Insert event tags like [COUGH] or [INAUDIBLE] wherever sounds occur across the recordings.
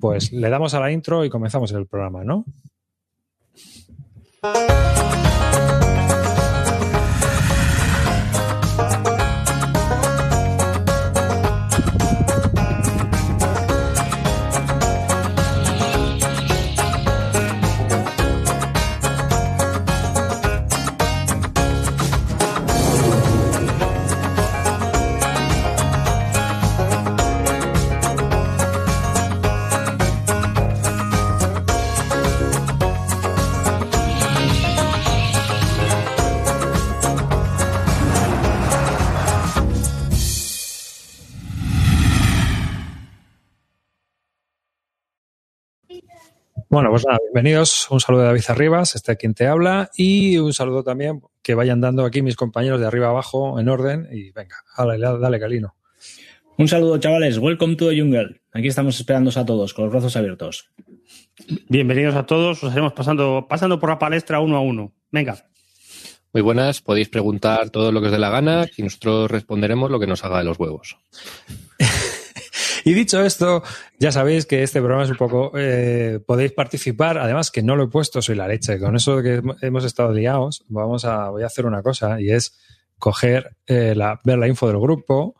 pues le damos a la intro y comenzamos el programa, ¿no? Bueno, pues nada, bienvenidos. Un saludo de David Arribas, este quien te habla, y un saludo también que vayan dando aquí mis compañeros de arriba abajo en orden. Y venga, dale, dale, Calino. Un saludo, chavales. Welcome to the jungle. Aquí estamos esperándoos a todos con los brazos abiertos. Bienvenidos a todos. Os haremos pasando, pasando por la palestra uno a uno. Venga. Muy buenas. Podéis preguntar todo lo que os dé la gana y nosotros responderemos lo que nos haga de los huevos. [LAUGHS] Y dicho esto, ya sabéis que este programa es un poco. Eh, podéis participar. Además, que no lo he puesto, soy la leche. Con eso que hemos estado liados, vamos a, voy a hacer una cosa y es coger eh, la, ver la info del grupo,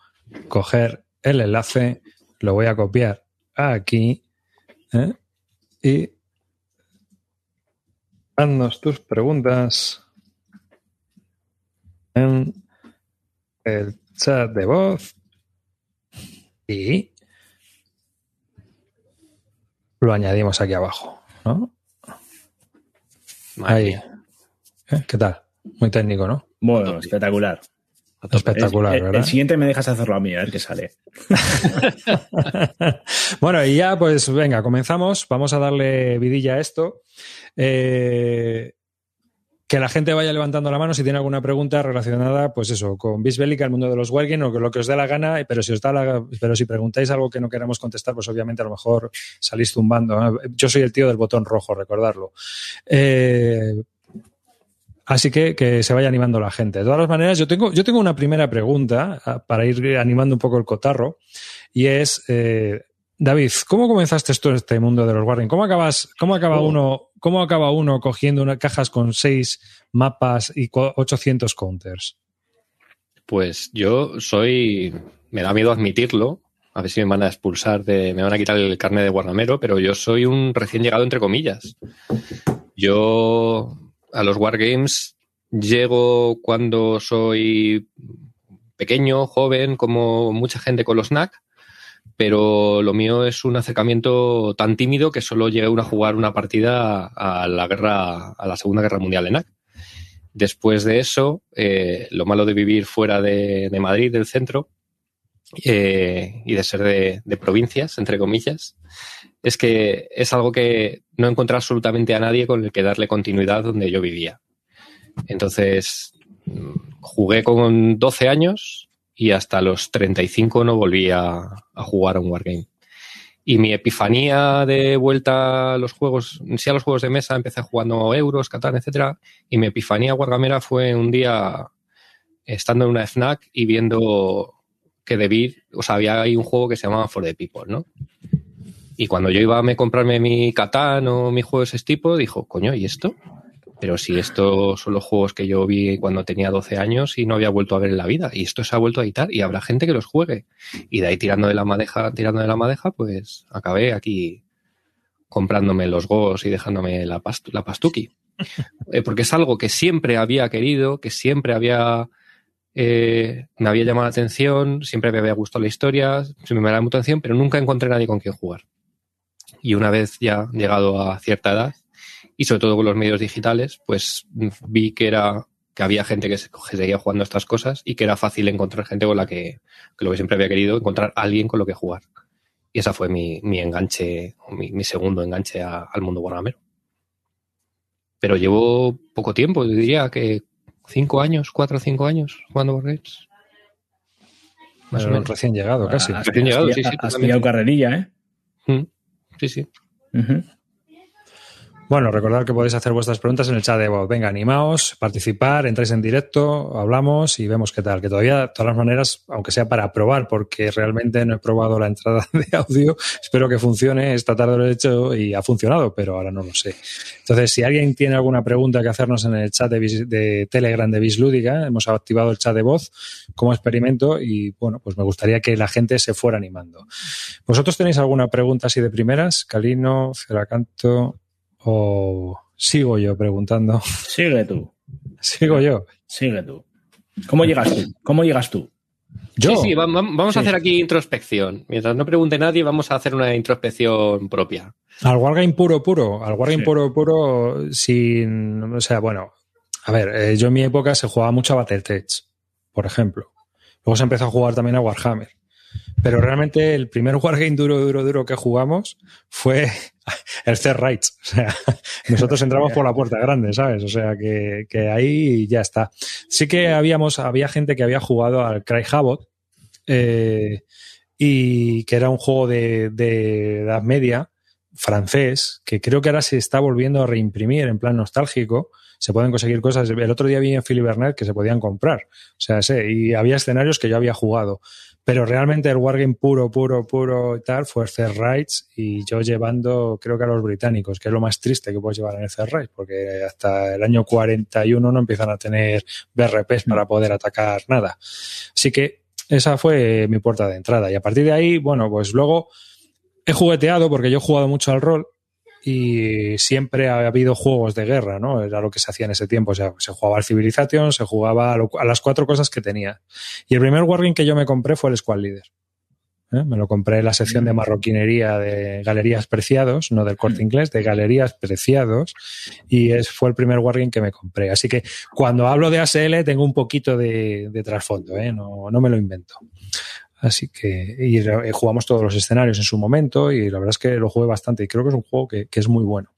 coger el enlace, lo voy a copiar aquí ¿eh? y haznos tus preguntas en el chat de voz y lo añadimos aquí abajo, ¿no? Ahí. ¿Eh? ¿Qué tal? Muy técnico, ¿no? Bueno, espectacular. Espectacular, el, ¿verdad? El siguiente me dejas hacerlo a mí, a ver qué sale. [LAUGHS] bueno, y ya, pues venga, comenzamos. Vamos a darle vidilla a esto. Eh, que la gente vaya levantando la mano si tiene alguna pregunta relacionada, pues eso, con Bisbélica, el mundo de los Wargames, o lo que os dé la gana, pero si os da la, pero si preguntáis algo que no queramos contestar, pues obviamente a lo mejor salís zumbando. Yo soy el tío del botón rojo, recordarlo. Eh, así que que se vaya animando la gente. De todas las maneras, yo tengo, yo tengo una primera pregunta ah, para ir animando un poco el cotarro, y es. Eh, David, ¿cómo comenzaste en este mundo de los Wargames? ¿Cómo acabas, cómo acaba oh. uno, cómo acaba uno cogiendo unas cajas con seis mapas y 800 counters? Pues yo soy, me da miedo admitirlo, a ver si me van a expulsar de, me van a quitar el carnet de guardamero, pero yo soy un recién llegado entre comillas. Yo a los Wargames llego cuando soy pequeño, joven, como mucha gente con los NAC pero lo mío es un acercamiento tan tímido que solo llegué a jugar una partida a la guerra, a la Segunda Guerra Mundial de NAC. Después de eso, eh, lo malo de vivir fuera de, de Madrid, del centro, eh, y de ser de, de, provincias, entre comillas, es que es algo que no encontré absolutamente a nadie con el que darle continuidad donde yo vivía. Entonces, jugué con 12 años, y hasta los 35 no volví a, jugar a un Wargame. Y mi epifanía de vuelta a los juegos, sí a los juegos de mesa, empecé jugando euros, Catán, etcétera, y mi epifanía wargamera fue un día estando en una FNAC y viendo que debí, o sea, había ahí un juego que se llamaba For the People, ¿no? Y cuando yo iba a comprarme mi Catán o mi juego de ese tipo, dijo, coño, ¿y esto? Pero si estos son los juegos que yo vi cuando tenía 12 años y no había vuelto a ver en la vida, y esto se ha vuelto a editar, y habrá gente que los juegue. Y de ahí tirando de la madeja, tirando de la madeja, pues acabé aquí comprándome los gos y dejándome la, past la pastuki. [LAUGHS] Eh, porque es algo que siempre había querido, que siempre había eh, me había llamado la atención, siempre me había gustado la historia, siempre me daba mucha atención, pero nunca encontré nadie con quien jugar. Y una vez ya llegado a cierta edad, y sobre todo con los medios digitales, pues vi que era que había gente que, se, que seguía jugando estas cosas y que era fácil encontrar gente con la que, que lo que siempre había querido, encontrar alguien con lo que jugar. Y esa fue mi, mi enganche, mi, mi, segundo enganche a, al mundo wargamero. Pero llevo poco tiempo, diría que cinco años, cuatro o cinco años jugando Wargames. Más o menos. Recién llegado, casi. Recién llegado, has, sí, sí. Has pillado carrerilla, ¿eh? Mm, sí, sí. Uh -huh. Bueno, recordad que podéis hacer vuestras preguntas en el chat de voz. Venga, animaos, participar, entráis en directo, hablamos y vemos qué tal. Que todavía, de todas las maneras, aunque sea para probar, porque realmente no he probado la entrada [LAUGHS] de audio, espero que funcione. Esta tarde lo he hecho y ha funcionado, pero ahora no lo sé. Entonces, si alguien tiene alguna pregunta que hacernos en el chat de, Telegram de Bislúdica, hemos activado el chat de voz como experimento y, bueno, pues me gustaría que la gente se fuera animando. ¿Vosotros tenéis alguna pregunta así de primeras? Calino, Ceracanto o sigo yo preguntando. Sigue tú. Sigo yo. Sigue tú. ¿Cómo llegas tú? ¿Cómo llegas tú? ¿Yo? Sí, sí, vamos a hacer aquí introspección. Mientras no pregunte nadie, vamos a hacer una introspección propia. Al Wargame puro, puro. Al Wargame puro, puro, sin. O sea, bueno. A ver, eh, yo en mi época se jugaba mucho a Battletech, por ejemplo. Luego se empezó a jugar también a Warhammer. Pero realmente el primer wargame duro, duro, duro que jugamos fue [LAUGHS] el Third Rights. O sea, [LAUGHS] nosotros entramos por la puerta grande, ¿sabes? O sea, que, que ahí ya está. Sí que habíamos, había gente que había jugado al Cry Havoc, eh, y que era un juego de, Edad Media, francés, que creo que ahora se está volviendo a reimprimir en plan nostálgico se pueden conseguir cosas. El otro día vi en Philly Bernard que se podían comprar. O sea, sí, y había escenarios que yo había jugado. Pero realmente el Wargame puro, puro, puro y tal fue Fair Rights y yo llevando, creo que a los británicos, que es lo más triste que puedes llevar en el Fair Rights, porque hasta el año 41 no empiezan a tener BRPs para poder atacar nada. Así que esa fue mi puerta de entrada. Y a partir de ahí, bueno, pues luego he jugueteado porque yo he jugado mucho al rol y siempre ha habido juegos de guerra, ¿no? Era lo que se hacía en ese tiempo. O sea, se jugaba al Civilization, se jugaba a, las cuatro cosas que tenía. Y el primer Wargame que yo me compré fue el Squad Leader. ¿eh? Me lo compré en la sección de marroquinería de Galerías Preciados, no del corte inglés, de Galerías Preciados. Y es, fue el primer Wargame que me compré. Así que cuando hablo de ASL tengo un poquito de, de trasfondo, ¿eh? no, no me lo invento. Así que y eh, jugamos todos los escenarios en su momento y la verdad es que lo jugué bastante y creo que es un juego que, que es muy bueno.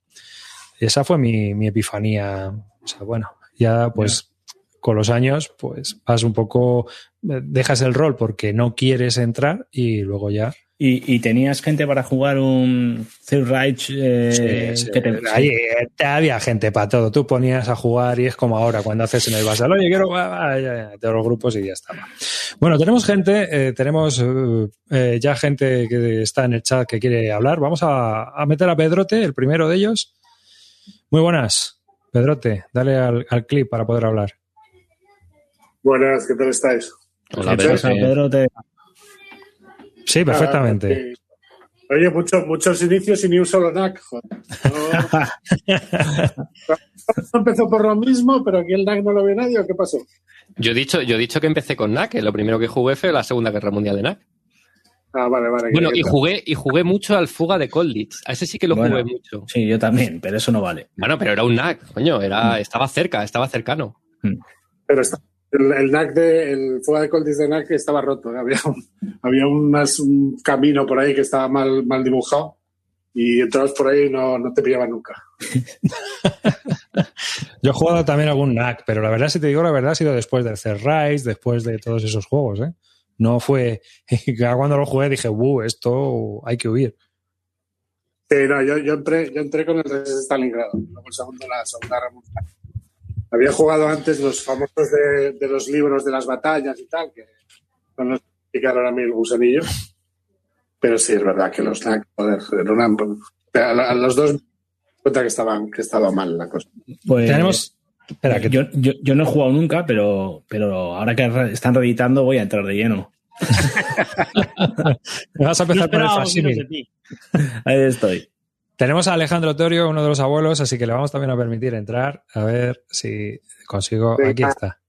Esa fue mi, mi, epifanía. O sea, bueno, ya pues con los años pues vas un poco, eh, dejas el rol porque no quieres entrar y luego ya ¿Y, tenías gente para jugar un Third Reich? Eh, sí, te... Ahí, eh, había gente para todo. Tú ponías a jugar y es como ahora cuando haces en el basal. Oye, quiero de los grupos y ya estaba. Bueno, tenemos gente, eh, tenemos eh, ya gente que está en el chat que quiere hablar. Vamos a, a, meter a Pedrote, el primero de ellos. Muy buenas, Pedrote. Dale al, al clip para poder hablar. Buenas, ¿qué tal estáis? Hola, Pedrote. Sí, ah, perfectamente. Oye, muchos, muchos inicios y ni un solo NAC. [LAUGHS] No, [LAUGHS] empezó por lo mismo, pero aquí el NAC no lo ve nadie, ¿o qué pasó? Yo he dicho, yo he dicho que empecé con NAC, lo primero que jugué fue la Segunda Guerra Mundial de NAC. Ah, vale, vale. Bueno, y jugué, y jugué mucho al Fuga de Colditz. A ese sí que lo jugué mucho. Sí, yo también, pero eso no vale. Bueno, pero era un NAC, coño, era, mm. estaba cerca, estaba cercano. Mm. Pero está, el, NAC de, el fuego de Coltis de NAC estaba roto. Había, un, había un, más, un camino por ahí que estaba mal, mal dibujado y entrabas por ahí y no, no te pillaban nunca. [LAUGHS] Yo he jugado también algún NAC, pero la verdad, si te digo la verdad, ha sido después del Rise, después de todos esos juegos. ¿eh? No fue. [LAUGHS] Cuando lo jugué dije, ¡uh! Esto hay que huir. Sí, no, yo, yo, entré, yo entré con el de Stalingrado, luego el segundo, la Segunda Mundial. Había jugado antes los famosos de, de, los libros de las batallas y tal, que no nos explicaron a mí el gusanillo. Pero sí, es verdad que los joder, a, a los dos cuenta que estaban que estaba mal la cosa. Pues tenemos espera, que yo, yo, yo, no he jugado nunca, pero, pero ahora que están reeditando voy a entrar de lleno. [LAUGHS] vas a empezar por el facsimile. Ahí estoy. Tenemos a Alejandro Torio, uno de los abuelos, así que le vamos también a permitir entrar. A ver si consigo. Aquí está.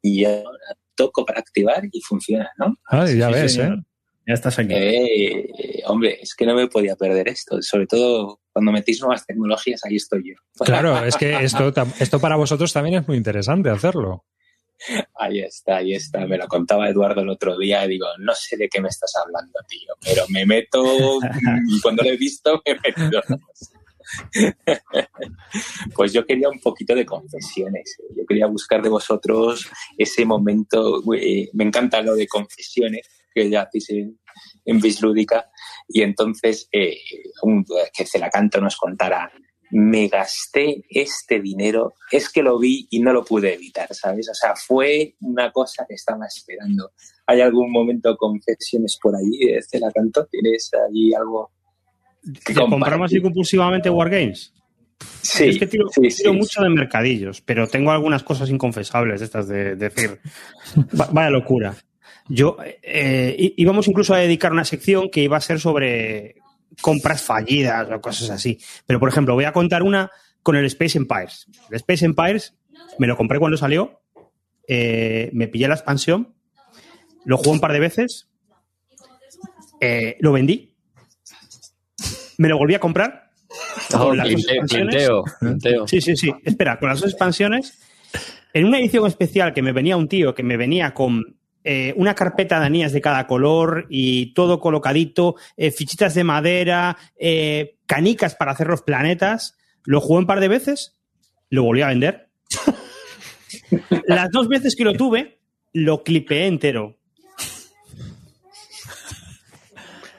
Y ahora toco para activar y funciona, ¿no? Ah, ya sí, ves, sí, ¿eh? Ya estás aquí. Eh, hombre, es que no me podía perder esto. Sobre todo cuando metís nuevas tecnologías, ahí estoy yo. Claro, es que esto, esto para vosotros también es muy interesante hacerlo. Ahí está, ahí está. Me lo contaba Eduardo el otro día y digo, no sé de qué me estás hablando, tío, pero me meto y cuando lo he visto me meto. [LAUGHS] pues yo quería un poquito de confesiones. Yo quería buscar de vosotros ese momento. Me encanta lo de confesiones que ya hacéis en, en Bislúdica. Y entonces eh, un, que Celacanto nos contara me gasté este dinero, es que lo vi y no lo pude evitar, ¿sabes? O sea, fue una cosa que estaba esperando. ¿Hay algún momento confesiones por ahí, Cela Canto? ¿Tienes ahí algo que compramos así compulsivamente Wargames? Sí, es que tiro, mucho de mercadillos, pero tengo algunas cosas inconfesables estas de, decir, vaya locura. Yo eh, íbamos incluso a dedicar una sección que iba a ser sobre compras fallidas o cosas así. Pero, por ejemplo, voy a contar una con el Space Empires. El Space Empires me lo compré cuando salió, eh, me pillé la expansión, lo jugué un par de veces, eh, lo vendí, me lo volví a comprar. con las Sí, sí, sí. Espera, con las dos expansiones, en una edición especial que me venía un tío que me venía con eh, una carpeta de anillas de cada color y todo colocadito, eh, fichitas de madera, eh, canicas para hacer los planetas. Lo jugué un par de veces, lo volví a vender. [LAUGHS] Las dos veces que lo tuve, lo clipeé entero.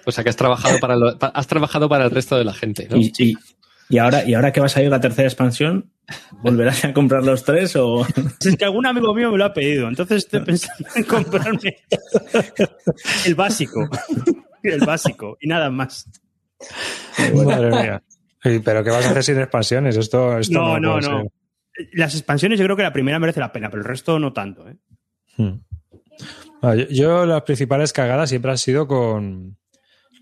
O sea que has trabajado para, has trabajado para el resto de la gente, ¿no? Y ahora, y ahora que va a salir la tercera expansión, ¿volverás a comprar los tres o...? Es que algún amigo mío me lo ha pedido, entonces estoy pensando en comprarme el básico. El básico, y nada más. Madre mía. ¿Pero qué vas a hacer sin expansiones? Esto, no, no, no. Las expansiones yo creo que la primera merece la pena, pero el resto no tanto. ¿eh? Hmm. Yo, las principales cagadas siempre han sido con,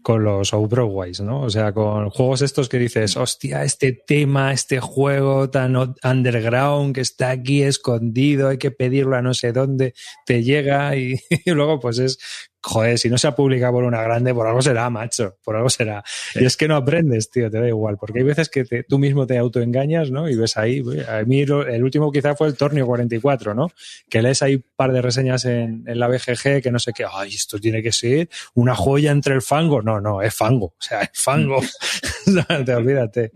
con los Overwise, ¿no? O sea, con juegos estos que dices, hostia, este tema, este juego tan underground que está aquí escondido, hay que pedirlo a no sé dónde, te llega y, [LAUGHS] y luego pues es joder, si no se ha publicado por una grande, por algo será, macho, por algo será. Y es que no aprendes, tío, te da igual, porque hay veces que tú mismo te autoengañas, ¿no? Y ves ahí, a mí el último quizá fue el Tornio 44, ¿no? Que lees ahí un par de reseñas en, en la BGG que no sé qué, ay, esto tiene que ser una joya entre el fango. No, no, es fango, o sea, es fango. [LAUGHS] te olvídate.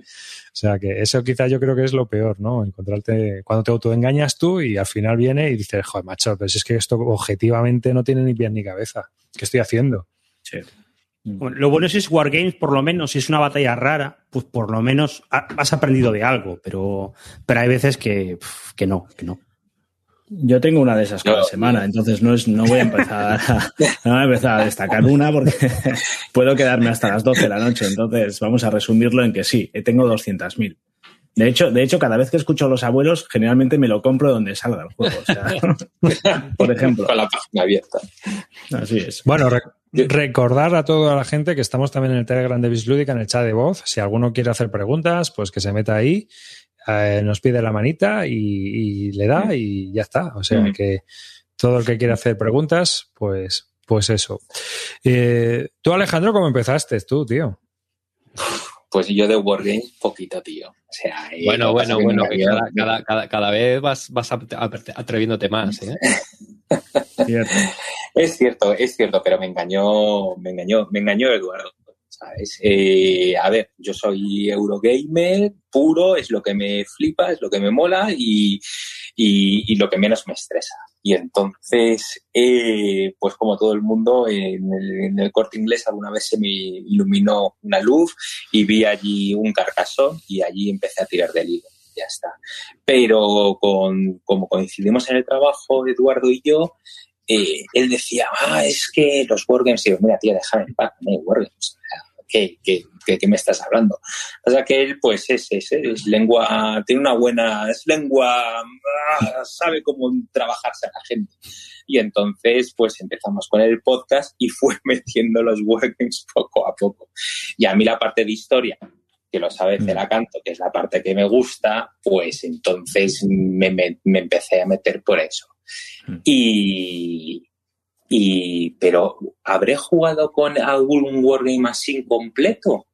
O sea que eso quizá yo creo que es lo peor, ¿no? Encontrarte cuando te autoengañas tú y al final viene y dices, joder, macho, pero si es que esto objetivamente no tiene ni pie ni cabeza. ¿Qué estoy haciendo? Sí. lo bueno es que es Wargames, por lo menos, si es una batalla rara, pues por lo menos has aprendido de algo, pero, pero hay veces que, que no, que no. Yo tengo una de esas cada semana, entonces no, es, no voy a empezar a, [LAUGHS] no voy a empezar a destacar una porque [LAUGHS] puedo quedarme hasta las 12 de la noche. Entonces vamos a resumirlo en que sí, tengo 200.000. De hecho, de hecho, cada vez que escucho a los abuelos, generalmente me lo compro donde salga el juego. O sea, [LAUGHS] por ejemplo. Con la página abierta. Así es. Bueno, recordar a toda la gente que estamos también en el Telegram de Bislúdica, en el chat de voz. Si alguno quiere hacer preguntas, pues que se meta ahí eh, nos pide la manita y, le da y ya está. O sea que todo el que quiera hacer preguntas, pues, pues eso. Eh, tú, Alejandro, ¿cómo empezaste tú, tío? Pues yo de Wargames poquito, tío. O sea, bueno, bueno, bueno, cada, cada, cada, vez vas, vas atreviéndote más, ¿eh? [LAUGHS] es cierto, es cierto, pero me engañó, me engañó, me engañó Eduardo. Eh, a ver, yo soy Eurogamer puro, es lo que me flipa, es lo que me mola y, y, lo que menos me estresa. Y entonces, eh, pues como todo el mundo, en el, corte inglés alguna vez se me iluminó una luz y vi allí un carcasón y allí empecé a tirar del hilo. Ya está. Pero con, como coincidimos en el trabajo, Eduardo y yo, eh, él decía, ah, es que los wargames, yo, mira, tía, déjame en paz, no hay wargames. ¿Qué, qué, me estás hablando? O sea que él, pues es, es, es lengua, tiene una buena, es lengua, ah, sabe cómo trabajarse a la gente. Y entonces, pues empezamos con el podcast y fue [LAUGHS] metiendo los wargames poco a poco. Y a mí la parte de historia, que lo sabe mm. canto que es la parte que me gusta, pues entonces me, me empecé a meter por eso. Mm. Y, y, pero, ¿habré jugado con algún Wargame así completo?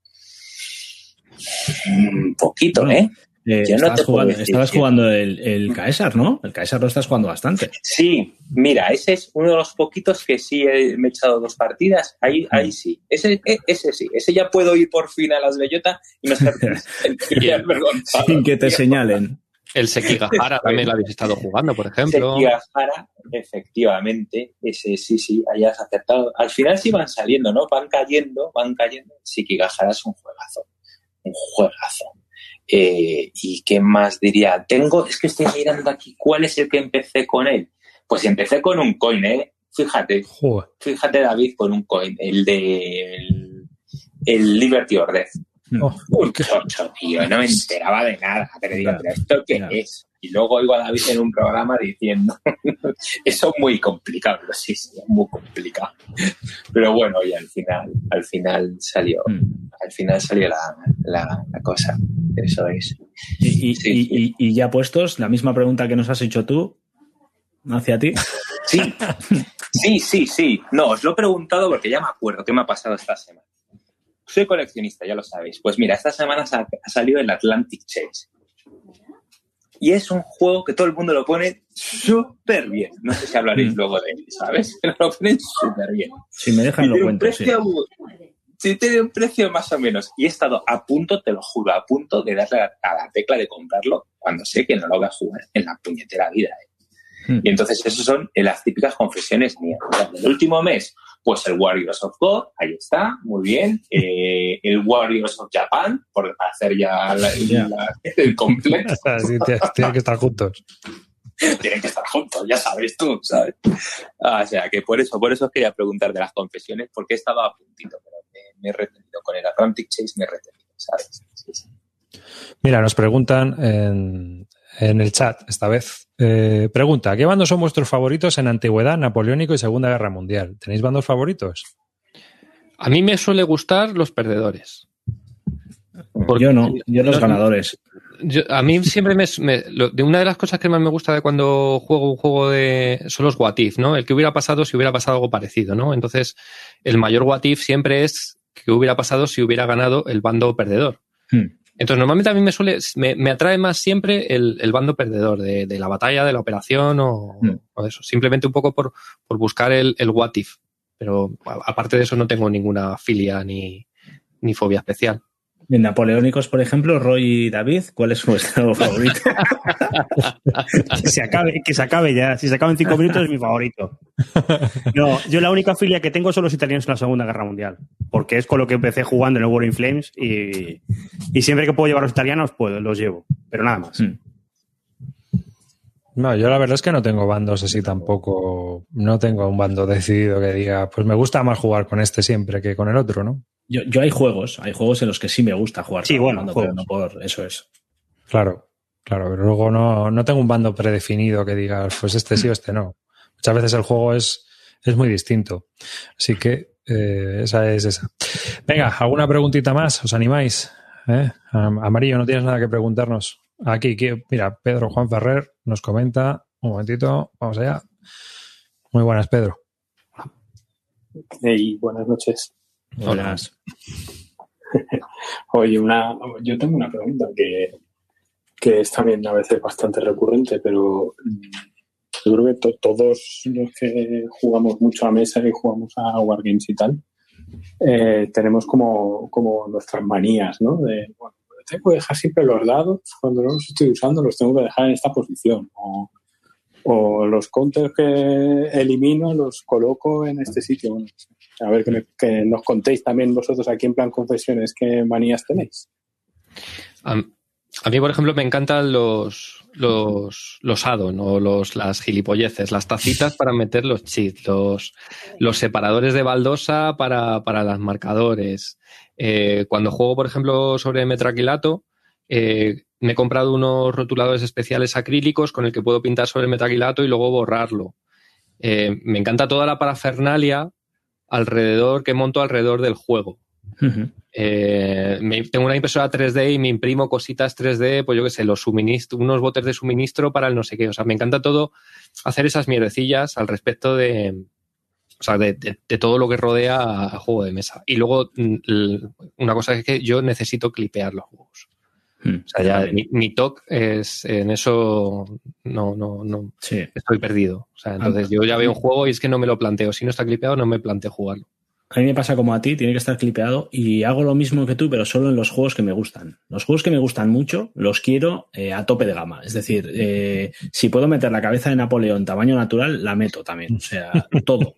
Un poquito, ¿eh? eh Yo no te jugando, estabas jugando el, el Caesar, ¿no? El Caesar lo estás jugando bastante. Sí, mira, ese es uno de los poquitos que sí he, me he echado dos partidas. Ahí, ahí mm. sí. Ese, e, ese sí. Ese ya puedo ir por fin a las bellotas y no estar [LAUGHS] sin que te señalen. El Sekigahara [LAUGHS] también lo habéis estado jugando, por ejemplo. Sekigahara, efectivamente, ese sí, sí, hayas acertado. Al final sí van saliendo, ¿no? Van cayendo, van cayendo. Sekigahara es un juegazo, un juegazo. Eh, ¿Y qué más diría? Tengo, es que estoy mirando aquí cuál es el que empecé con él. Pues empecé con un coin, ¿eh? Fíjate, Joder. fíjate David, con un coin, el de el, el Liberty or Death. Oh, Un chocho, tío, no me enteraba de nada. Pero digo, Ya, ¿pero esto qué es? Y luego oigo a David en un programa diciendo, [LAUGHS] eso es muy complicado, pero sí, sí, es muy complicado. Pero bueno, y al final, al final salió, Mm. al final salió la, la, la cosa. Eso es. Y, y- Sí, y- sí. y- y ya puestos, la misma pregunta que nos has hecho tú hacia ti. Sí, sí, sí, sí. No, os lo he preguntado porque ya me acuerdo qué me ha pasado esta semana. Soy coleccionista, ya lo sabéis. Pues mira, esta semana ha salido el Atlantic Chase. Y es un juego que todo el mundo lo pone súper bien. No sé si hablaréis Mm. luego de él, ¿sabes? Pero [LAUGHS] lo ponen súper bien. Si me dejan, Y lo cuento. sí. sí, tiene un precio más o menos. Y he estado a punto, te lo juro, a punto de darle a, la tecla de comprarlo cuando sé que no lo voy a jugar en la puñetera vida. ¿eh? Hmm. Y entonces, esos son las típicas confesiones mías. El último mes, pues el Warriors of God, ahí está, muy bien. [LAUGHS] Eh, el Warriors of Japan, por para hacer ya la- Ya. la- el completo. [LAUGHS] Sí, tienen que estar juntos. [LAUGHS] Tienen que estar juntos, ya sabes tú, ¿sabes? Ah, o sea, que por eso, por eso os quería preguntar de las confesiones, porque he estado a puntito, pero me, me he retenido con el Atlantic Chase, me he retenido, ¿sabes? Sí, sí. Mira, nos preguntan en, en el chat esta vez. Eh, pregunta, ¿qué bandos son vuestros favoritos en antigüedad, napoleónico y Segunda Guerra Mundial? ¿Tenéis bandos favoritos? A mí me suele gustar los perdedores. Porque- Yo no, yo los ganadores. Yo- a mí siempre me, me- lo- de una de las cosas que más me gusta de cuando juego un juego de son los what if, ¿no? El que hubiera pasado si hubiera pasado algo parecido, ¿no? Entonces, el mayor what if siempre es que hubiera pasado si hubiera ganado el bando perdedor. Hmm. Entonces, normalmente a mí me suele, me, me atrae más siempre el, el bando perdedor de, de la batalla, de la operación o, Hmm. o eso. Simplemente un poco por, por buscar el, el what if. Pero aparte de eso no tengo ninguna filia ni, ni fobia especial. En napoleónicos, por ejemplo, Roy y David, ¿cuál es vuestro [LAUGHS] favorito? [LAUGHS] Que se acabe, que se acabe ya. Si se acaba en cinco minutos es mi favorito. No, yo la única filia que tengo son los italianos en la Segunda Guerra Mundial. Porque es con lo que empecé jugando en el War in Flames y, y siempre que puedo llevar a los italianos, pues los llevo. Pero nada más. Hmm. No, yo la verdad es que no tengo bandos así tampoco. No tengo un bando decidido que diga, pues me gusta más jugar con este siempre que con el otro, ¿no? Yo, yo hay juegos, hay juegos en los que sí me gusta jugar. Sí, bueno, pero no por eso es. Claro, claro, pero luego no, no tengo un bando predefinido que diga, pues este sí o este no. Muchas veces el juego es, es muy distinto. Así que eh, esa es esa. Venga, ¿alguna preguntita más? ¿Os animáis? ¿Eh? Am- Amarillo, no tienes nada que preguntarnos. Aquí, aquí, mira, Pedro Juan Ferrer nos comenta. Un momentito, vamos allá. Muy buenas, Pedro. Hey, buenas noches. Buenas. [LAUGHS] Oye, una, yo tengo una pregunta que, que es también a veces bastante recurrente, pero mm, yo creo que to- todos los que jugamos mucho a mesa y jugamos a Wargames y tal, eh, tenemos como, como nuestras manías, ¿no? De, bueno, tengo que dejar siempre los dados, cuando no los estoy usando, los tengo que dejar en esta posición. O, o los counters que elimino los coloco en este sitio. A ver que, nos contéis también vosotros aquí en plan confesiones qué manías tenéis. A, mí, por ejemplo, me encantan los, los, los o los, las gilipolleces, las tacitas para meter los cheats, los, los separadores de baldosa para, para los marcadores. Eh, cuando juego, por ejemplo, sobre metraquilato, eh, me he comprado unos rotuladores especiales acrílicos con el que puedo pintar sobre el metaquilato y luego borrarlo. Eh, me encanta toda la parafernalia alrededor que monto alrededor del juego. Eh, me- tengo una impresora 3D y me imprimo cositas 3D, pues yo qué sé, los suministro, unos botes de suministro para el no sé qué. O sea, me encanta todo hacer esas mierdecillas al respecto de, o sea, de, de- de todo lo que rodea a, juego de mesa. Y luego, mm, una cosa es que yo necesito clipear los juegos. Hmm. O sea, ya mi, mi TOC es en eso no, no, no Sí. estoy perdido. O sea, entonces yo ya veo un juego y es que no me lo planteo. Si no está clipeado, no me planteo jugarlo. A mí me pasa como a ti, tiene que estar clipeado y hago lo mismo que tú, pero solo en los juegos que me gustan. Los juegos que me gustan mucho los quiero eh, a tope de gama. Es decir, eh, si puedo meter la cabeza de Napoleón tamaño natural, la meto también. O sea, todo.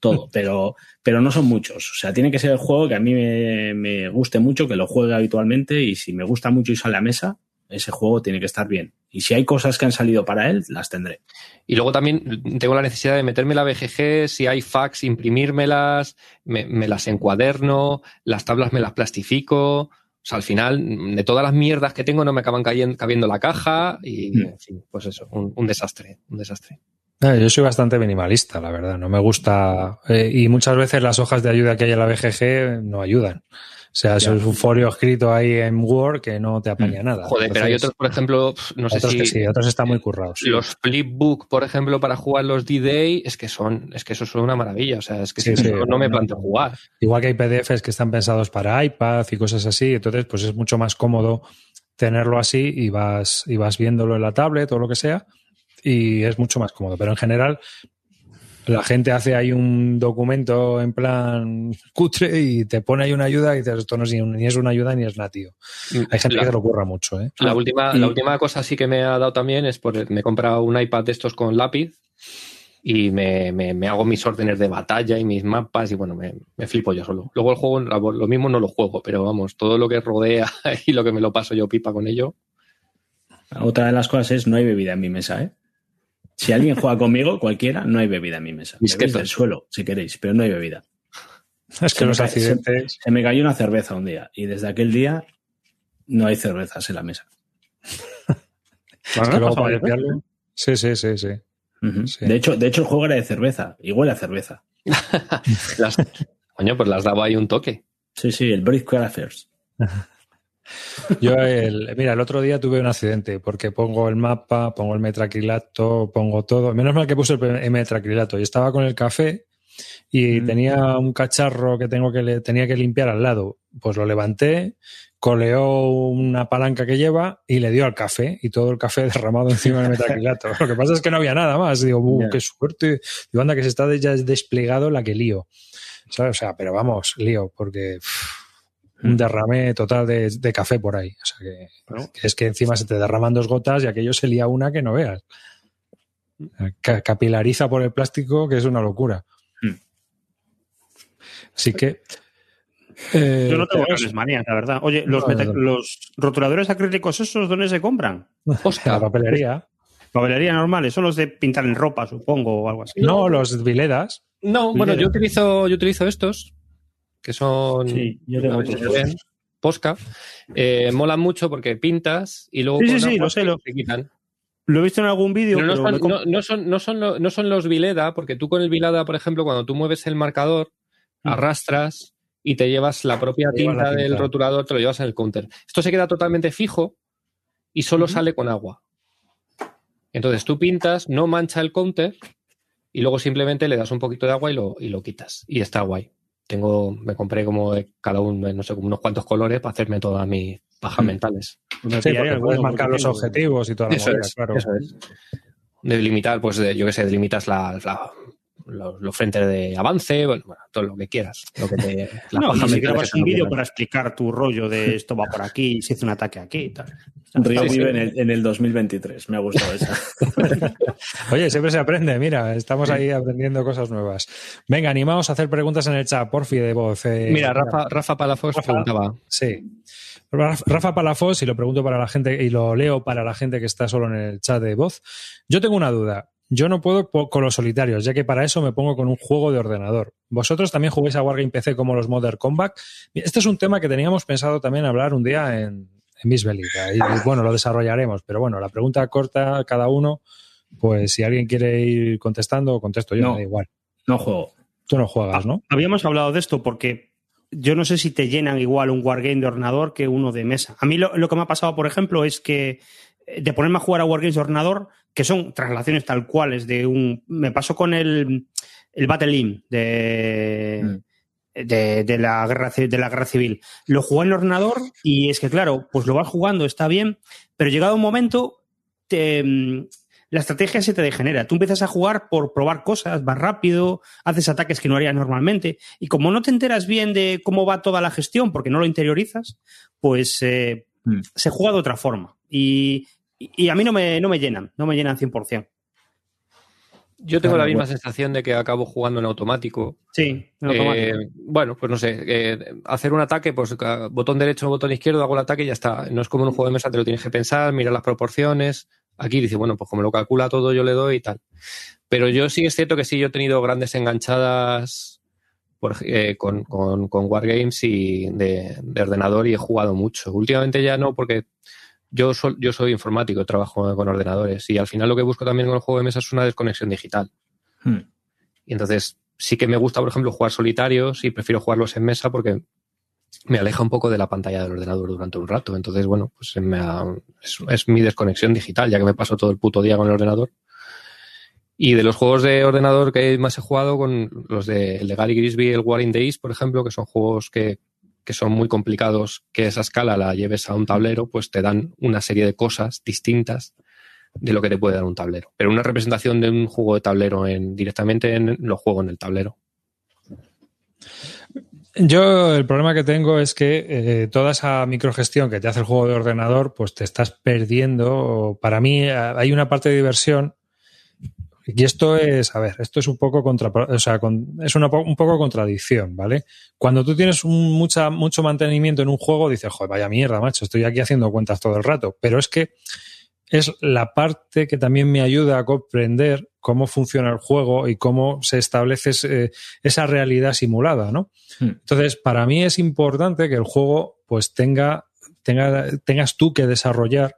Todo, pero, pero no son muchos. O sea, tiene que ser el juego que a mí me, me guste mucho, que lo juegue habitualmente y si me gusta mucho y sale a mesa, ese juego tiene que estar bien. Y si hay cosas que han salido para él, las tendré. Y luego también tengo la necesidad de meterme la BGG, si hay fax, imprimírmelas, me, me las encuaderno, las tablas me las plastifico. O sea, al final, de todas las mierdas que tengo, no me acaban cayendo, cabiendo la caja y, Mm. en fin, pues eso, un, un desastre, un desastre. Yo soy bastante minimalista, la verdad. No me gusta. eh, y muchas veces las hojas de ayuda que hay en la BGG no ayudan. O sea, eso es un folio escrito ahí en Word que no te apaña nada. Joder, pero hay otros, por ejemplo, no sé si que sí, otros están muy currados. los flipbook, por ejemplo, para jugar los D-Day, es que son, es que eso son una maravilla. O sea, es que Sí, si sí, no, no me planteo jugar. Igual que hay PDFs que están pensados para iPad y cosas así, entonces pues es mucho más cómodo tenerlo así y vas, y vas viéndolo en la tablet o lo que sea y es mucho más cómodo. Pero en general la gente hace ahí un documento en plan cutre y te pone ahí una ayuda y dices esto no es ni, es una ayuda ni es nativo. Hay gente La- que se lo ocurra mucho, ¿eh? La última, y- la última cosa sí que me ha dado también es por me he comprado un iPad de estos con lápiz y me, me- me hago mis órdenes de batalla y mis mapas y bueno, me, me flipo yo solo. Luego el juego, lo lo mismo no lo juego, pero vamos, todo lo que rodea [LAUGHS] y lo que me lo paso yo pipa con ello. Otra de las cosas es no hay bebida en mi mesa, ¿eh? Si alguien juega conmigo, cualquiera, no hay bebida en mi mesa. Bebéis Disquetos. del suelo, si queréis, pero no hay bebida. Es que Se los accidentes... Se me cayó una cerveza un día y desde aquel día no hay cervezas en la mesa. [LAUGHS] es que luego para limpiarlo- Sí, sí, sí, sí. De, hecho, de hecho, el juego era de cerveza y huele a cerveza. [LAUGHS] Las, coño, pues las daba ahí un toque. Sí, sí, el Brick Affairs. [LAUGHS] Yo, el, mira, el otro día tuve un accidente porque pongo el mapa, pongo el metraquilato, pongo todo. Menos mal que puse el, metraquilato y estaba con el café y Mm. tenía un cacharro que tengo que le, tenía que limpiar al lado. Pues lo levanté, coleó una palanca que lleva y le dio al café y todo el café [LAUGHS] derramado encima del metraquilato. Lo que pasa es que no había nada más. Digo, "Uh, qué suerte. Digo, anda, que se está ya desplegado la que lío. ¿Sabes? O sea, pero vamos, lío, porque uff, un derrame total de, de café por ahí. O sea, que, es que encima se te derraman dos gotas y aquello se lía una que no veas. Ca- capilariza por el plástico, que es una locura. Hmm. Así que. eh, Yo no tengo grandes manías, la verdad. Oye, los, No, meta- no. los rotuladores acrílicos esos, ¿dónde se compran? [LAUGHS] la Oscar, papelería. Papelería normales, son los de pintar en ropa, supongo, o algo así. No, los viledas. no, bueno, yo utilizo, yo utilizo estos, que son Sí, yo tengo otros. Posca. Eh, molan mucho porque pintas y luego Sí, sí, con sí, agua lo sé, se- lo- se quitan. Lo he visto en algún vídeo, no pero son, no, no son, no, son, lo- no son los Vileda, porque tú con el Vileda, por ejemplo, cuando tú mueves el marcador, arrastras y te llevas la propia Te tinta del rotulador, te lo llevas en el counter. Esto se queda totalmente fijo y solo sale con agua. Entonces tú pintas, no mancha el counter y luego simplemente le das un poquito de agua y lo, y lo quitas. Y está guay. Tengo, me compré como cada uno, no sé, como unos cuantos colores para hacerme todas mis pajas Mm. mentales. me Sí, porque alguno, puedes marcar los objetivos y toda la Eso movida, es, claro. eso es. Delimitar, pues de- yo qué sé, delimitas la, la- los, los frentes de avance, bueno, bueno, todo lo que quieras. Lo que te, [LAUGHS] No, y si grabas un vídeo para explicar tu rollo de esto va por aquí, se hizo un ataque aquí y tal. Río Sí, sí. vive en el, en el 2023. Me ha gustado esa. [LAUGHS] Oye, siempre se aprende, mira, estamos ahí aprendiendo cosas nuevas. Venga, animaos a hacer preguntas en el chat, porfi, de voz. eh, Mira, Rafa, Rafa Palafox Rafa. preguntaba. Sí. Raf- Rafa Palafos, y lo pregunto para la gente, y lo leo para la gente que está solo en el chat de voz. Yo tengo una duda. Yo no puedo con los solitarios, ya que para eso me pongo con un juego de ordenador. ¿Vosotros también jugáis a Wargame PC como los Modern Combat? Este es un tema que teníamos pensado también hablar un día en, en Miss Bélica. Y, bueno, lo desarrollaremos. Pero bueno, la pregunta corta cada uno, pues si alguien quiere ir contestando, contesto yo, No. me da igual. No juego. Tú no juegas, ¿no? Habíamos hablado de esto porque yo no sé si te llenan igual un wargame de ordenador que uno de mesa. A mí lo, lo que me ha pasado, por ejemplo, es que eh, de ponerme a jugar a wargames de ordenador, que son traslaciones tal cuales de un... Me pasó con el, el Battle Inn de... De, de la guerra, de la guerra civil. Lo jugué en el ordenador y es que, claro, pues lo vas jugando, está bien, pero llegado un momento, te, mm, la estrategia se te degenera. Tú empiezas a jugar por probar cosas, vas rápido, haces ataques que no harías normalmente. Y como no te enteras bien de cómo va toda la gestión, porque no lo interiorizas, pues eh, Mm. se juega de otra forma. Y, y a mí no me, no me llenan, no me llenan 100%. Yo tengo la misma bueno. sensación de que acabo jugando en automático. Sí, en Eh, automático. bueno, pues no sé, eh, hacer un ataque, pues botón derecho, botón izquierdo, hago el ataque y ya está. No es como en un juego de mesa, te lo tienes que pensar, mirar las proporciones. Aquí dice, bueno, pues como lo calcula todo, yo le doy y tal. Pero yo sí es cierto que sí, yo he tenido grandes enganchadas por, eh, con, con, con Wargames y de, de ordenador y he jugado mucho. Últimamente ya no, porque yo, sol- yo soy informático, trabajo con ordenadores y al final lo que busco también con el juego de mesa es una desconexión digital. Hmm. Y entonces sí que me gusta, por ejemplo, jugar solitarios y prefiero jugarlos en mesa porque me aleja un poco de la pantalla del ordenador durante un rato. Entonces, bueno, pues me ha- es, es mi desconexión digital, ya que me paso todo el puto día con el ordenador. Y de los juegos de ordenador que más he jugado, con los de, el de Gary Grisby, el War in Days, por ejemplo, que son juegos que, que son muy complicados, que esa escala la lleves a un tablero, pues te dan una serie de cosas distintas de lo que te puede dar un tablero. Pero una representación de un juego de tablero en, directamente en, lo juego en el tablero. Yo el problema que tengo es que eh, toda esa microgestión que te hace el juego de ordenador, pues te estás perdiendo. Para mí eh, hay una parte de diversión y esto es, a ver, esto es un poco contra, o sea, con- es una, un poco contradicción, ¿vale? Cuando tú tienes un, mucha, mucho mantenimiento en un juego, dices, joder, vaya mierda, macho, estoy aquí haciendo cuentas todo el rato. Pero es que es la parte que también me ayuda a comprender cómo funciona el juego y cómo se establece ese- esa realidad simulada, ¿no? Hmm. Entonces, para mí es importante que el juego pues tenga, tenga, tengas tú que desarrollar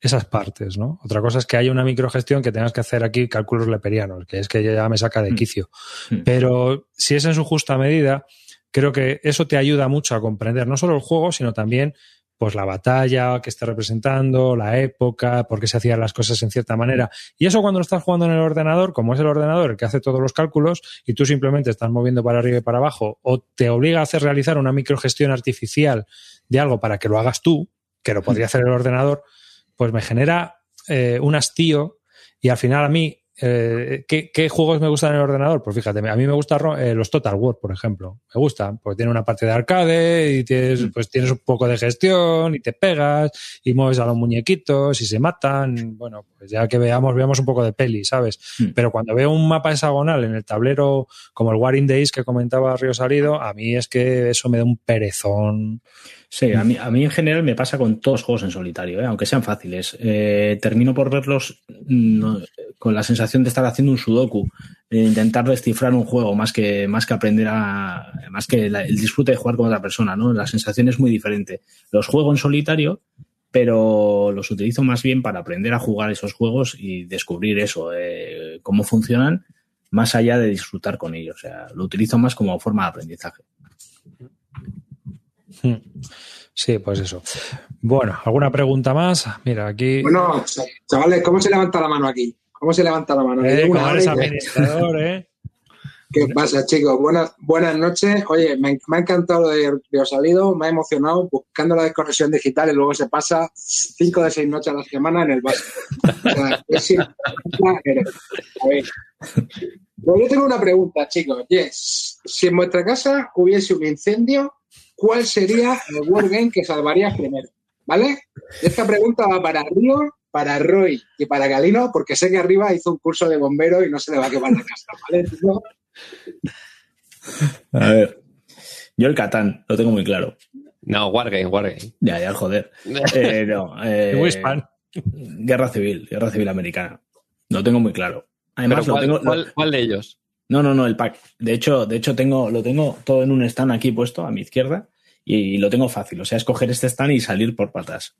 esas partes, ¿no? Otra cosa es que haya una microgestión que tengas que hacer aquí cálculos leperianos, que es que ya me saca de Hmm. quicio. Hmm. Pero si es en su justa medida, creo que eso te ayuda mucho a comprender no solo el juego, sino también pues la batalla que esté representando, la época, por qué se hacían las cosas en cierta manera. Y eso cuando lo estás jugando en el ordenador, como es el ordenador el que hace todos los cálculos y tú simplemente estás moviendo para arriba y para abajo o te obliga a hacer realizar una microgestión artificial de algo para que lo hagas tú, que lo podría hacer el ordenador, pues me genera eh, un hastío y al final a mí, eh, ¿qué, qué juegos me gustan en el ordenador? Pues fíjate, a mí me gustan eh, los Total War, por ejemplo. Me gustan, porque tiene una parte de arcade y tienes, pues tienes un poco de gestión y te pegas y mueves a los muñequitos y se matan. Bueno, pues ya que veamos, veamos un poco de peli, ¿sabes? Mm. Pero cuando veo un mapa hexagonal en el tablero como el War in Days que comentaba Río Salido, a mí es que eso me da un perezón. Sí, a mí, a mí en general me pasa con todos los juegos en solitario, ¿eh? aunque sean fáciles. Termino por verlos no, con la sensación de estar haciendo un sudoku, de intentar descifrar un juego más que, más que aprender a. más que la- el disfrute de jugar con otra persona, ¿no? La sensación es muy diferente. Los juego en solitario, pero los utilizo más bien para aprender a jugar esos juegos y descubrir eso, eh, cómo funcionan, más allá de disfrutar con ellos. O sea, lo utilizo más como forma de aprendizaje. Hmm. Sí, pues eso. Bueno, ¿alguna pregunta más? Mira, aquí. Bueno, chavales, ¿cómo se levanta la mano aquí? ¿Cómo se levanta la mano? Eh, una hora administrador, ¿eh? [LAUGHS] ¿Qué pasa, chicos? Buenas, buenas noches. Oye, me, me ha encantado lo de Río Salido, me ha emocionado buscando la desconexión digital y luego se pasa cinco de seis noches a la semana en el base. O sea, [LAUGHS] es sin- A ver. Pues yo tengo una pregunta, chicos. Yes. Si en vuestra casa hubiese un incendio, ¿cuál sería el wargame que salvarías primero? ¿Vale? Esta pregunta va para Río, para Roy y para Galino, porque sé que arriba hizo un curso de bombero y no se le va a quemar la casa, ¿vale? ¿No? A ver. Yo el Catán, lo tengo muy claro. No, Wargame, Wargame. Ya, ya, joder. [LAUGHS] Eh, no, eh, Wispan. guerra civil, guerra civil americana. Lo tengo muy claro. Además, lo ¿cuál, tengo. lo- cuál- cuál de ellos? no, no, no, el pack. De hecho, de hecho tengo, lo tengo todo en un stand aquí puesto a mi izquierda y, lo tengo fácil. O sea, es coger este stand y salir por patas.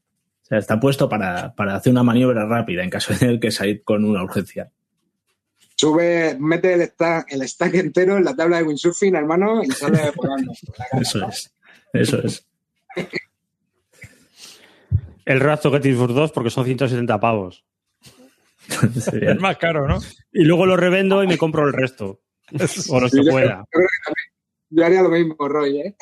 O sea, está puesto para, para hacer una maniobra rápida en caso de tener que salir con una urgencia. Sube, mete el stack, el stack entero en la tabla de windsurfing, hermano, y sale [LAUGHS] volando. Eso es. Eso es. [LAUGHS] El Razzo Get It for 2 porque son 170 pavos. [LAUGHS] Es más caro, ¿no? Y luego lo revendo y me compro el resto. O los que yo, pueda. yo creo que también- yo haría lo mismo, Roy, ¿eh?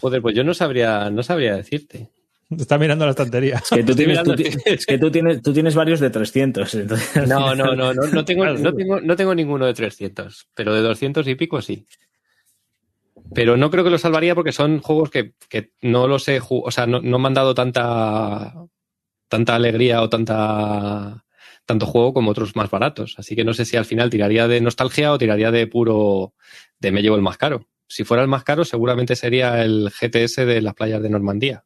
Joder, pues yo no sabría, no sabría decirte. [LAUGHS] Está mirando la estantería. Es que tú tienes, tú, mirando- ti- es que tú tienes, tú tienes varios de 300. Entonces, No, no, no, no, no [LAUGHS] tengo, no tengo, no tengo ninguno de 300, pero de 200 y pico sí. Pero no creo que lo salvaría porque son juegos que, que no los he jugado, o sea, no, no me han dado tanta, tanta alegría o tanta, tanto juego como otros más baratos. Así que no sé si al final tiraría de nostalgia o tiraría de puro de me llevo el más caro. Si fuera el más caro, seguramente sería el GTS de las playas de Normandía.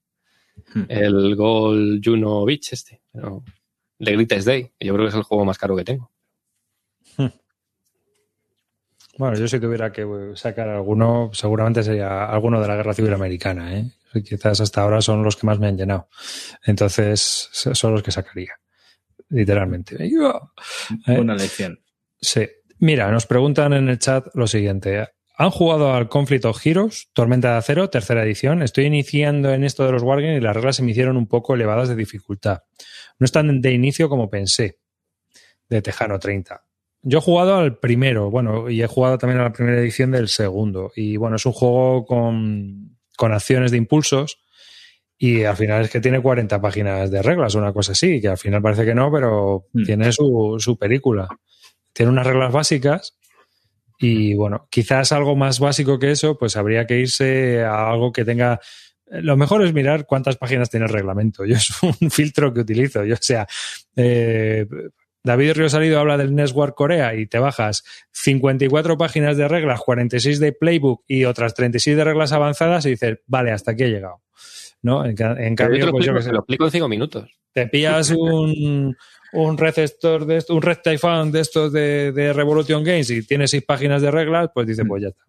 Hmm. El Gol Juno Beach este. Pero de Greatest Day. Yo creo que es el juego más caro que tengo. Bueno, yo si tuviera que sacar alguno, seguramente sería alguno de la Guerra Civil Americana. ¿eh? Quizás hasta ahora son los que más me han llenado. Entonces, son los que sacaría. Literalmente. ¿Eh? Buena lección. Sí. Mira, nos preguntan en el chat lo siguiente. ¿Han jugado al Conflict of Heroes, Tormenta de Acero, tercera edición? Estoy iniciando en esto de los Wargames y las reglas se me hicieron un poco elevadas de dificultad. No están de inicio como pensé, de Tejano 30. Yo he jugado al primero, bueno, y he jugado también a la primera edición del segundo. Y bueno, es un juego con, con acciones de impulsos y al final es que tiene 40 páginas de reglas, una cosa así, que al final parece que no, pero Mm. tiene su, su película. Tiene unas reglas básicas y bueno, quizás algo más básico que eso, pues habría que irse a algo que tenga... Lo mejor es mirar cuántas páginas tiene el reglamento. [LAUGHS] Yo es un filtro que utilizo. Yo, o sea, eh, David Río Salido habla del Network Corea y te bajas 54 páginas de reglas, 46 de playbook y otras 36 de reglas avanzadas y dices, vale, hasta aquí he llegado. ¿No? En, en cambio, pues yo te lo explico en cinco minutos. te pillas un, un receptor de esto, un red typhoon de estos de, de Revolution Games y tienes seis páginas de reglas, pues dices, pues ya está.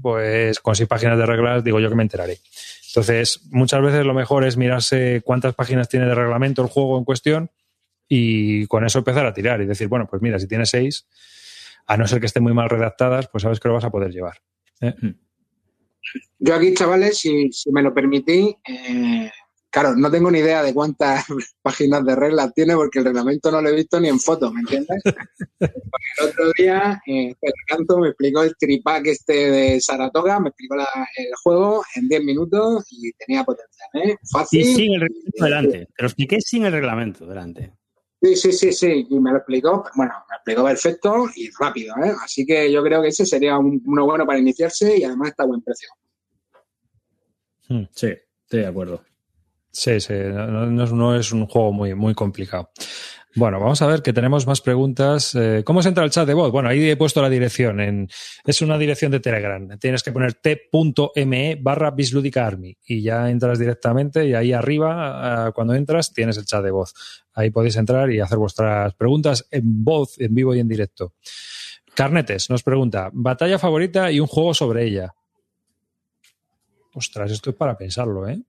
Pues con seis páginas de reglas digo yo que me enteraré. Entonces, muchas veces lo mejor es mirarse cuántas páginas tiene de reglamento el juego en cuestión y con eso empezar a tirar y decir, bueno, pues mira, si tiene seis, a no ser que estén muy mal redactadas, pues sabes que lo vas a poder llevar. ¿eh? Yo aquí, chavales, si, si me lo permitís, eh, claro, no tengo ni idea de cuántas [LAUGHS] páginas de reglas tiene porque el reglamento no lo he visto ni en foto, ¿me entiendes? Porque [LAUGHS] el otro día, eh, Canto me explicó el tripack este de Saratoga, me explicó la- el juego en 10 minutos y tenía potencial, ¿eh? Fácil. Y sin el reglamento delante. Te lo expliqué sin el reglamento delante. Sí, sí, sí, sí, y me lo explicó, bueno, me lo explicó perfecto y rápido, ¿eh? Así que yo creo que ese sería un- uno bueno para iniciarse y además está a buen precio. Sí, estoy de acuerdo. Sí, sí, no, es- un juego muy, muy complicado. Bueno, vamos a ver que tenemos más preguntas. Eh, ¿Cómo se entra al chat de voz? Bueno, ahí he puesto la dirección. Es una dirección de Telegram. Tienes que poner t.me barra Bislúdica Army y ya entras directamente y ahí arriba, cuando entras, tienes el chat de voz. Ahí podéis entrar y hacer vuestras preguntas en voz, en vivo y en directo. Carnetes nos pregunta, batalla favorita y un juego sobre ella. Ostras, esto es para pensarlo, ¿eh?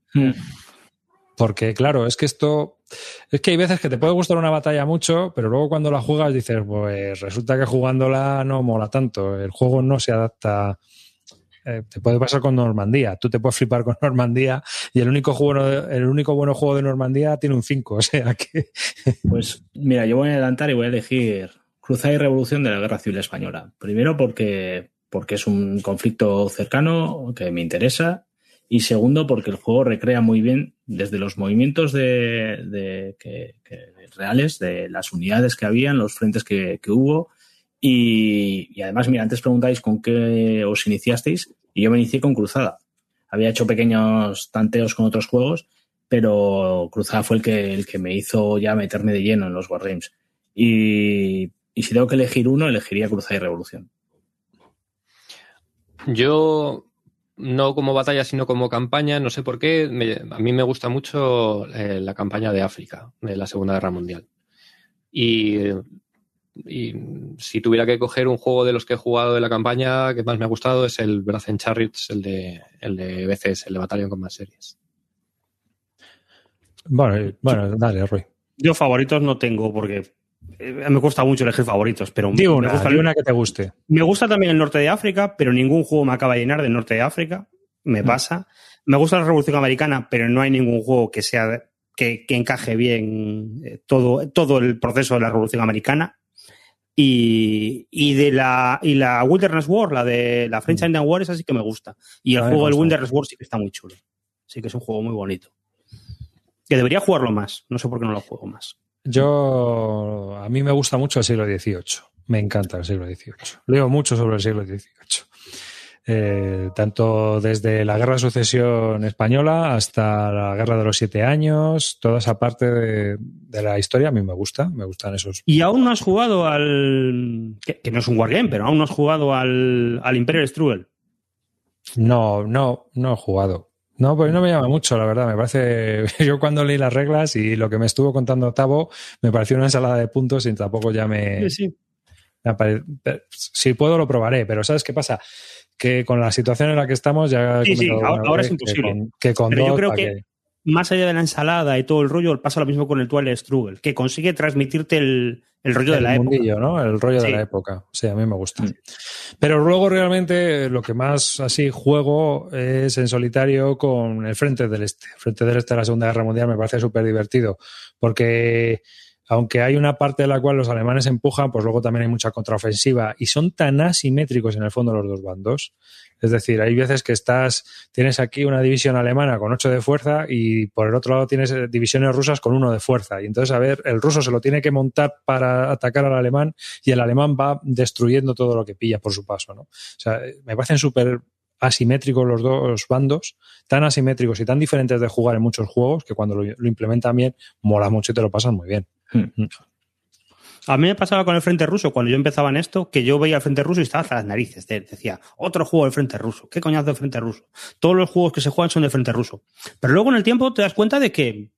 Porque, claro, es que esto. Es que hay veces que te puede gustar una batalla mucho, pero luego cuando la juegas dices, pues resulta que jugándola no mola tanto. El juego no se adapta. Eh, te puede pasar con Normandía. Tú te puedes flipar con [LAUGHS] Normandía y el único, juego, el único bueno juego de Normandía tiene un 5. O sea que. [LAUGHS] Pues mira, yo voy a adelantar y voy a elegir Cruzada y Revolución de la Guerra Civil Española. Primero porque, porque es un conflicto cercano que me interesa y segundo porque el juego recrea muy bien desde los movimientos de, reales de las unidades que habían, los frentes que, hubo y, y, además, mira, antes preguntáis con qué os iniciasteis y yo me inicié con Cruzada. Había hecho pequeños tanteos con otros juegos, pero Cruzada fue el que, el que me hizo ya meterme de lleno en los Wargames. Y, y si tengo que elegir uno, elegiría Cruzada y Revolución. Yo no como batalla, sino como campaña, no sé por qué, me, a mí me gusta mucho eh, la campaña de África, de la Segunda Guerra Mundial. Y, y, si tuviera que coger un juego de los que he jugado de la campaña que más me ha gustado es el Brazen Chariots, el de, el de BCS, el de Battalion Combat Series. Bueno, bueno, dale, Rui. Yo favoritos no tengo porque me cuesta mucho elegir favoritos, pero di una, me gusta una que te guste. Me gusta también el norte de África, pero ningún juego me acaba de llenar del norte de África. Me Mm. pasa. Me gusta la Revolución Americana, pero no hay ningún juego que sea que, que encaje bien eh, todo, todo el proceso de la Revolución Americana. Y, y de la y la Wilderness War, la de la French Indian War, esa sí que me gusta. Y el juego del gusta. Wilderness War sí que está muy chulo. Sí que es un juego muy bonito. Que debería jugarlo más. No sé por qué no lo juego más. Yo, a mí me gusta mucho el siglo XVIII. Me encanta el siglo XVIII. Leo mucho sobre el siglo XVIII. eh, tanto desde la Guerra de Sucesión Española hasta la Guerra de los Siete Años, toda esa parte de, de la historia a mí me gusta, me gustan esos. Y aún no has jugado al. que, que no es un wargame, pero aún no has jugado al, al Imperial Struggle. No, no, no he jugado. No, pues no me llama mucho, la verdad. Me parece. [LAUGHS] Yo cuando leí las reglas y lo que me estuvo contando Tavo, me pareció una ensalada de puntos y tampoco ya me. Sí, sí. me apare- pero Si puedo, lo probaré, pero ¿sabes qué pasa? Que con la situación en la que estamos, ya. he Sí, sí, ahora- es imposible. Que con, que con Pero yo dos, creo ¿pa' que-? Más allá de la ensalada y todo el rollo, pasa lo mismo con el Twilight Struggle, que consigue transmitirte el, el rollo de la época. El rollo de la época. Sí, a mí me gusta. Mm. Pero luego realmente lo que más así juego es en solitario con el Frente del Este. El Frente del Este de la Segunda Guerra Mundial me parece súper divertido porque aunque hay una parte de la cual los alemanes empujan, pues luego también hay mucha contraofensiva y son tan asimétricos en el fondo los dos bandos. Es decir, hay veces que estás, tienes aquí una división alemana con 8 de fuerza y por el otro lado tienes eh, divisiones rusas con 1 de fuerza. Y entonces, a ver, el ruso se lo tiene que montar para atacar al alemán y el alemán va destruyendo todo lo que pilla por su paso, ¿no? O sea, eh, me parecen súper asimétricos los dos bandos, tan asimétricos y tan diferentes de jugar en muchos juegos que cuando lo, lo implementan bien, mola mucho y te lo pasan muy bien. A mí me pasaba con el Frente Ruso, cuando yo empezaba en esto, que yo veía el Frente Ruso y estaba hasta las narices. de- Decía, otro juego del Frente Ruso. ¿Qué coñazo del Frente Ruso? Todos los juegos que se juegan son del Frente Ruso. Pero luego en el tiempo te das cuenta de que,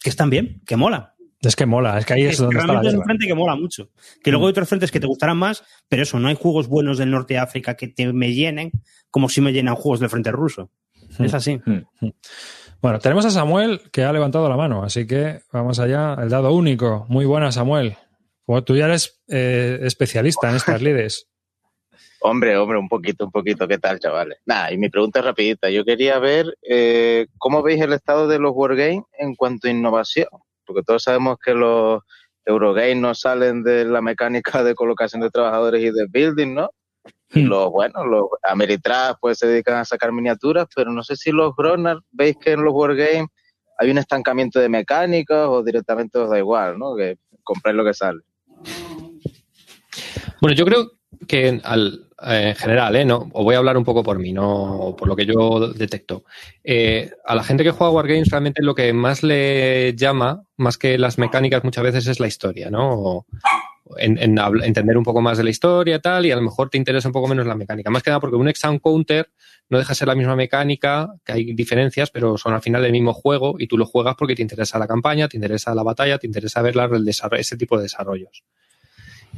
que están bien, que mola. Es que mola, es que ahí es donde está la realmente es un frente que mola mucho. Que luego hay otros frentes que te gustarán más, pero eso, no hay juegos buenos del norte de África que te me llenen como si me llenan juegos del Frente Ruso. Es así. Bueno, tenemos a Samuel que ha levantado la mano, así que vamos allá. El dado único. Muy buena, Samuel. Como tú ya eres eh, especialista en estas lides. [LAUGHS] Hombre, hombre, un poquito, un poquito. ¿Qué tal, chavales? Nada, y mi pregunta es rapidita. Yo quería ver eh, cómo veis el estado de los Wargames en cuanto a innovación. Porque todos sabemos que los Eurogames no salen de la mecánica de colocación de trabajadores y de building, ¿no? Y Hmm. los, bueno, los Ameritrash pues se dedican a sacar miniaturas, pero no sé si los Gronar veis que en los Wargames hay un estancamiento de mecánicas o directamente os da igual, ¿no? Que compráis lo que sale. Bueno, yo creo que al, eh, en general, ¿eh? No, os voy a hablar un poco por mí, no por lo que yo detecto. Eh, a la gente que juega Wargames realmente lo que más le llama, más que las mecánicas muchas veces, es la historia, ¿no? En, entender un poco más de la historia tal, y a lo mejor te interesa un poco menos la mecánica. Más que nada porque un exam counter no deja de ser la misma mecánica, que hay diferencias, pero son al final el mismo juego y tú lo juegas porque te interesa la campaña, te interesa la batalla, te interesa ver la- el desarrollo, ese tipo de desarrollos.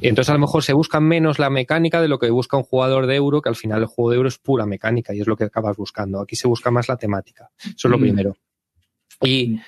Y entonces a lo mejor se busca menos la mecánica de lo que busca un jugador de euro, que al final el juego de euro es pura mecánica y es lo que acabas buscando. Aquí se busca más la temática. Eso es lo Mm. primero. Y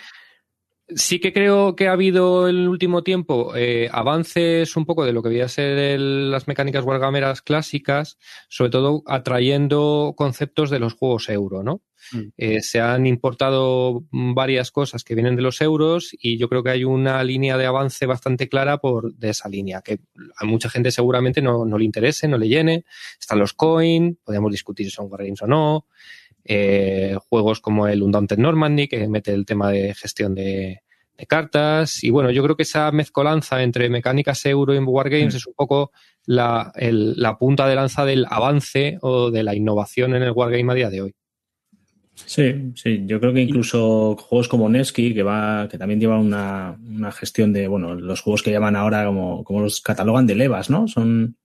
sí que creo que ha habido en el último tiempo eh, avances un poco de lo que debía ser el- las mecánicas wargameras clásicas, sobre todo atrayendo conceptos de los juegos euro, ¿no? Mm. Eh, se han importado varias cosas que vienen de los euros y yo creo que hay una línea de avance bastante clara por de esa línea, que a mucha gente seguramente no, no le interese, no le llene. Están los coin, podemos discutir si son wargames o no. Eh, juegos como el Undaunted Normandy, que mete el tema de gestión de, de cartas. Y bueno, yo creo que esa mezcolanza entre mecánicas euro y wargames Mm. es un poco la, el- la punta de lanza del avance o de la innovación en el wargame a día de hoy. Sí, sí, yo creo que incluso juegos como Nesky, que va, que también lleva una, una gestión de, bueno, los juegos que llaman ahora como, como los catalogan de levas, ¿no? Son,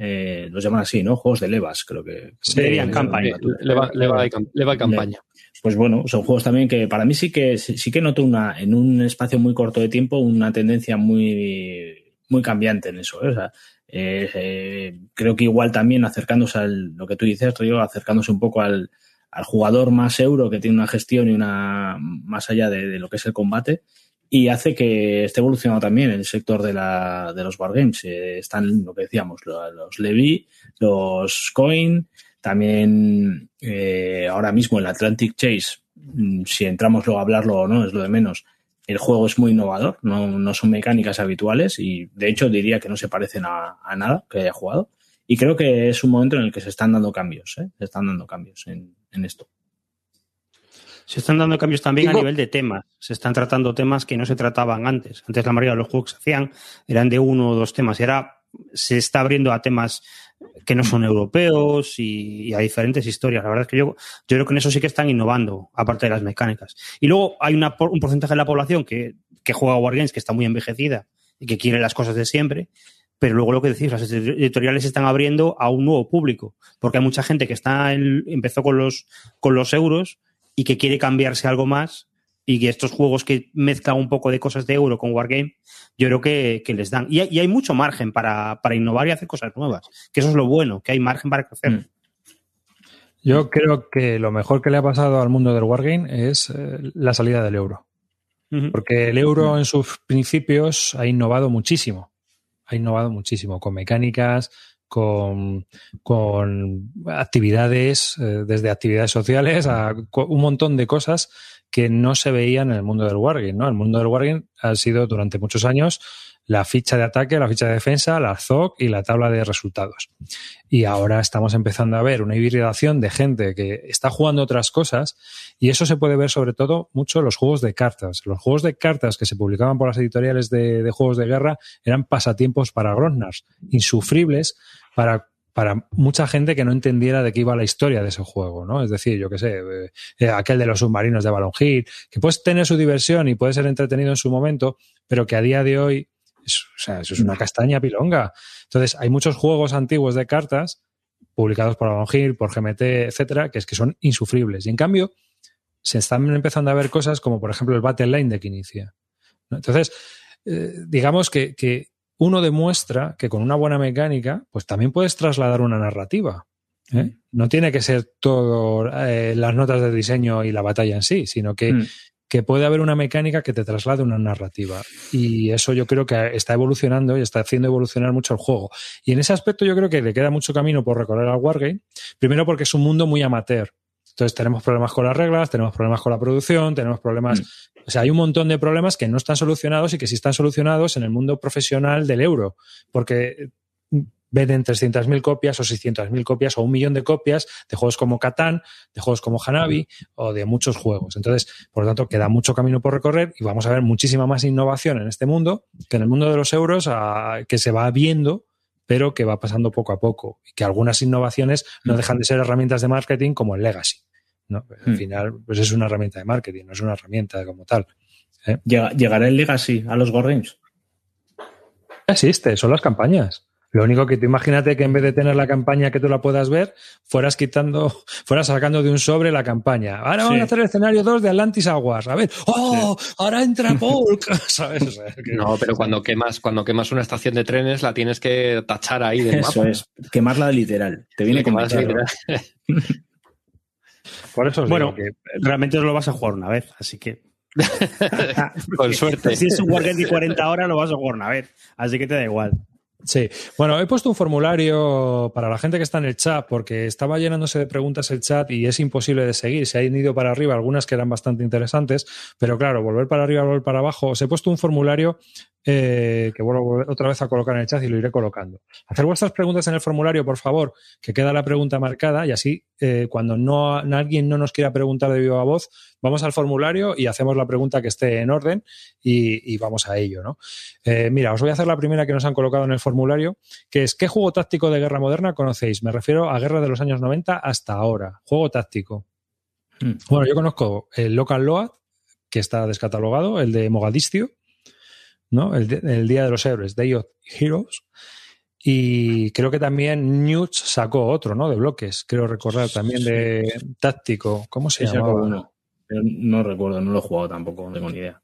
eh, los llaman así, ¿no? Juegos de levas, creo que. Sí, Campaign. Leva, leva de leva de campaña. Pues bueno, son juegos también que para mí sí que sí sí que noto una, en un espacio muy corto de tiempo, una tendencia muy, muy cambiante en eso. ¿eh? O sea, eh, eh, creo que igual también acercándose al, lo que tú dices, Río, acercándose un poco al, al jugador más euro que tiene una gestión y una más allá de, de lo que es el combate y hace que esté evolucionando también el sector de, la, de los wargames. Eh, están lo que decíamos, lo- los Levi, los Coin, también eh, ahora mismo el Atlantic Chase, mm, si entramos luego a hablarlo o no, es lo de menos. El juego es muy innovador, no, no son mecánicas habituales y de hecho diría que no se parecen a, a nada que haya jugado. Y creo que es un momento en el que se están dando cambios, ¿eh? se están dando cambios en, en esto. Se están dando cambios también a nivel de temas. Se están tratando temas que no se trataban antes. Antes la mayoría de los juegos que se hacían eran de uno o dos temas. Y ahora se está abriendo a temas que no son europeos y, y, a diferentes historias. La verdad es que yo, yo creo que en eso sí que están innovando, aparte de las mecánicas. Y luego hay una, un porcentaje de la población que, que juega a Wargames que está muy envejecida y que quiere las cosas de siempre. Pero luego lo que decís, las editoriales se están abriendo a un nuevo público, porque hay mucha gente que está en, empezó con los, con los euros y que quiere cambiarse algo más y que estos juegos que mezclan un poco de cosas de euro con Wargame, yo creo que, que les dan. Y hay, y hay, mucho margen para, para, innovar y hacer cosas nuevas, que eso es lo bueno, que hay margen para crecer. Mm. Yo creo que lo mejor que le ha pasado al mundo del Wargame es eh, la salida del euro. Uh -huh. Porque el euro uh -huh. en sus principios ha innovado muchísimo. Ha innovado muchísimo con mecánicas, con, actividades, eh, desde actividades sociales a un montón de cosas que no se veían en el mundo del Wargame. ¿no? El mundo del Wargame ha sido durante muchos años la ficha de ataque, la ficha de defensa, la ZOC y la tabla de resultados. Y ahora estamos empezando a ver una hibridación de gente que está jugando otras cosas y eso se puede ver sobre todo mucho en los juegos de cartas. Los juegos de cartas que se publicaban por las editoriales de, juegos de guerra eran pasatiempos para Grognars, insufribles para para mucha gente que no entendiera de qué iba la historia de ese juego, ¿no? Es decir, yo qué sé, eh, aquel de los submarinos de Balon Hill, que puedes tener su diversión y puede ser entretenido en su momento, pero que a día de hoy, es, o sea, eso es una castaña pilonga. Entonces, hay muchos juegos antiguos de cartas publicados por Balon Hill, por GMT, etcétera, que es que son insufribles. Y en cambio, se están empezando a ver cosas como, por ejemplo, el Battle Line de Quinicia. ¿no? Entonces, eh, digamos que, que uno demuestra que con una buena mecánica, pues también puedes trasladar una narrativa. ¿eh? No tiene que ser todo eh, las notas de diseño y la batalla en sí, sino que, mm. Que, puede haber una mecánica que te traslade una narrativa. Y eso yo creo que está evolucionando y está haciendo evolucionar mucho el juego. Y en ese aspecto yo creo que le queda mucho camino por recorrer al Wargame. Primero porque es un mundo muy amateur. Entonces tenemos problemas con las reglas, tenemos problemas con la producción, tenemos problemas... Mm. O sea, hay un montón de problemas que no están solucionados y que sí están solucionados en el mundo profesional del euro, porque venden 300.000 copias o 600.000 copias o un millón de copias de juegos como Catán, de juegos como Hanabi o de muchos juegos. Entonces, por lo tanto, queda mucho camino por recorrer y vamos a ver muchísima más innovación en este mundo que en el mundo de los euros a, que se va viendo pero que va pasando poco a poco y que algunas innovaciones no dejan de ser herramientas de marketing como el Legacy. ¿no? Al final, pues es una herramienta de marketing, no es una herramienta como tal. ¿eh? ¿Llegará el Legacy a los Wargames? Existe, son las campañas. Lo único que tú imagínate que en vez de tener la campaña que tú la puedas ver, fueras quitando, [LAUGHS] fueras sacando de un sobre la campaña. Ahora sí. vamos a hacer el escenario 2 de Atlantis Aguas. A ver, ¡oh! Sí. Ahora entra Polk. [LAUGHS] ¿Sabes? O sea, que... No, pero cuando quemas, cuando quemas una estación de trenes la tienes que tachar ahí del Eso mapa. es, quemarla literal. Te viene como literal. [LAUGHS] Por eso bueno, que realmente lo vas a jugar una vez, así que. Con suerte. Si es un Wargame de 40 horas, lo vas a jugar una vez. Así que te da igual. Sí, bueno, he puesto un formulario para la gente que está en el chat porque estaba llenándose de preguntas el chat y es imposible de seguir. Se han ido para arriba algunas que eran bastante interesantes, pero claro, volver para arriba, volver para abajo. Os he puesto un formulario eh, que vuelvo otra vez a colocar en el chat y lo iré colocando. Hacer vuestras preguntas en el formulario, por favor, que queda la pregunta marcada y así eh, cuando no alguien no nos quiera preguntar de viva voz, vamos al formulario y hacemos la pregunta que esté en orden y, y vamos a ello. ¿no? Eh, mira, os voy a hacer la primera que nos han colocado en el formulario, que es ¿qué juego táctico de guerra moderna conocéis? Me refiero a guerra de los años 90 hasta ahora. Juego táctico. Mm. Bueno, yo conozco el Local Load, que está descatalogado, el de Mogadiscio, ¿no? El, el, Día de los Héroes, Day of Heroes. Y creo que también Newt sacó otro, ¿no? De bloques, creo recordar también de táctico. ¿Cómo se sí, llama? Uno. No recuerdo, no lo he jugado tampoco, no tengo ni idea.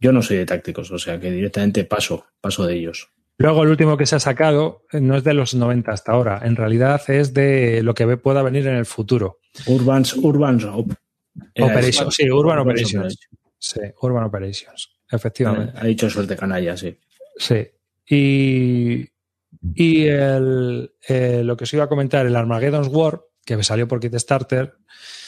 Yo no soy de tácticos, o sea que directamente paso, paso de ellos. Luego el último que se ha sacado no es de los 90 hasta ahora, en realidad es de lo que pueda venir en el futuro. Urbans, Urbans Operations, sí, Urban. Operations. Sí, Urban Operations, efectivamente. Ha dicho suerte canalla, sí. Sí. Y, y el, eh, lo que os iba a comentar, el Armageddon's War, que salió por Kickstarter,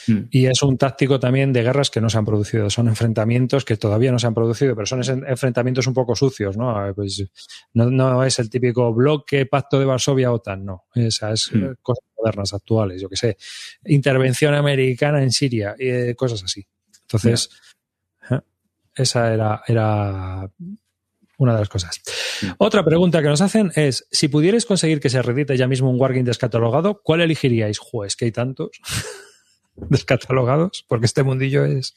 mm. y es un táctico también de guerras que no se han producido. Son enfrentamientos que todavía no se han producido, pero son enfrentamientos un poco sucios, ¿no? Pues no, no es el típico bloque, pacto de Varsovia, OTAN, no. Esa es mm. cosas modernas, actuales, yo que sé. Intervención americana en Siria, eh, cosas así. Entonces. Esa era, era una de las cosas. Otra pregunta que nos hacen es, si pudierais conseguir que se reedite ya mismo un Wargame descatalogado, ¿cuál elegiríais? Juez, que hay tantos [LAUGHS] descatalogados, porque este mundillo es...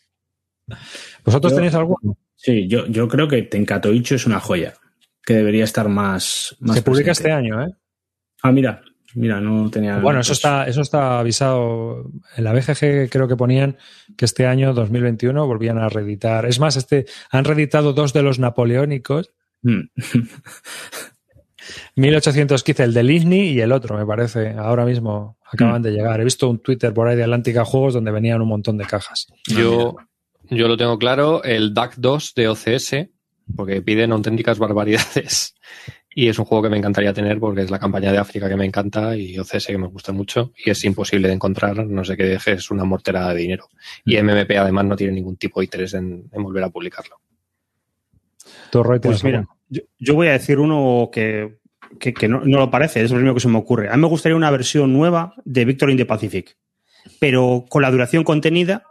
¿Vosotros Yo- tenéis alguno? Sí, yo, yo creo que Tenkatoicho es una joya, que debería estar más... más Se publica este año, ¿eh? Ah, mira, mira, no tenía... Bueno, eso está, eso está avisado. En la BGG creo que ponían que este año, 2021, volvían a reeditar. Es más, este, han reeditado dos de los napoleónicos. [LAUGHS] mm. 1815, el de Disney y el otro, me parece. Ahora mismo acaban de llegar. He visto un Twitter por ahí de Atlántica Juegos donde venían un montón de cajas. Yo, yo lo tengo claro, el DAC 2 de OCS, porque piden auténticas barbaridades. Y es un juego que me encantaría tener porque es la campaña de África que me encanta y OCS que me gusta mucho y es imposible de encontrar, no sé qué deje, es una mortera de dinero. Y MMP además no tiene ningún tipo de interés en, en volver a publicarlo. Pues mira, yo, yo voy a decir uno que, que- que no, no lo parece, es lo primero que se me ocurre. A mí me gustaría una versión nueva de Victor in the Pacific, pero con la duración contenida,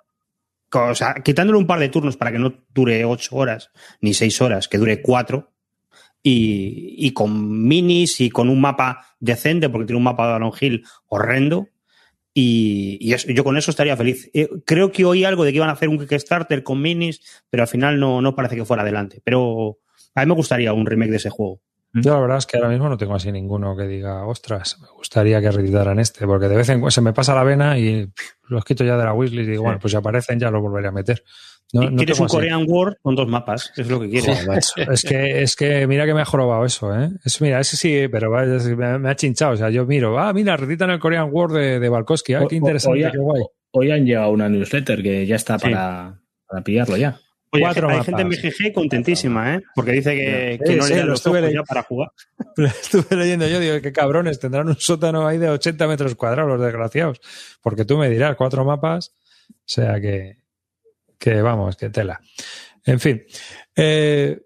co- o sea, quitándole un par de turnos para que no dure ocho horas ni seis horas, que dure cuatro, y, y con minis y con un mapa decente, porque tiene un mapa de Balon Hill horrendo. Y, y eso- yo con eso estaría feliz. Eh, creo que oí algo de que iban a hacer un Kickstarter con minis, pero al final no, no parece que fuera adelante. Pero a mí me gustaría un remake de ese juego. Yo la verdad es que ahora mismo no tengo así ninguno que diga, ostras, me gustaría que reeditaran este, porque de vez en cuando se me pasa la vena y pff, los quito ya de la wishlist y digo, bueno, pues si aparecen ya los volveré a meter. No, Y no Quieres un así. Korean War con dos mapas, es lo que quieres. Joder, [LAUGHS] es que es que mira que me ha jorobado eso, ¿eh? Eso, mira, ese sí, pero me, me ha chinchado. O sea, yo miro, ah, mira, reditan el Korean War de, de Balkowski, ah, qué interesante, hoy, qué guay. hoy han llegado una newsletter que ya está Sí. para, para pillarlo ya. Oye, Cuatro hay mapas. gente en BGG contentísima, ¿eh? Porque dice que, Sí, que no sí, le los estuve ojos leyendo. ya para jugar. [LAUGHS] Lo estuve leyendo yo, digo, qué cabrones, tendrán un sótano ahí de 80 metros cuadrados, los desgraciados. Porque tú me dirás, cuatro mapas, o sea que, que vamos, que tela. En fin. Eh,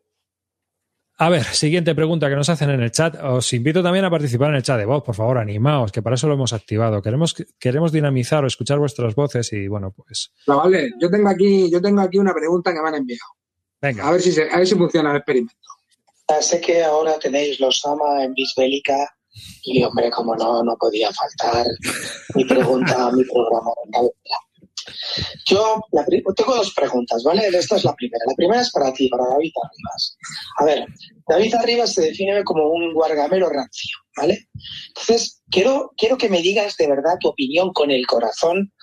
a ver, siguiente pregunta que nos hacen en el chat. Os invito también a participar en el chat de voz, por favor, animaos, que para eso lo hemos activado. Queremos, queremos dinamizar o escuchar vuestras voces y bueno, pues No, vale, yo tengo aquí, yo tengo aquí una pregunta que me han enviado. venga. A ver si se- a ver si funciona el experimento. Ah, Sé que ahora tenéis los AMA en Bisbélica y, hombre, como no, no podía faltar mi pregunta a mi programa de. Yo tengo dos preguntas, ¿vale? Esta es la primera. La primera es para ti, para David Arribas. A ver, David Arribas se define como un guargamero rancio, ¿vale? Entonces, quiero, quiero que me digas de verdad tu opinión con el corazón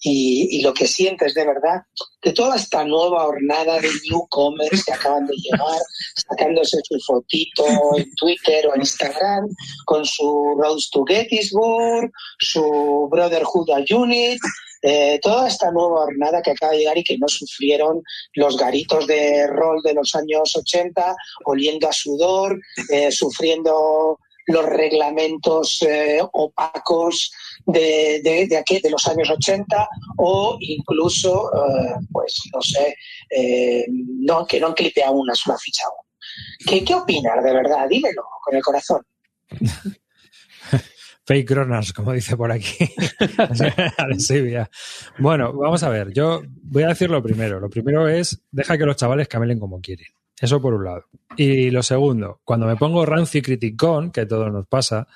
y, y lo que sientes de verdad de toda esta nueva hornada de newcomers que acaban de llegar, sacándose su fotito en Twitter o en Instagram con su Rose to Gettysburg, su Brotherhood a Unit, eh, toda esta nueva hornada que acaba de llegar y que no sufrieron los garitos de rol de los años 80, oliendo a sudor, eh, sufriendo los reglamentos eh, opacos de, de, de, los años 80 o incluso, eh, pues no sé, no, que no han clipeado una sola ficha aún. ¿Qué, ¿Qué opinas de verdad? Dímelo con el corazón. [LAUGHS] Fake runners, como dice por aquí. [LAUGHS] [LAUGHS] Bueno, vamos a ver. Yo voy a decir lo primero. Lo primero es, deja que los chavales camelen como quieren. Eso por un lado. Y lo segundo, cuando me pongo rancio y criticón, que a todos nos pasa,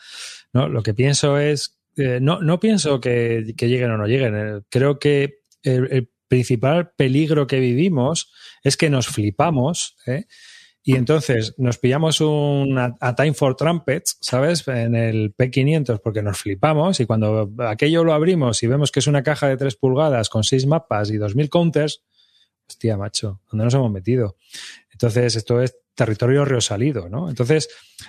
¿no? lo que pienso es, eh, no, no pienso que, que, lleguen o no lleguen. Eh, creo que el, el, principal peligro que vivimos es que nos flipamos, ¿eh? Y entonces nos pillamos un a, Time for Trumpets, ¿sabes? En el P500 porque nos flipamos y cuando aquello lo abrimos y vemos que es una caja de 3 pulgadas con 6 mapas y 2000 counters, hostia, macho, ¿dónde nos hemos metido? Entonces esto es territorio reosalido, ¿no? Entonces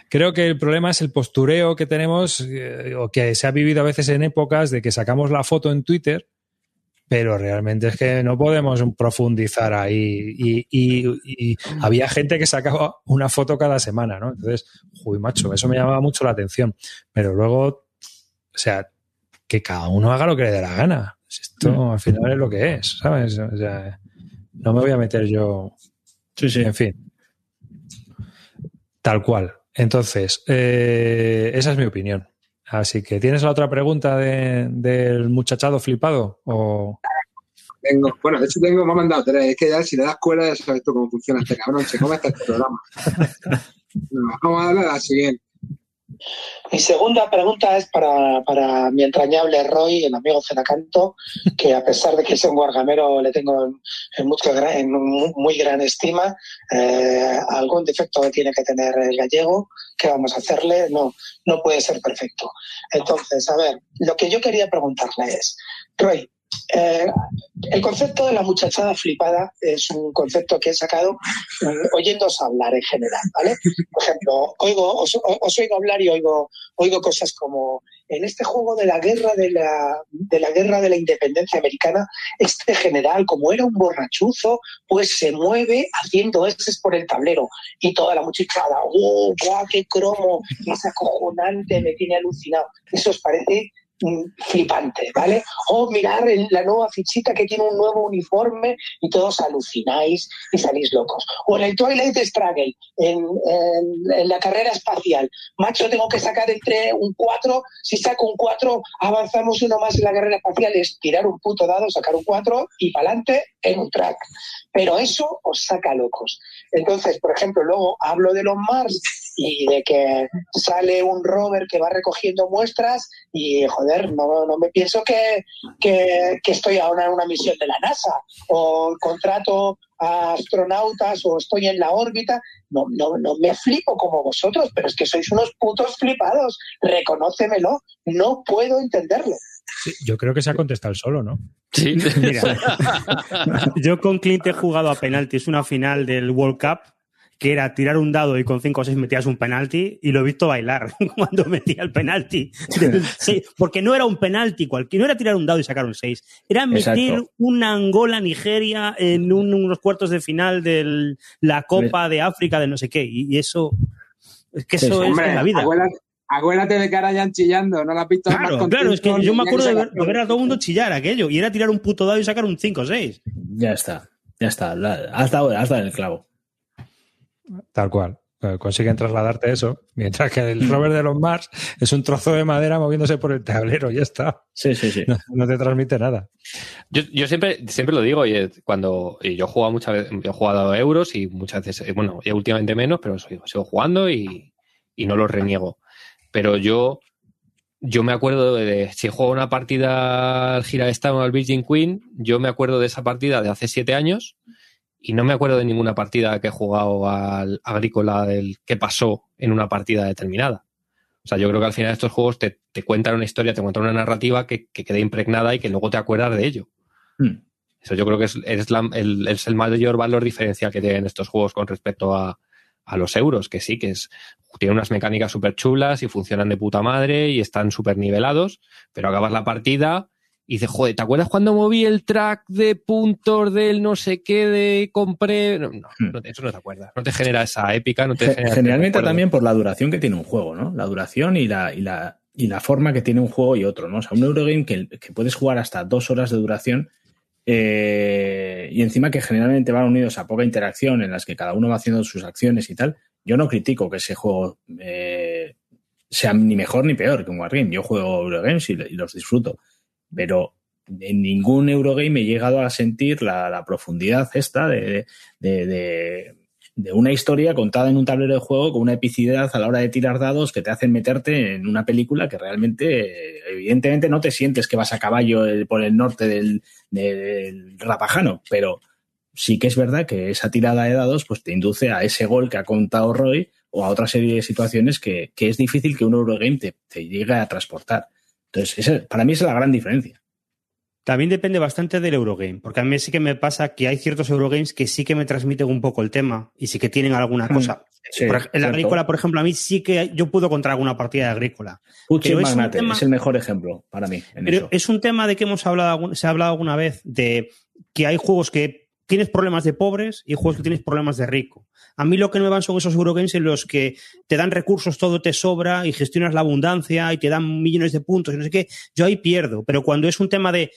creo que el problema es el postureo que tenemos eh, o que se ha vivido a veces en épocas de que sacamos la foto en Twitter pero realmente es que no podemos profundizar ahí. Y, y, y, había gente que sacaba una foto cada semana, ¿no? Entonces, uy, macho, eso me llamaba mucho la atención. Pero luego, o sea, que cada uno haga lo que le dé la gana. Esto al final es lo que es, ¿sabes? O sea, no me voy a meter yo. Sí, sí. En fin. Tal cual. Entonces, eh, esa es mi opinión. Así que, ¿tienes la otra pregunta de, del muchachado flipado? O... Tengo, bueno, de hecho tengo, me ha mandado tres. Es que ya si le das cuerda ya sabes tú cómo funciona este cabrón. Se come hasta este programa. [LAUGHS] Vamos a darle a la siguiente. Mi segunda pregunta es para, para mi entrañable Roy, el amigo Cenacanto, que a pesar de que es un guargamero le tengo en, mucho en mu- muy gran estima, eh, algún defecto tiene que tener el gallego, ¿qué vamos a hacerle? No, no puede ser perfecto. Entonces, a ver, lo que yo quería preguntarle es, Roy, eh, el concepto de la muchachada flipada es un concepto que he sacado eh, hablar en general, ¿vale? Por ejemplo, oigo, os, os oigo hablar y oigo, oigo cosas como en este juego de la guerra de la, de la guerra de la independencia americana, este general, como era un borrachuzo, pues se mueve haciendo eses por el tablero y toda la muchachada, ¡oh, guau, qué cromo! Es acojonante, me tiene alucinado. Eso os parece flipante, ¿vale? O mirar la nueva fichita que tiene un nuevo uniforme y todos alucináis y salís locos. O en el Twilight Struggle, en, en- en la carrera espacial, macho, tengo que sacar entre un 4, si saco un 4, avanzamos uno más en la carrera espacial, es tirar un puto dado, sacar un 4 y para adelante en un track. Pero eso os saca locos. Entonces, por ejemplo, luego hablo de los Mars y de que sale un rover que va recogiendo muestras y, joder, no, no me pienso que, que, estoy ahora en una misión de la NASA o contrato a astronautas o estoy en la órbita. No, no, no me flipo como vosotros, pero es que sois unos putos flipados. Reconócemelo. No puedo entenderlo. Sí, yo creo que se ha contestado el solo, ¿no? Sí. Mira, [LAUGHS] [LAUGHS] yo con Clint he jugado a penalti. Es una final del World Cup que era tirar un dado y con 5 o 6 metías un penalti y lo he visto bailar [LAUGHS] cuando metía el penalti. seis. Porque no era un penalti cualquier, no era tirar un dado y sacar un 6. Era meter Exacto. una Angola-Nigeria en un- unos cuartos de final de la Copa de África de no sé qué. Y, eso, es que Sí, eso sí. es Hombre, la vida. Acuérdate de que ahora ya chillando, no la has visto Claro, claro, es que yo me acuerdo de ver, sacar- de ver a todo el mundo chillar aquello y era tirar un puto dado y sacar un 5 o 6. Ya está, ya está. Has dado, has dado en el clavo. Tal cual. Eh, Consiguen trasladarte eso. Mientras que el rover de los Mars es un trozo de madera moviéndose por el tablero, ya está. Sí, sí, sí. No, no te transmite nada. Yo, yo siempre, siempre lo digo, y cuando y yo he jugado muchas veces, yo he jugado a euros y muchas veces, eh, bueno, ya últimamente menos, pero sigo, sigo jugando y, y no lo reniego. Pero yo, yo me acuerdo de, si juego una partida al Gira Estado o al Virgin Queen, yo me acuerdo de esa partida de hace siete años y no me acuerdo de ninguna partida que he jugado al Agrícola del que pasó en una partida determinada. O sea, yo creo que al final estos juegos te, te cuentan una historia, te cuentan una narrativa que, que quede impregnada y que luego te acuerdas de ello. Hmm. Eso yo creo que es, es, la- el, es el mayor valor diferencial que tienen estos juegos con respecto a, a los euros, que sí, que es, tienen unas mecánicas súper chulas y funcionan de puta madre y están súper nivelados, pero acabas la partida y dices, joder, ¿te acuerdas cuando moví el track de puntos del no sé qué de compré? No, no, Hmm. eso no te acuerdas. No te genera esa épica, no te Ge- genera Generalmente también por la duración que tiene un juego, ¿no? La duración y la, y la, y la forma que tiene un juego y otro, ¿no? O sea, un Eurogame que, que puedes jugar hasta dos horas de duración eh, y encima que generalmente van unidos a poca interacción en las que cada uno va haciendo sus acciones y tal. Yo no critico que ese juego eh, sea ni mejor ni peor que un Wargame. Yo juego Eurogames y, y los disfruto, pero en ningún Eurogame he llegado a sentir la, la profundidad esta de, de, de, de una historia contada en un tablero de juego con una epicidad a la hora de tirar dados que te hacen meterte en una película que realmente, evidentemente, no te sientes que vas a caballo eh, por el norte del, del Rapajano, pero sí que es verdad que esa tirada de dados pues te induce a ese gol que ha contado Roy o a otra serie de situaciones que, que es difícil que un Eurogame te, te llegue a transportar. Entonces, esa- para mí esa es la gran diferencia. También depende bastante del Eurogame, porque a mí sí que me pasa que hay ciertos Eurogames que sí que me transmiten un poco el tema y sí que tienen alguna Mm, cosa. sí, Por ej- el cierto. agrícola, por ejemplo, a mí sí que yo puedo contar alguna partida de agrícola. Pero es Magnate tema- es el mejor ejemplo para mí. En Pero eso. es un tema de que hemos hablado, se ha hablado alguna vez de que hay juegos que tienes problemas de pobres y juegos que tienes problemas de rico. A mí lo que no me van son esos Eurogames en los que te dan recursos, todo te sobra y gestionas la abundancia y te dan millones de puntos y no sé qué. Yo ahí pierdo. Pero cuando es un tema de,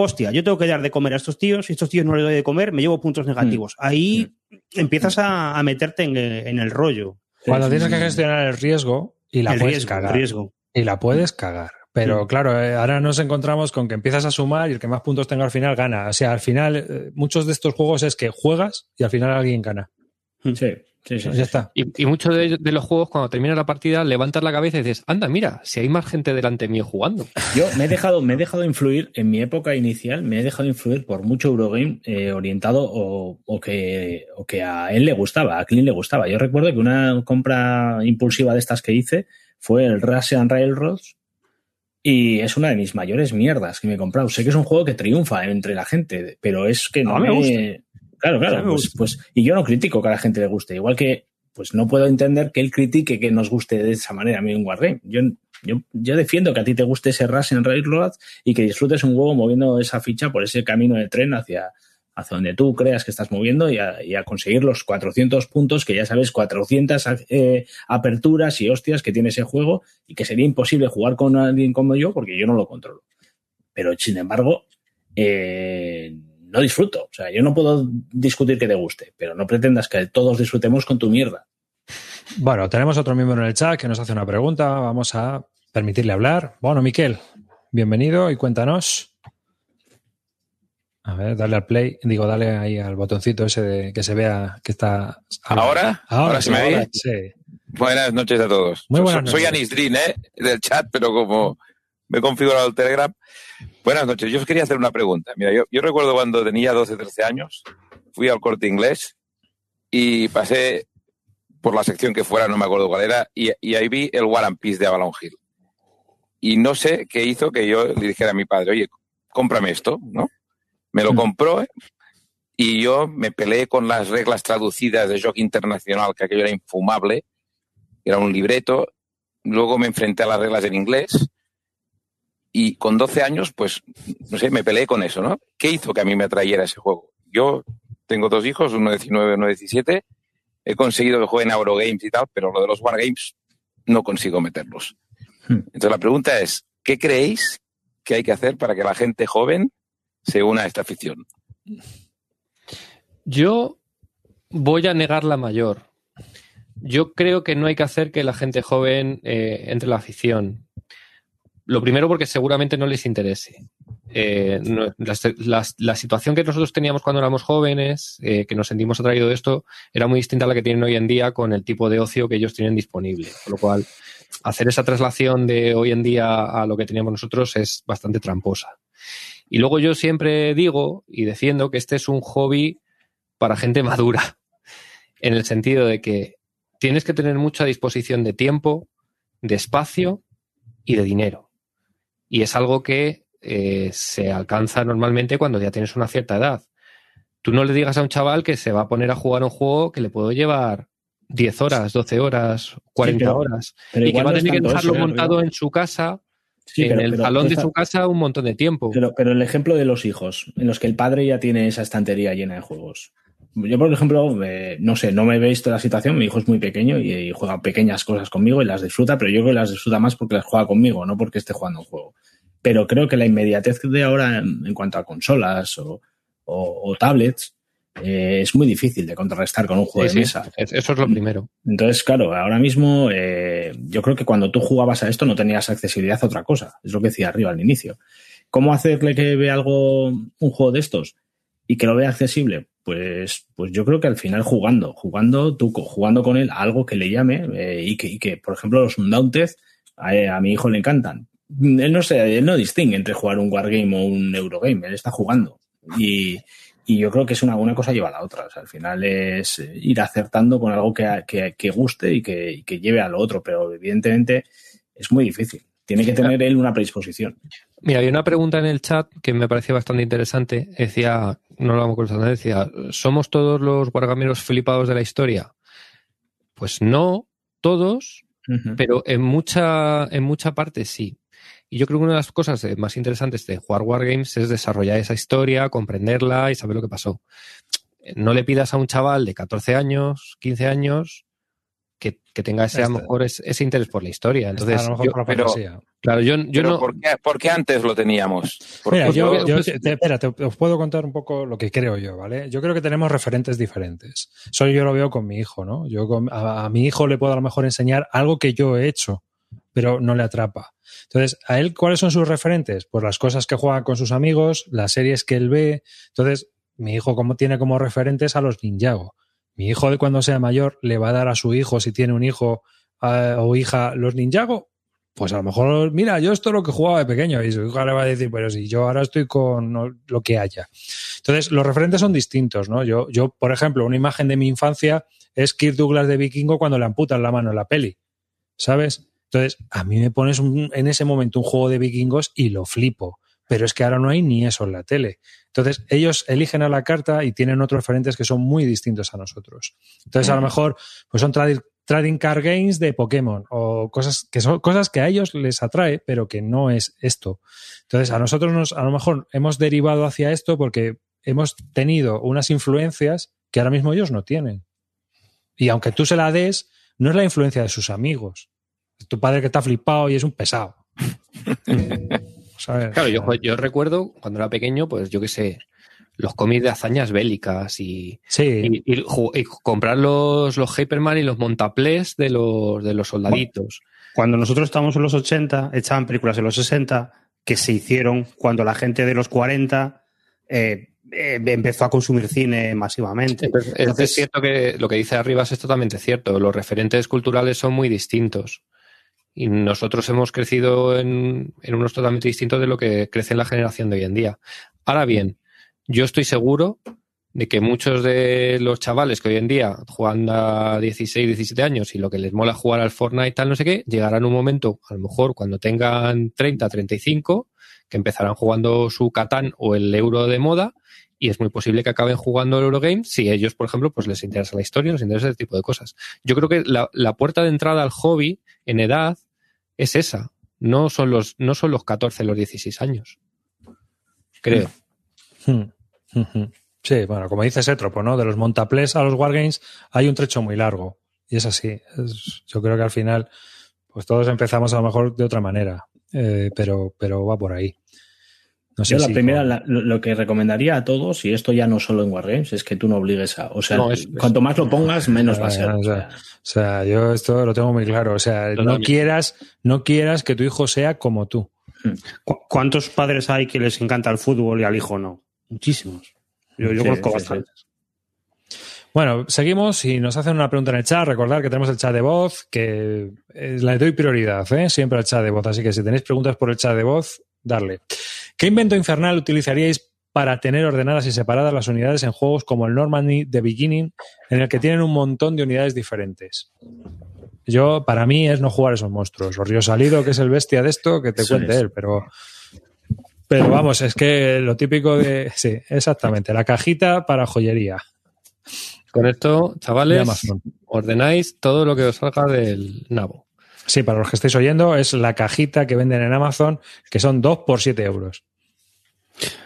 hostia, yo tengo que dar de comer a estos tíos y estos tíos no les doy de comer, me llevo puntos negativos. Ahí empiezas a, a meterte en, en el rollo. Cuando Sí, tienes sí, que gestionar el riesgo y la el puedes riesgo, cagar. riesgo. Y la puedes cagar. Pero Sí. claro, eh, ahora nos encontramos con que empiezas a sumar y el que más puntos tenga al final gana. O sea, al final, eh, muchos de estos juegos es que juegas y al final alguien gana. Sí, sí, sí. Pues ya está. Y, y muchos de, los juegos, cuando termina la partida, levantas la cabeza y dices, anda, mira, si hay más gente delante mío jugando. Yo me he dejado, me he dejado influir en mi época inicial, me he dejado influir por mucho Eurogame eh, orientado o, o que, o que a él le gustaba, a Clint le gustaba. Yo recuerdo que una compra impulsiva de estas que hice fue el Russian Railroads y es una de mis mayores mierdas que me he comprado. Sé que es un juego que triunfa entre la gente, pero es que no me gusta. Claro, claro, pues, pues, y yo no critico que a la gente le guste, igual que pues no puedo entender que él critique que nos guste de esa manera a mí un Wargame. Yo, yo, yo defiendo que a ti te guste ese Russian Railroad y que disfrutes un juego moviendo esa ficha por ese camino de tren hacia, hacia donde tú creas que estás moviendo y a, y a conseguir los 400 puntos que ya sabes, 400 eh, aperturas y hostias que tiene ese juego y que sería imposible jugar con alguien como yo porque yo no lo controlo. Pero sin embargo, eh, no disfruto. O sea, yo no puedo discutir que te guste, pero no pretendas que todos disfrutemos con tu mierda. Bueno, tenemos otro miembro en el chat que nos hace una pregunta. Vamos a permitirle hablar. Bueno, Miquel, bienvenido y cuéntanos. A ver, dale al play. Digo, dale ahí al botoncito ese de que se vea que está. ¿Ahora? ¿Ahora se me ahora ve? Sí. Buenas noches a todos. Muy buenas soy, soy noches. Anis Drin, ¿eh? Del chat, pero como me he configurado el Telegram. Buenas noches. Yo os quería hacer una pregunta. Mira, yo, yo recuerdo cuando tenía 12, 13 años, fui al corte inglés y pasé por la sección que fuera, no me acuerdo cuál era, y, y ahí vi el War and Peace de Avalon Hill. Y no sé qué hizo que yo le dijera a mi padre, oye, cómprame esto, ¿no? Me lo compró, ¿eh? y yo me peleé con las reglas traducidas de Jockey Internacional, que aquello era infumable, era un libreto. Luego me enfrenté a las reglas en inglés y con 12 años, pues, no sé, me peleé con eso, ¿no? ¿Qué hizo que a mí me atrayera ese juego? Yo tengo dos hijos, uno 19 y uno 17. He conseguido que jueguen a Eurogames y tal, pero lo de los Wargames no consigo meterlos. Entonces la pregunta es, ¿qué creéis que hay que hacer para que la gente joven se una a esta afición? Yo voy a negar la mayor. Yo creo que no hay que hacer que la gente joven eh, entre en la afición. Lo primero porque seguramente no les interese. Eh, la situación que nosotros teníamos cuando éramos jóvenes, eh, que nos sentimos atraídos de esto, era muy distinta a la que tienen hoy en día con el tipo de ocio que ellos tienen disponible. Con lo cual, hacer esa traslación de hoy en día a lo que teníamos nosotros es bastante tramposa. Y luego yo siempre digo y defiendo que este es un hobby para gente [LAUGHS] madura, en el sentido de que tienes que tener mucha disposición de tiempo, de espacio y de dinero. Y es algo que eh, se alcanza normalmente cuando ya tienes una cierta edad. Tú no le digas a un chaval que se va a poner a jugar un juego que le puedo llevar 10 horas, 12 horas, 40 pero- horas. pero y que va a tener que dejarlo eso, ¿eh, montado en su casa, Sí, en pero- el salón de su casa, un montón de tiempo. Pero, pero el ejemplo de los hijos, en los que el padre ya tiene esa estantería llena de juegos. Yo, por ejemplo, eh, no sé, no me he visto la situación, mi hijo es muy pequeño y, y juega pequeñas cosas conmigo y las disfruta, pero yo creo que las disfruta más porque las juega conmigo, no porque esté jugando un juego. Pero creo que la inmediatez de ahora en, en cuanto a consolas o, o- o tablets eh, es muy difícil de contrarrestar con un juego Sí, de mesa. es- eso es lo primero. Entonces, claro, ahora mismo eh, yo creo que cuando tú jugabas a esto no tenías accesibilidad a otra cosa. Es lo que decía arriba al inicio. ¿Cómo hacerle que vea algo, un juego de estos y que lo vea accesible? Pues, pues yo creo que al final jugando, jugando, tú jugando con él a algo que le llame eh, y, que, y que, por ejemplo, los Undaunted a, a mi hijo le encantan. Él no sé, él no distingue entre jugar un Wargame o un Eurogame, él está jugando. Y, y yo creo que es una, una cosa lleva a la otra. O sea, al final es eh, ir acertando con algo que, que, que guste y que, y que lleve a lo otro, pero evidentemente es muy difícil. Tiene que tener él una predisposición. Mira, había una pregunta en el chat que me parecía bastante interesante. Decía, no lo vamos a contestar, decía, ¿somos todos los guargameros flipados de la historia? Pues no, todos, pero en mucha, en mucha parte sí. Y yo creo que una de las cosas eh, más interesantes de jugar Wargames es desarrollar esa historia, comprenderla y saber lo que pasó. No le pidas a un chaval de 14 años, 15 años, que, que tenga ese, a lo Este- mejor es- ese interés por la historia. Está Entonces, a lo mejor yo- por la pero- fantasía. claro, yo, yo Pero no. ¿por, qué, por qué antes lo teníamos? Mira, yo, yo- yo- te- espera, te- os puedo contar un poco lo que creo yo, ¿vale? Yo creo que tenemos referentes diferentes. Eso yo lo veo con mi hijo, ¿no? Yo con- a, a mi hijo le puedo a lo mejor enseñar algo que yo he hecho, pero no le atrapa. Entonces, ¿a él cuáles son sus referentes? Pues las cosas que juega con sus amigos, las series que él ve. Entonces, mi hijo como tiene como referentes a los Ninjago. Mi hijo de cuando sea mayor le va a dar a su hijo, si tiene un hijo eh, o hija, los Ninjago. Pues a lo mejor, mira, yo esto es lo que jugaba de pequeño y su hijo le va a decir, pero si yo ahora estoy con lo que haya. Entonces, los referentes son distintos, ¿no? Yo, yo, por ejemplo, una imagen de mi infancia es Kirk Douglas de Vikingo cuando le amputan la mano en la peli, ¿sabes? Entonces, a mí me pones un- en ese momento un juego de vikingos y lo flipo, pero es que ahora no hay ni eso en la tele. Entonces, ellos eligen a la carta y tienen otros referentes que son muy distintos a nosotros. Entonces, a lo mejor, pues son tradi- trading card games de Pokémon o cosas que son cosas que a ellos les atrae, pero que no es esto. Entonces, a nosotros nos, a lo mejor hemos derivado hacia esto porque hemos tenido unas influencias que ahora mismo ellos no tienen. Y aunque tú se la des, no es la influencia de sus amigos. Es tu padre que está flipado y es un pesado. [LAUGHS] ¿Sabes? Claro, yo, yo recuerdo cuando era pequeño, pues yo qué sé, los cómics de hazañas bélicas y, Sí. y, y ju- y comprar los, los Hyperman y los montaplés de los, de los soldaditos. Cuando nosotros estábamos en los 80, echaban películas en los 60 que se hicieron cuando la gente de los 40 eh, eh, empezó a consumir cine masivamente. Entonces, es- Entonces- es cierto que lo que dice Arribas es totalmente cierto. Los referentes culturales son muy distintos. Y nosotros hemos crecido en, en unos totalmente distintos de lo que crece en la generación de hoy en día. Ahora bien, yo estoy seguro de que muchos de los chavales que hoy en día juegan a 16, 17 años y lo que les mola jugar al Fortnite tal no sé qué, llegarán un momento, a lo mejor cuando tengan 30, 35, que empezarán jugando su Catán o el euro de moda y es muy posible que acaben jugando el Eurogame si ellos, por ejemplo, pues les interesa la historia, les interesa ese tipo de cosas. Yo creo que la, la puerta de entrada al hobby en edad es esa. No son los, no son los 14, los 16 años. Creo. Hmm. Ujú. Sí, bueno, como dice Sétropo, ¿no? De los montaplés a los wargames hay un trecho muy largo. Y es así. Yo creo que al final, pues todos empezamos a lo mejor de otra manera. Eh, pero, pero va por ahí. No sé Yo la si primera, con- la- lo que recomendaría a todos, y esto ya no solo en Wargames, es que tú no obligues a. O sea, No, es- es- cuanto más lo pongas, menos va a ser. O sea, o sea, yo esto lo tengo muy claro. O sea, no quieras, no quieras que tu hijo sea como tú. ¿Cu- ¿Cuántos padres hay que les encanta el fútbol y al hijo no? Muchísimos. Yo, yo Sí, conozco sí, bastantes. Bueno, seguimos y nos hacen una pregunta en el chat. Recordad que tenemos el chat de voz, que eh, le doy prioridad ¿eh? siempre al chat de voz. Así que si tenéis preguntas por el chat de voz, darle. ¿Qué invento infernal utilizaríais para tener ordenadas y separadas las unidades en juegos como el Normandy The Beginning, en el que tienen un montón de unidades diferentes? Yo, para mí, es no jugar esos monstruos. O Río Salido, que es el bestia de esto, que te Eso cuente es. él, pero. Pero vamos, es que lo típico de. Sí, exactamente. La cajita para joyería. Con esto, chavales, ordenáis todo lo que os salga del nabo. Sí, para los que estáis oyendo, es la cajita que venden en Amazon, que son dos por 7 euros.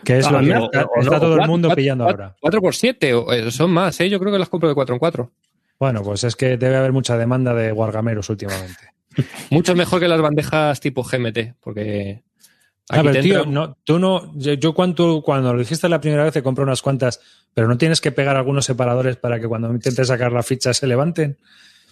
Que es Ah, lo que no, está, o está no, todo el mundo cuatro- pillando cuatro- ahora. 4 por 7, son más, ¿eh? Yo creo que las compro de 4 en 4. Bueno, pues es que debe haber mucha demanda de guargameros últimamente. [LAUGHS] Mucho mejor que las bandejas tipo GMT, porque. Ah, aquí pero te tío, no, tú no, yo, yo cuando, cuando lo dijiste la primera vez te compré unas cuantas, pero no tienes que pegar algunos separadores para que cuando intentes sacar la ficha se levanten.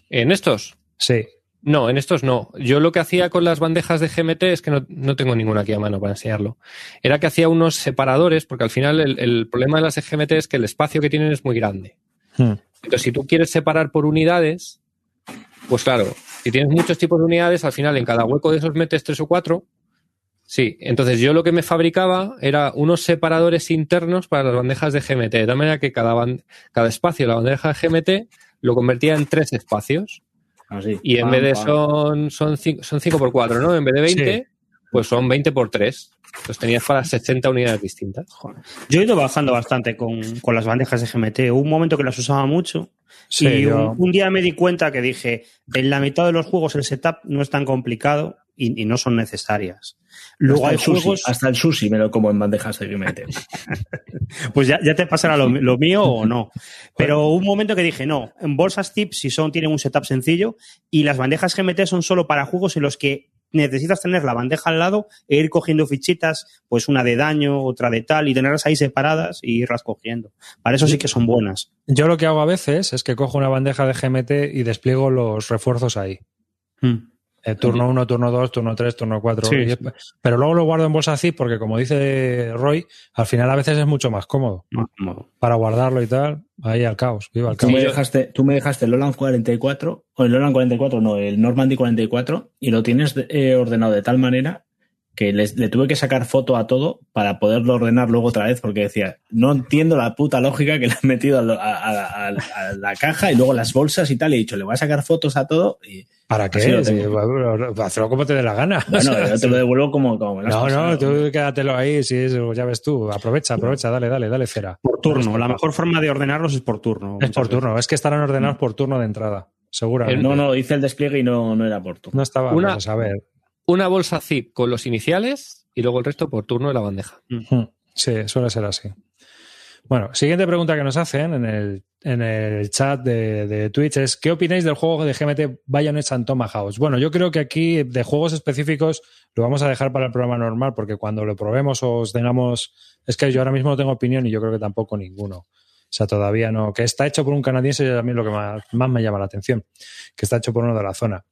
¿En estos? Sí. No, en estos no. Yo lo que hacía con las bandejas de GMT es que no, no tengo ninguna aquí a mano para enseñarlo. Era que hacía unos separadores, porque al final el, el problema de las GMT es que el espacio que tienen es muy grande. Hmm. Entonces, si tú quieres separar por unidades, pues claro, si tienes muchos tipos de unidades, al final en cada hueco de esos metes tres o cuatro. Sí, entonces yo lo que me fabricaba era unos separadores internos para las bandejas de GMT, de tal manera que cada, cada espacio de la bandeja de GMT lo convertía en tres espacios. Así. Y en Pam, vez de son, son, cinco, son 5 por 4, ¿no? En vez de 20, Sí. pues son 20 por 3. Los tenías para 60 unidades distintas. Yo he ido bajando bastante con, con las bandejas de GMT. Hubo un momento que las usaba mucho Sí, y yo- un, un día me di cuenta que dije, en la mitad de los juegos el setup no es tan complicado y, y no son necesarias. Luego hasta, hay el sushi, juegos, hasta el sushi me lo como en bandejas [LAUGHS] de pues ya, ya te pasará lo, lo mío o no. Pero un momento que dije, no, en bolsas tips si son, tienen un setup sencillo y las bandejas GMT son solo para juegos en los que necesitas tener la bandeja al lado e ir cogiendo fichitas, pues una de daño, otra de tal, y tenerlas ahí separadas y irlas cogiendo. Para eso sí que son buenas. Yo lo que hago a veces es que cojo una bandeja de GMT y despliego los refuerzos ahí. Hmm. Eh, turno 1, turno 2, turno 3, turno 4. Sí, es- Pero luego lo guardo en bolsa zip porque, como dice Roy, al final a veces es mucho más cómodo Más cómodo. para guardarlo y tal. Ahí al caos, viva el Tú caos. me, dejaste, tú me dejaste el Oland 44, o el Oland 44, no, el Normandy 44, y lo tienes eh, ordenado de tal manera que les- le tuve que sacar foto a todo para poderlo ordenar luego otra vez, porque decía, no entiendo la puta lógica que le han metido a, lo- a- a- a- a la caja y luego las bolsas y tal, y he dicho, le voy a sacar fotos a todo, y ¿Para qué? Sí, hazlo como te dé la gana. bueno, [LAUGHS] O sea, yo te lo devuelvo como, como me lo has No, no, tú quédatelo ahí, sí, eso ya ves tú. Aprovecha, aprovecha, dale, dale, dale cera. Por turno. La mejor forma de ordenarlos es por turno. Es por veces. turno, es que estarán ordenados por turno de entrada, seguramente. No, no, hice el despliegue y no, no era por tú. No estaba, Una- pues, a ver. Una bolsa zip con los iniciales y luego el resto por turno de la bandeja. Sí, suele ser así. Bueno, siguiente pregunta que nos hacen en el, en el chat de, de Twitch es ¿qué opináis del juego de GMT Bayonets and Tomahawks? Bueno, yo creo que aquí de juegos específicos lo vamos a dejar para el programa normal porque cuando lo probemos os tengamos... Es que yo ahora mismo no tengo opinión y yo creo que tampoco ninguno. O sea, todavía no. Que está hecho por un canadiense es mí lo que más, más me llama la atención. Que está hecho por uno de la zona.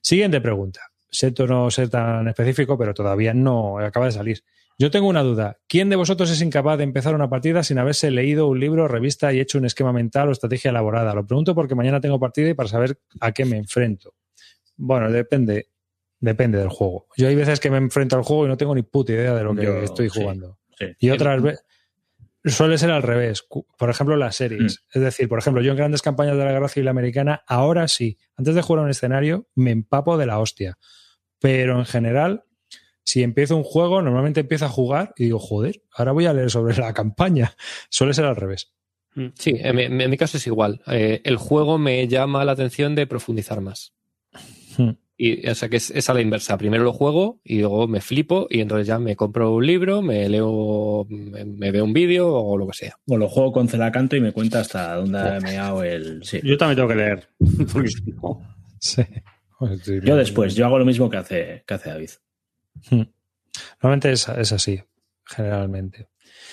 Siguiente pregunta. Siento no ser tan específico, pero todavía no acaba de salir. Yo tengo una duda. ¿Quién de vosotros es incapaz de empezar una partida sin haberse leído un libro, revista y hecho un esquema mental o estrategia elaborada? Lo pregunto porque mañana tengo partida y para saber a qué me enfrento. Bueno, depende. Depende del juego. Yo hay veces que me enfrento al juego y no tengo ni puta idea de lo que Yo, estoy sí, jugando. sí. Y otras veces suele ser al revés. Por ejemplo, las series. Es decir, por ejemplo, yo en grandes campañas de la guerra civil americana, ahora sí, antes de jugar a un escenario, me empapo de la hostia. Pero en general, si empiezo un juego, normalmente empiezo a jugar y digo, joder, ahora voy a leer sobre la campaña. [LAUGHS] Suele ser al revés. Sí, en mi, en mi caso es igual. Eh, el juego me llama la atención de profundizar más. Hmm. Y, o sea que es, es a la inversa. Primero lo juego y luego me flipo y entonces ya me compro un libro, me leo, me, me veo un vídeo o lo que sea. O lo juego con Celacanto y me cuenta hasta dónde ha meado el... Sí. Yo también tengo que leer. [LAUGHS] Porque no- Sí. Yo después, yo hago lo mismo que hace, que hace David. Hmm. Normalmente es, es así, generalmente.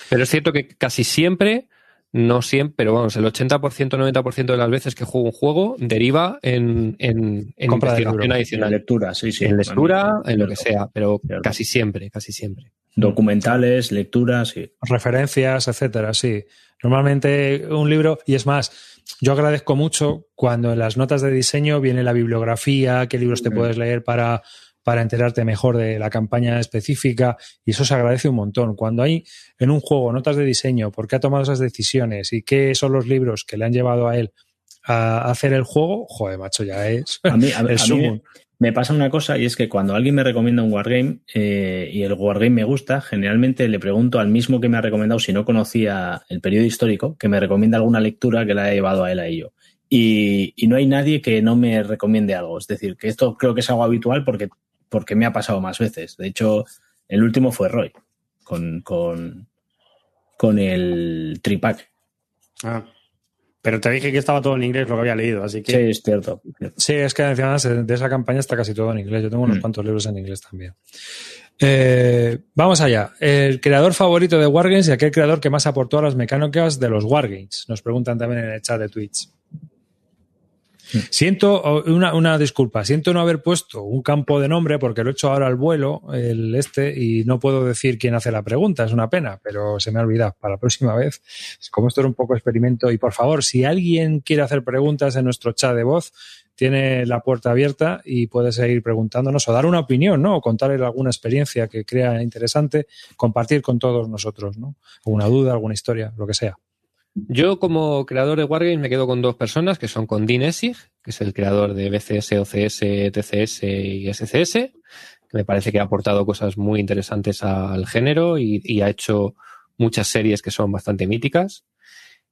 Pero es cierto que casi siempre, no siempre, pero vamos, el 80%, 90% de las veces que juego un juego deriva en, en, en Compra de investigación libro. En adicional. lectura, sí, sí. en lectura, en lo que sea, pero Cierto. casi siempre, casi siempre. Documentales, lecturas, sí. referencias, etcétera, sí. Normalmente un libro, y es más, yo agradezco mucho cuando en las notas de diseño viene la bibliografía, qué libros te puedes leer para, para enterarte mejor de la campaña específica, y eso se agradece un montón. Cuando hay en un juego notas de diseño, por qué ha tomado esas decisiones y qué son los libros que le han llevado a él a hacer el juego, joder, macho, ya es A mí, a, [LAUGHS] el a mí sumum. me pasa una cosa y es que cuando alguien me recomienda un wargame eh, y el wargame me gusta, generalmente le pregunto al mismo que me ha recomendado si no conocía el periodo histórico, que me recomienda alguna lectura que le haya llevado a él a ello. Y, y no hay nadie que no me recomiende algo. Es decir, que esto creo que es algo habitual porque, porque me ha pasado más veces. De hecho, el último fue Roy con, con, con el tripack. Ah. Pero te dije que estaba todo en inglés lo que había leído, así que Sí, es cierto. Sí, es que además de esa campaña está casi todo en inglés. Yo tengo unos Mm. cuantos libros en inglés también. Eh, vamos allá. El creador favorito de Wargames y aquel creador que más aportó a las mecánicas de los Wargames. Nos preguntan también en el chat de Twitch. Siento una, una disculpa, siento no haber puesto un campo de nombre porque lo he hecho ahora al vuelo, el este, y no puedo decir quién hace la pregunta, es una pena, pero se me ha olvidado. Para la próxima vez, como esto era un poco experimento, y por favor, si alguien quiere hacer preguntas en nuestro chat de voz, tiene la puerta abierta y puede seguir preguntándonos o dar una opinión, ¿no? O contar alguna experiencia que crea interesante, compartir con todos nosotros, ¿no? Alguna duda, alguna historia, lo que sea. Yo, como creador de Wargames, me quedo con dos personas, que son con Dean Essig, que es el creador de BCS, OCS, TCS y SCS, que me parece que ha aportado cosas muy interesantes al género y, ha hecho muchas series que son bastante míticas.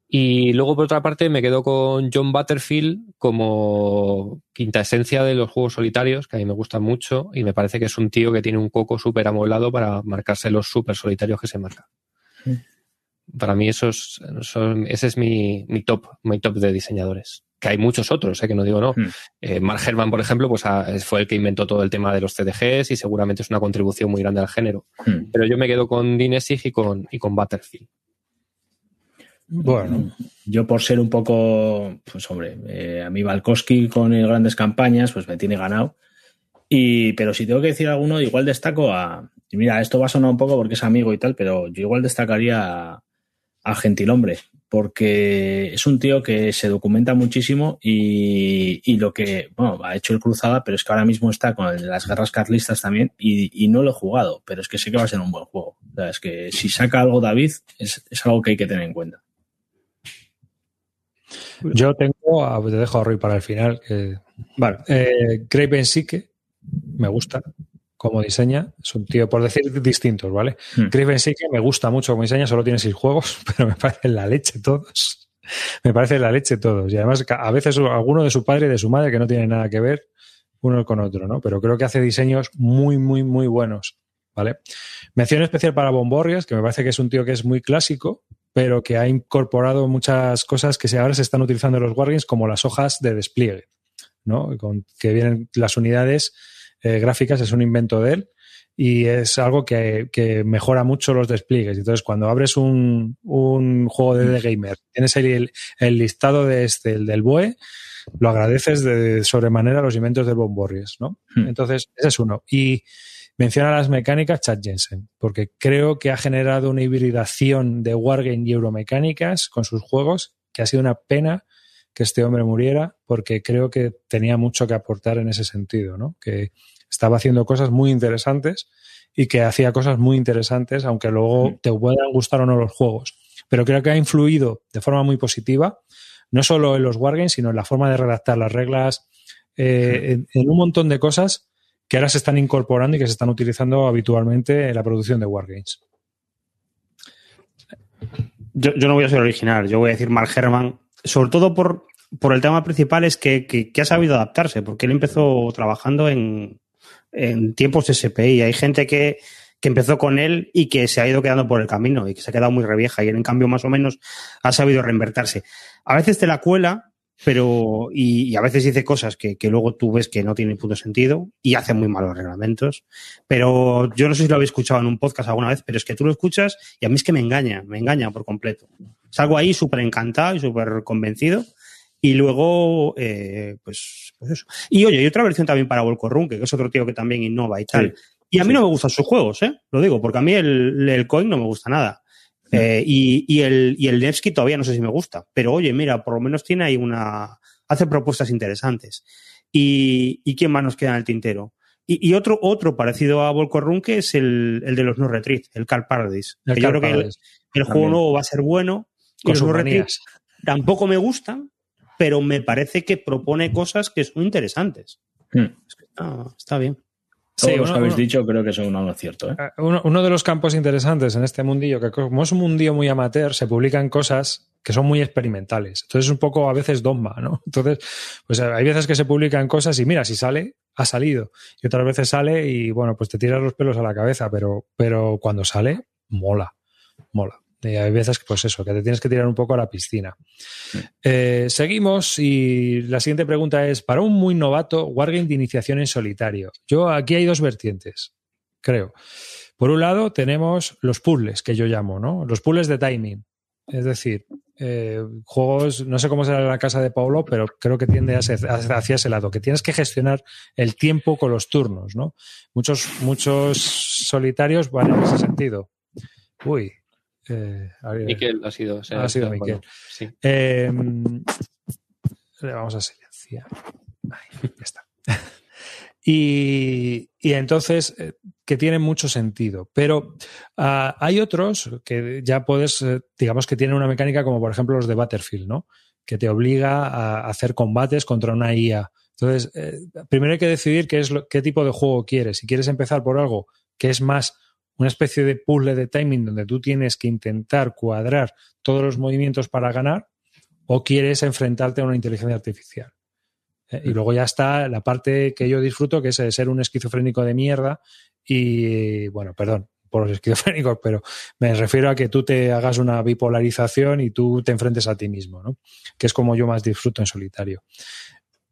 Y luego, por otra parte, me quedo con John Butterfield como quinta esencia de los juegos solitarios, que a mí me gustan mucho, y me parece que es un tío que tiene un coco súper amoblado para marcarse los súper solitarios que se marca. Para mí eso es, eso- ese es mi, mi top, mi top de diseñadores. Que hay muchos otros, ¿eh? que no digo no. Hmm. Eh, Mark Herman, por ejemplo, pues ah, fue el que inventó todo el tema de los CDGs y seguramente es una contribución muy grande al género. Hmm. Pero yo me quedo con Dean Essig y con, y con Butterfield. Bueno, Yo por ser un poco, pues hombre, eh, a mí Valkoski con el grandes campañas, pues me tiene ganado. Y, pero si tengo que decir alguno, igual destaco a. y Mira, esto va a sonar un poco porque es amigo y tal, pero yo igual destacaría a, a Gentilhombre, porque es un tío que se documenta muchísimo y, y lo que, bueno, ha hecho el Cruzada, pero es que ahora mismo está con el de las guerras carlistas también y, y no lo he jugado, pero es que sé que va a ser un buen juego. O sea, es que si saca algo David, es, es algo que hay que tener en cuenta. Yo tengo, a- te dejo a Roy para el final. Que, vale, eh, Craig Bensique, me gusta cómo diseña. Es un tío, por decir distintos, ¿vale? Hmm. Craig Bensique me gusta mucho cómo diseña, solo tiene seis juegos, [LAUGHS] pero me parece la leche todos. Me parece la leche todos. Y además, a veces alguno de su padre y de su madre que no tienen nada que ver uno con otro, ¿no? Pero creo que hace diseños muy, muy, muy buenos, ¿vale? Mención especial para Bomborrias, que me parece que es un tío que es muy clásico, pero que ha incorporado muchas cosas que ahora se están utilizando en los Wargames, como las hojas de despliegue, ¿no? Con, que vienen las unidades eh, gráficas, es un invento de él y es algo que, que mejora mucho los despliegues. Entonces, cuando abres un, un juego de The Gamer, tienes el, el listado de este, el del BOE, lo agradeces de sobremanera los inventos del Bomborries, ¿no? Hmm. Entonces, ese es uno. Y menciona las mecánicas Chad Jensen, porque creo que ha generado una hibridación de Wargame y Euromecánicas con sus juegos, que ha sido una pena que este hombre muriera, porque creo que tenía mucho que aportar en ese sentido, ¿no? Que estaba haciendo cosas muy interesantes y que hacía cosas muy interesantes, aunque luego te puedan gustar o no los juegos. Pero creo que ha influido de forma muy positiva, no solo en los Wargames, sino en la forma de redactar las reglas, eh, en, en un montón de cosas que ahora se están incorporando y que se están utilizando habitualmente en la producción de Wargames. Yo, yo no voy a ser original, yo voy a decir Mark Herman, sobre todo por, por el tema principal es que, que- ha sabido adaptarse, porque él empezó trabajando en, en tiempos SPI. Hay gente que, que empezó con él y que se ha ido quedando por el camino y que se ha quedado muy revieja y él en cambio más o menos ha sabido reinvertirse. A veces te la cuela, pero y, y a veces dice cosas que, que luego tú ves que no tienen puto sentido y hace muy malos reglamentos. Pero yo no sé si lo habéis escuchado en un podcast alguna vez, pero es que tú lo escuchas y a mí es que me engaña, me engaña por completo. Salgo ahí súper encantado y súper convencido. Y luego, eh, pues, pues eso. Y oye, hay otra versión también para Volcorrun, que es otro tío que también innova y tal. Y a mí no me gustan sus juegos, ¿eh? Lo digo, porque a mí el, el coin no me gusta nada. Eh, y, y el, y el Nevsky todavía no sé si me gusta. Pero oye, mira, por lo menos tiene ahí una. hace propuestas interesantes. ¿Y, y quién más nos queda en el tintero? Y, y otro, otro parecido a Volcorrun que es el, el de los No Retreat, el Car Paradise. El que Car yo creo que el, juego nuevo va a ser bueno. Con sus manías. tampoco me gustan, pero me parece que propone cosas que son interesantes. Hmm. Es que está, está bien. Todos Sí, los uno- que habéis uno- dicho creo que son. ¿eh? Eh, Uno, uno de los campos interesantes en este mundillo, que como es un mundillo muy amateur, se publican cosas que son muy experimentales. Entonces es un poco a veces dogma, ¿no? [LAUGHS] Entonces, pues hay veces que se publican cosas y mira, si sale, ha salido. Y otras veces sale y bueno, pues te tiras los pelos a la cabeza, pero, pero cuando sale, mola, mola. Y hay veces que, pues eso, que te tienes que tirar un poco a la piscina. Eh, seguimos y la siguiente pregunta es, para un muy novato, Wargame de iniciación en solitario. Yo aquí hay dos vertientes, creo. Por un lado tenemos los puzzles, que yo llamo, ¿no? Los puzzles de timing. Es decir, eh, juegos, no sé cómo será la casa de Paulo, pero creo que tiende hacia, hacia ese lado, que tienes que gestionar el tiempo con los turnos, ¿no? Muchos, muchos solitarios van en ese sentido. Uy. Eh, ver. Miquel ha sido. Ha sido bueno, Miquel. sí. Eh, le vamos a silenciar. Ahí, ya está. [LAUGHS] Y, y entonces, eh, que tienen mucho sentido. Pero ah, hay otros que ya puedes, eh, digamos que tienen una mecánica como por ejemplo los de Battlefield, ¿no? Que te obliga a hacer combates contra una IA. Entonces, eh, primero hay que decidir qué, es lo- qué tipo de juego quieres. Si quieres empezar por algo que es más una especie de puzzle de timing donde tú tienes que intentar cuadrar todos los movimientos para ganar, o quieres enfrentarte a una inteligencia artificial. Eh, Y luego ya está la parte que yo disfruto, que es eh, ser un esquizofrénico de mierda. Y bueno, perdón por los [LAUGHS] esquizofrénicos, pero me refiero a que tú te hagas una bipolarización y tú te enfrentes a ti mismo, ¿no? Que es como yo más disfruto en solitario.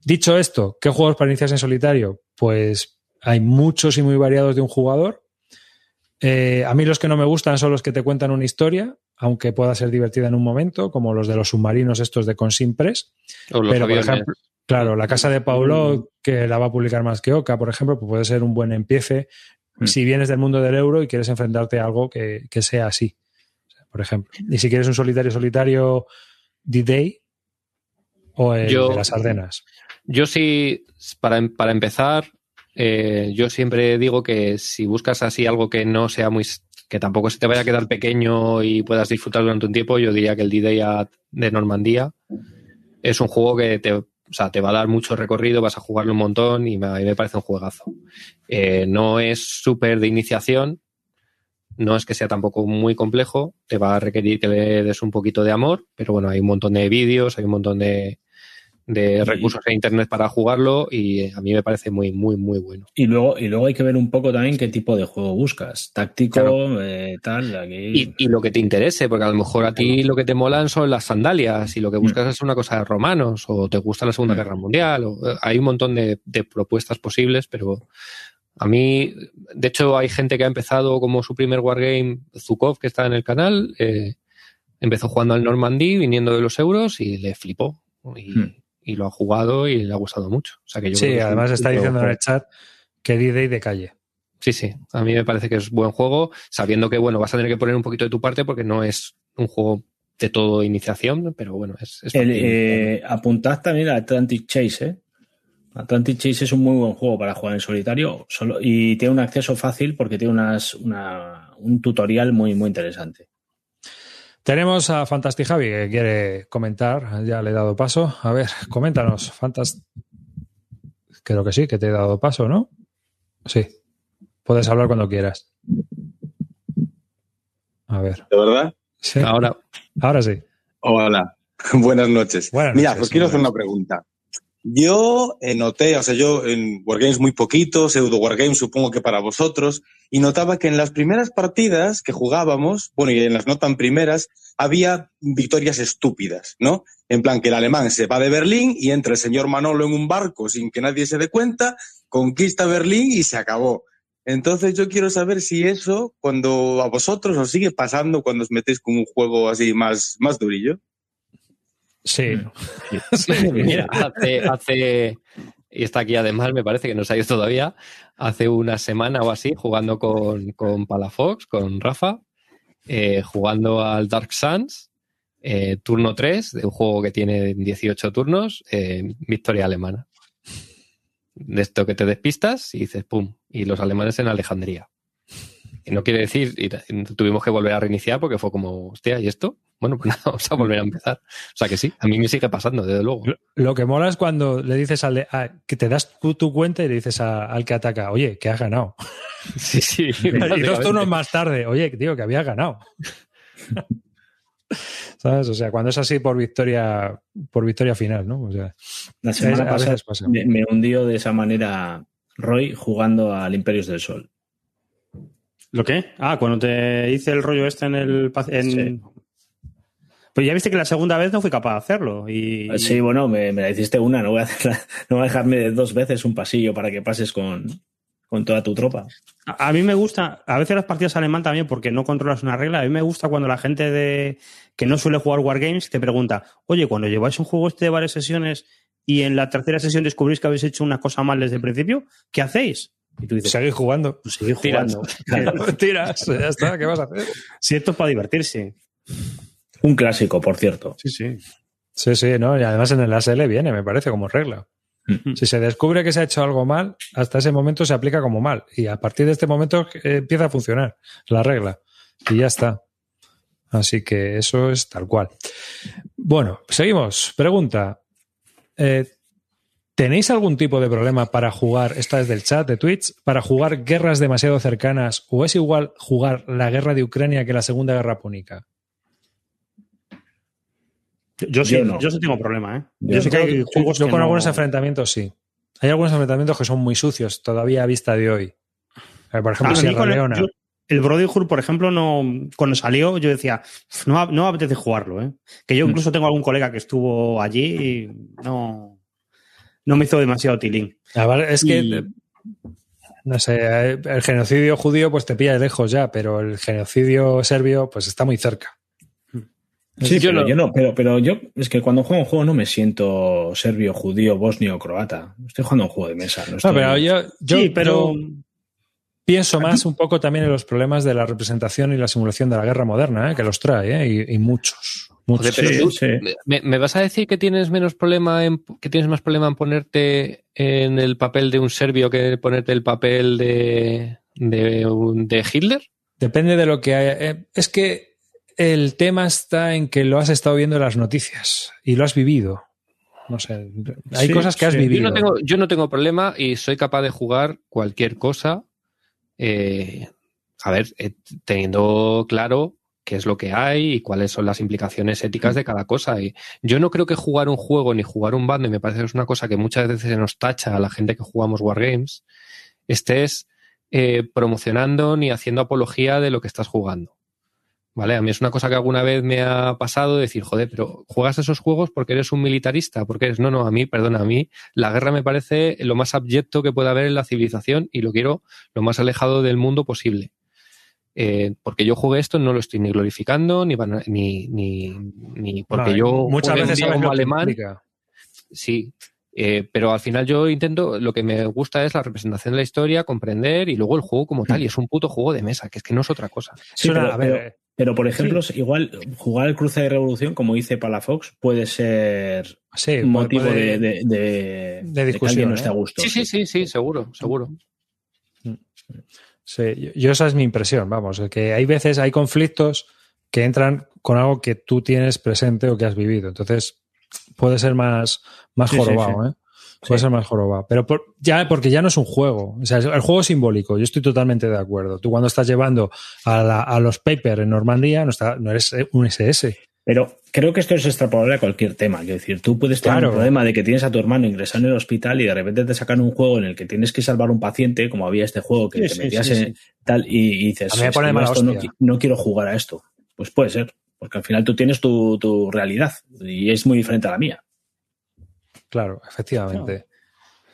Dicho esto, ¿qué juegos para iniciarse en solitario? Pues hay muchos y muy variados de un jugador. Eh, a mí los que no me gustan son los que te cuentan una historia, aunque pueda ser divertida en un momento, como los de los submarinos estos de Consim Press. O los Pero, por ejemplo, Claro, la casa de Paulo, que la va a publicar más que Oca, por ejemplo, pues puede ser un buen empiece Mm. si vienes del mundo del euro y quieres enfrentarte a algo que, que sea así, por ejemplo. Y si quieres un solitario solitario D-Day o el Yo- de las Ardenas. Yo sí, para, para empezar, eh, yo siempre digo que si buscas así algo que no sea muy que tampoco se te vaya a quedar pequeño y puedas disfrutar durante un tiempo, yo diría que el D-Day de Normandía es un juego que te, o sea, te va a dar mucho recorrido, vas a jugarlo un montón y me, a mí me parece un juegazo. Eh, no es súper de iniciación, no es que sea tampoco muy complejo, te va a requerir que le des un poquito de amor, pero bueno, hay un montón de vídeos, hay un montón de, de recursos en internet para jugarlo y eh, a mí me parece muy, muy, muy bueno. Y luego, y luego hay que ver un poco también qué tipo de juego buscas. Táctico, Claro. eh, tal, aquí. Y, y lo que te interese, porque a lo mejor a ti lo que te molan son las sandalias y lo que buscas es una cosa de romanos o te gusta la Segunda Mm. Guerra Mundial. O, eh, hay un montón de, de propuestas posibles, pero a mí, de hecho, hay gente que ha empezado como su primer wargame, Zukov, que está en el canal, eh, empezó jugando al Normandy, viniendo de los euros y le flipó. Y, Mm. Y lo ha jugado y le ha gustado mucho. O sea que yo creo Sí, que es además está diciendo en el chat que D-Day de calle. Sí, sí. A mí me parece que es buen juego, sabiendo que, bueno, vas a tener que poner un poquito de tu parte porque no es un juego de todo iniciación, pero bueno, es, es El, eh, apuntad también a Atlantic Chase, ¿eh? Atlantic Chase es un muy buen juego para jugar en solitario solo, y tiene un acceso fácil porque tiene unas, una- un tutorial muy, muy interesante. Tenemos a Fantastic Javi que quiere comentar, ya le he dado paso. A ver, coméntanos, Fantas. Creo que sí, que te he dado paso, ¿no? Sí. Puedes hablar cuando quieras. A ver. ¿De verdad? Sí. Ahora, Ahora sí. Hola, [LAUGHS] buenas noches. Buenas Mira, noches, pues quiero hacer una pregunta. Yo eh, noté, o sea, yo en Wargames muy poquito, pseudo Wargames supongo que para vosotros, y notaba que en las primeras partidas que jugábamos, bueno, y en las no tan primeras, había victorias estúpidas, ¿no? En plan que el alemán se va de Berlín y entra el señor Manolo en un barco sin que nadie se dé cuenta, conquista Berlín y se acabó. Entonces yo quiero saber si eso, cuando a vosotros os sigue pasando cuando os metéis con un juego así más, más durillo. Sí. [LAUGHS] mira, hace, hace, y está aquí además, me parece que no se ha ido todavía, hace una semana o así, jugando con, con Palafox, con Rafa, eh, jugando al Dark Suns, eh, turno 3, de un juego que tiene 18 turnos, eh, victoria alemana. De esto que te despistas y dices, ¡pum! Y los alemanes en Alejandría. No quiere decir, y tuvimos que volver a reiniciar porque fue como, hostia, ¿y esto? Bueno, pues nada, [LAUGHS] vamos a volver a empezar. O sea que sí, a mí me sigue pasando, desde luego. Lo que mola es cuando le dices al de- a- que te das tu, tu cuenta y le dices a- al que ataca, oye, que has ganado. [LAUGHS] Sí, sí. [LAUGHS] y dos turnos más tarde, oye, tío, que había ganado. ¿Sabes? O sea, cuando es así por victoria, por victoria final, ¿no? O sea, La semana es- a pasada veces pasa. me, me hundió de esa manera Roy jugando al Imperios del Sol. ¿Lo qué? Ah, cuando te hice el rollo este en el... En... Sí. Pues ya viste que la segunda vez no fui capaz de hacerlo. Y... Sí, bueno, me, me la hiciste una, no voy, a hacerla- [LAUGHS] no voy a dejarme dos veces un pasillo para que pases con, con toda tu tropa. A a mí me gusta, a veces las partidas alemán también porque no controlas una regla. A mí me gusta cuando la gente de que no suele jugar Wargames te pregunta, oye, cuando lleváis un juego este de varias sesiones y en la tercera sesión descubrís que habéis hecho una cosa mal desde el principio, ¿qué hacéis? Y tú dices, seguir jugando. pues seguid Tiras. jugando. [LAUGHS] Tiras, ya está, ¿qué vas a hacer? Si esto es para divertirse. Un clásico, por cierto. Sí, sí. Sí, sí, ¿no? Y además en el ASL viene, me parece, como regla. Mm. Si se descubre que se ha hecho algo mal, hasta ese momento se aplica como mal. Y a partir de este momento eh, empieza a funcionar la regla. Y ya está. Así que eso es tal cual. Bueno, seguimos. Pregunta. Eh, ¿Tenéis algún tipo de problema para jugar, esta es del chat de Twitch, para jugar guerras demasiado cercanas o es igual jugar la guerra de Ucrania que la Segunda Guerra Púnica? Yo sí, Yo no. yo sí tengo problema, ¿eh? Yo Yo, sé que hay Yo- juegos yo que con no- algunos enfrentamientos sí. Hay algunos enfrentamientos que son muy sucios todavía a vista de hoy. Eh, Por ejemplo, A mí Sierra el- Leona. yo- el Brotherhood, por ejemplo, no cuando salió yo decía, no, no me apetece jugarlo, ¿eh? Que yo incluso tengo algún colega que estuvo allí y no, no me hizo demasiado tilín. Es que, Y- no sé, el genocidio judío pues te pilla de lejos ya, pero el genocidio serbio pues está muy cerca. Sí, Yo pero no- yo no, pero, pero yo es que cuando juego un juego no me siento serbio, judío, bosnio o croata. Estoy jugando un juego de mesa. No, pero yo, yo- sí, pero yo pienso más un poco también en los problemas de la representación y la simulación de la guerra moderna, ¿eh? que los trae, ¿eh? y, y muchos. Muchos. Joder, pero Sí, tú- sí. ¿me, me vas a decir que tienes menos problema en que tienes más problema en ponerte en el papel de un serbio que ponerte el papel de de, Hitler? Depende de lo que haya. eh, es que el tema está en que lo has estado viendo en las noticias y lo has vivido. No sé, hay Sí, cosas que has vivido. Yo no tengo yo no tengo problema y soy capaz de jugar cualquier cosa. eh, a ver, eh, teniendo claro qué es lo que hay y cuáles son las implicaciones éticas de cada cosa. Y yo no creo que jugar un juego ni jugar un bando, me parece que es una cosa que muchas veces se nos tacha a la gente que jugamos Wargames, estés eh, promocionando ni haciendo apología de lo que estás jugando. ¿Vale? A mí es una cosa que alguna vez me ha pasado decir, joder, pero juegas esos juegos porque eres un militarista, porque eres, no, no, a mí, perdona, a mí la guerra me parece lo más abyecto que puede haber en la civilización y lo quiero lo más alejado del mundo posible. Eh, porque yo jugué esto, no lo estoy ni glorificando, ni, van- ni, ni, ni porque No, yo muchas veces como alemán, sí. Eh, pero al final yo intento, lo que me gusta es la representación de la historia, comprender y luego el juego como tal. Y es un puto juego de mesa, que es que no es otra cosa. Sí, pero, a ver, pero- pero, por ejemplo, igual jugar el cruce de revolución, como dice Palafox, puede ser Sí, un motivo puede- de, de, de- de que discusión, alguien no ¿eh? esté a gusto. Sí, sí, sí, sí, seguro, seguro. Sí, yo- esa es mi impresión, vamos, que hay veces, hay conflictos que entran con algo que tú tienes presente o que has vivido. Entonces, puede ser más, más Sí, jorobado, sí. ¿eh? Puede ser más jorobado. Pero por- ya, porque ya no es un juego. O sea, el juego es simbólico. Yo estoy totalmente de acuerdo. Tú cuando estás llevando a, la- a los Paper en Normandía, no, está, no eres un SS. Pero creo que esto es extrapolable a cualquier tema. Quiero decir, tú puedes tener Claro. un problema de que tienes a tu hermano ingresado en el hospital y de repente te sacan un juego en el que tienes que salvar a un paciente, como había este juego que Sí, te metías sí, en sí. tal y, y dices, A mí me "Es pone que yo mala esto no, hostia". qui- no quiero jugar a esto. Pues puede ser, porque al final tú tienes tu, tu realidad y es muy diferente a la mía. Claro, efectivamente.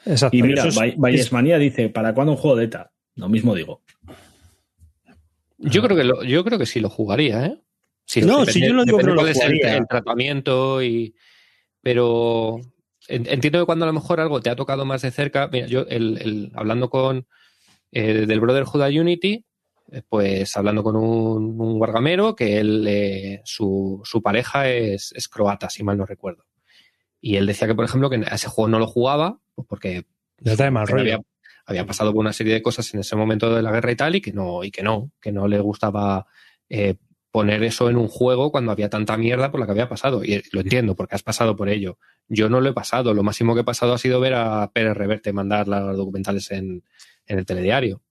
Exacto. Y mira, es- Valle- Vallesmanía dice, ¿para cuándo un juego de ETA? Lo mismo digo. Yo creo que lo, yo creo que sí lo jugaría, ¿eh? Sí, No, depende- si yo no digo que no lo es el, el tratamiento y pero en- entiendo que cuando a lo mejor algo te ha tocado más de cerca, mira, yo el, el- hablando con eh, del Brotherhood a Unity, eh, pues hablando con un, un guargamero que él eh, su, su pareja es, es croata, si mal no recuerdo. Y él decía que, por ejemplo, que a ese juego no lo jugaba, pues porque trae mal rollo. había, había pasado por una serie de cosas en ese momento de la guerra y tal, y que no, y que no, que no le gustaba eh, poner eso en un juego cuando había tanta mierda por la que había pasado. Y lo entiendo, porque has pasado por ello. Yo no lo he pasado. Lo máximo que he pasado ha sido ver a Pérez Reverte mandar los documentales en, en el telediario.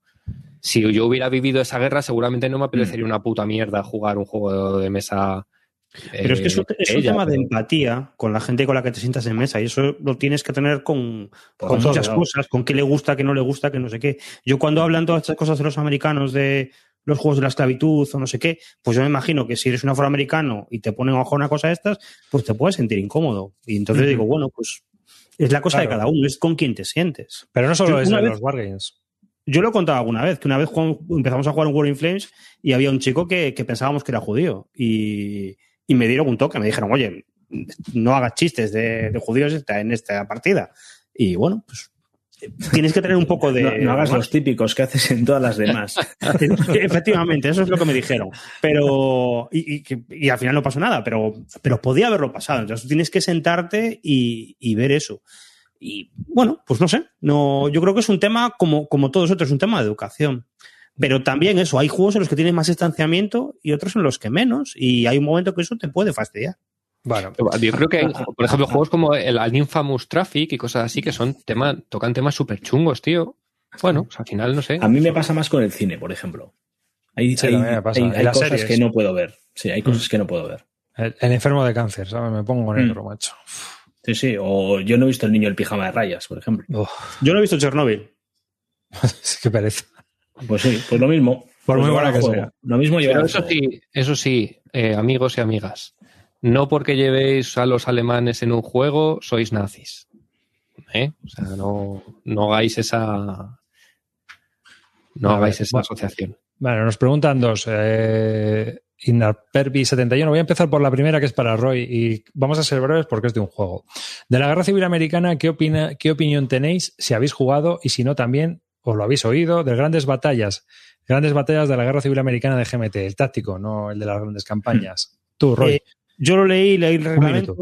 Si yo hubiera vivido esa guerra, seguramente no me apetecería una puta mierda jugar un juego de mesa. Pero es que es un, eh, es un ella, tema de empatía con la gente con la que te sientas en mesa y eso lo tienes que tener con, muchas cosas, con qué le gusta, qué no le gusta, qué no sé qué. Yo cuando hablan todas estas cosas de los americanos de los juegos de la esclavitud o no sé qué, pues yo me imagino que si eres un afroamericano y te ponen ojo una cosa de estas, pues te puedes sentir incómodo. Y entonces digo, bueno, pues es la cosa de cada uno, es con quién te sientes. Pero no solo Yo es de vez- los Wargames. Yo lo he contado alguna vez, que una vez jugamos- empezamos a jugar un War in Flames y había un chico que, que pensábamos que era judío. Y, y me dieron un toque, me dijeron, oye, no hagas chistes de, de judíos en esta partida. Y bueno, pues tienes que tener un poco de... No, no hagas los típicos que haces en todas las demás. [LAUGHS] Efectivamente, eso es lo que me dijeron. Pero, y, y que- y al final no pasó nada, pero, pero podía haberlo pasado. Entonces tienes que sentarte y, y ver eso. Y bueno, pues no sé. No, yo creo que es un tema, como, como todos otros, es un tema de educación. Pero también eso, hay juegos en los que tienes más distanciamiento y otros en los que menos. Y hay un momento que eso te puede fastidiar. Bueno, Yo creo que, hay, por ejemplo, juegos como el, el Infamous Traffic y cosas así que son tema, tocan temas súper chungos, tío. Bueno, pues al final no sé. A mí me pasa más con el cine, por ejemplo. Hay, Sí, hay- también me pasa. hay- En hay las cosas series. que no puedo ver. Sí, hay cosas que no puedo ver. el, el enfermo de cáncer, ¿sabes? Me pongo negro, macho. Sí, sí. O yo no he visto el niño del pijama de rayas, por ejemplo. Uf, Yo no he visto Chernobyl. [LAUGHS] es que pereza. Pues sí, pues lo mismo. Por Pues muy buena que juego. sea. Lo mismo Pero eso sí, eso sí, eh, amigos y amigas, no porque llevéis a los alemanes en un juego sois nazis. ¿Eh? O sea, no, no hagáis esa. No hagáis esa bueno. asociación. Bueno, nos preguntan dos. eh, Inarpervi71. Voy a empezar por la primera, que es para Roy, y vamos a ser breves porque es de un juego. De la Guerra Civil Americana, ¿qué, opina, qué opinión tenéis si habéis jugado y si no también os lo habéis oído? De grandes batallas, grandes batallas de la Guerra Civil Americana de GMT, el táctico, no el de las grandes campañas. Tú, Roy. Eh, yo lo leí, leí el reglamento.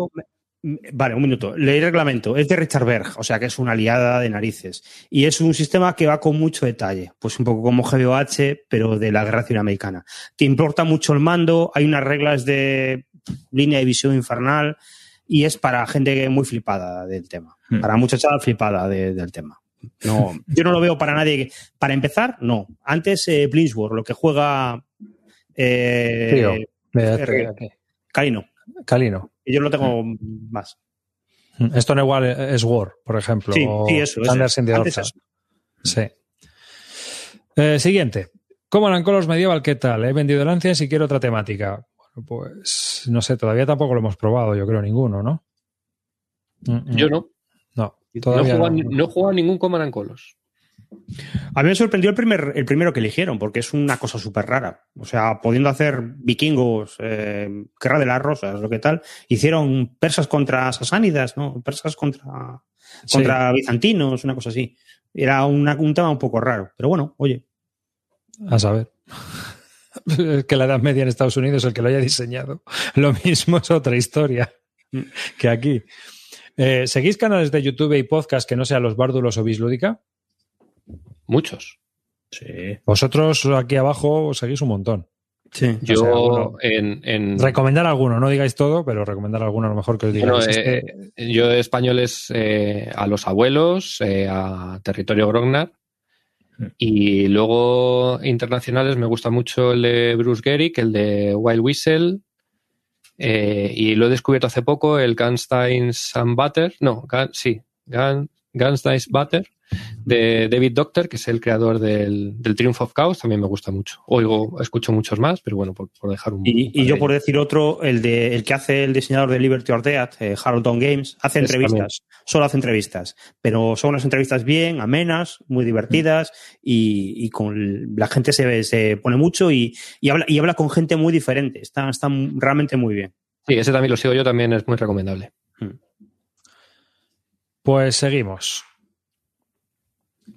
Vale, un minuto. Leí el reglamento. Es de Richard Berg, o sea que es una aliada de narices. Y es un sistema que va con mucho detalle. Pues un poco como GBOH, pero de la guerra civil americana. Te importa mucho el mando, hay unas reglas de línea de visión infernal y es para gente muy flipada del tema. Hmm. Para muchachada flipada de- del tema. No, yo no lo veo para nadie. que- Para empezar, no. Antes, eh, Blitzword, lo que juega. Eh, Tío, de- R- Calino. Calino. Y yo lo tengo más. Esto no igual es War, por ejemplo. Sí, sí, eso, Antes Orchard. Sí. Eh, siguiente. Command Colors Medieval, ¿qué tal? He vendido Lancias y quiero otra temática. Bueno, pues no sé, todavía tampoco lo hemos probado, yo creo, ninguno, ¿no? Mm, mm. Yo no. No, No he todavía jugado, no. ni- no he jugado ningún Command and Colors. A mí me sorprendió el, primer, el primero que eligieron, porque es una cosa súper rara. O sea, pudiendo hacer vikingos, eh, guerra de las rosas, lo que tal, hicieron persas contra sasánidas, ¿no? Persas contra, Sí. contra bizantinos, una cosa así. Era una- un tema un poco raro. Pero bueno, oye. A saber. Es que la Edad Media en Estados Unidos, el que lo haya diseñado, lo mismo es otra historia que aquí. Eh, ¿Seguís canales de YouTube y podcast que no sean los Bárdulos o Bislúdica? Muchos. Sí. Vosotros aquí abajo seguís un montón. Sí. Yo O sea, alguno. en, en- Recomendar alguno, no digáis todo, pero recomendar alguno a lo mejor que os digáis. bueno, Este- eh, yo españoles eh, a los abuelos, eh, a Territorio Grognar. Y luego internacionales me gusta mucho el de Bruce Gerrick, el de Wild Whistle. eh, y lo he descubierto hace poco, el Gunsteins and Butter. No, Gun- sí, Gun, Gunsteins Butter de David Doctor, que es el creador del, del Triumph of Chaos, también me gusta mucho. Oigo, escucho muchos más, pero bueno, por, por dejar un. Y, un y yo de por decir otro, el de el que hace el diseñador de Liberty or Death, eh, Games, hace entrevistas, solo hace entrevistas, pero son unas entrevistas bien, amenas, muy divertidas y, y con la gente se, se pone mucho y, y habla y habla con gente muy diferente. Está, está realmente muy bien. Sí, ese también lo sigo yo, también es muy recomendable. Pues seguimos.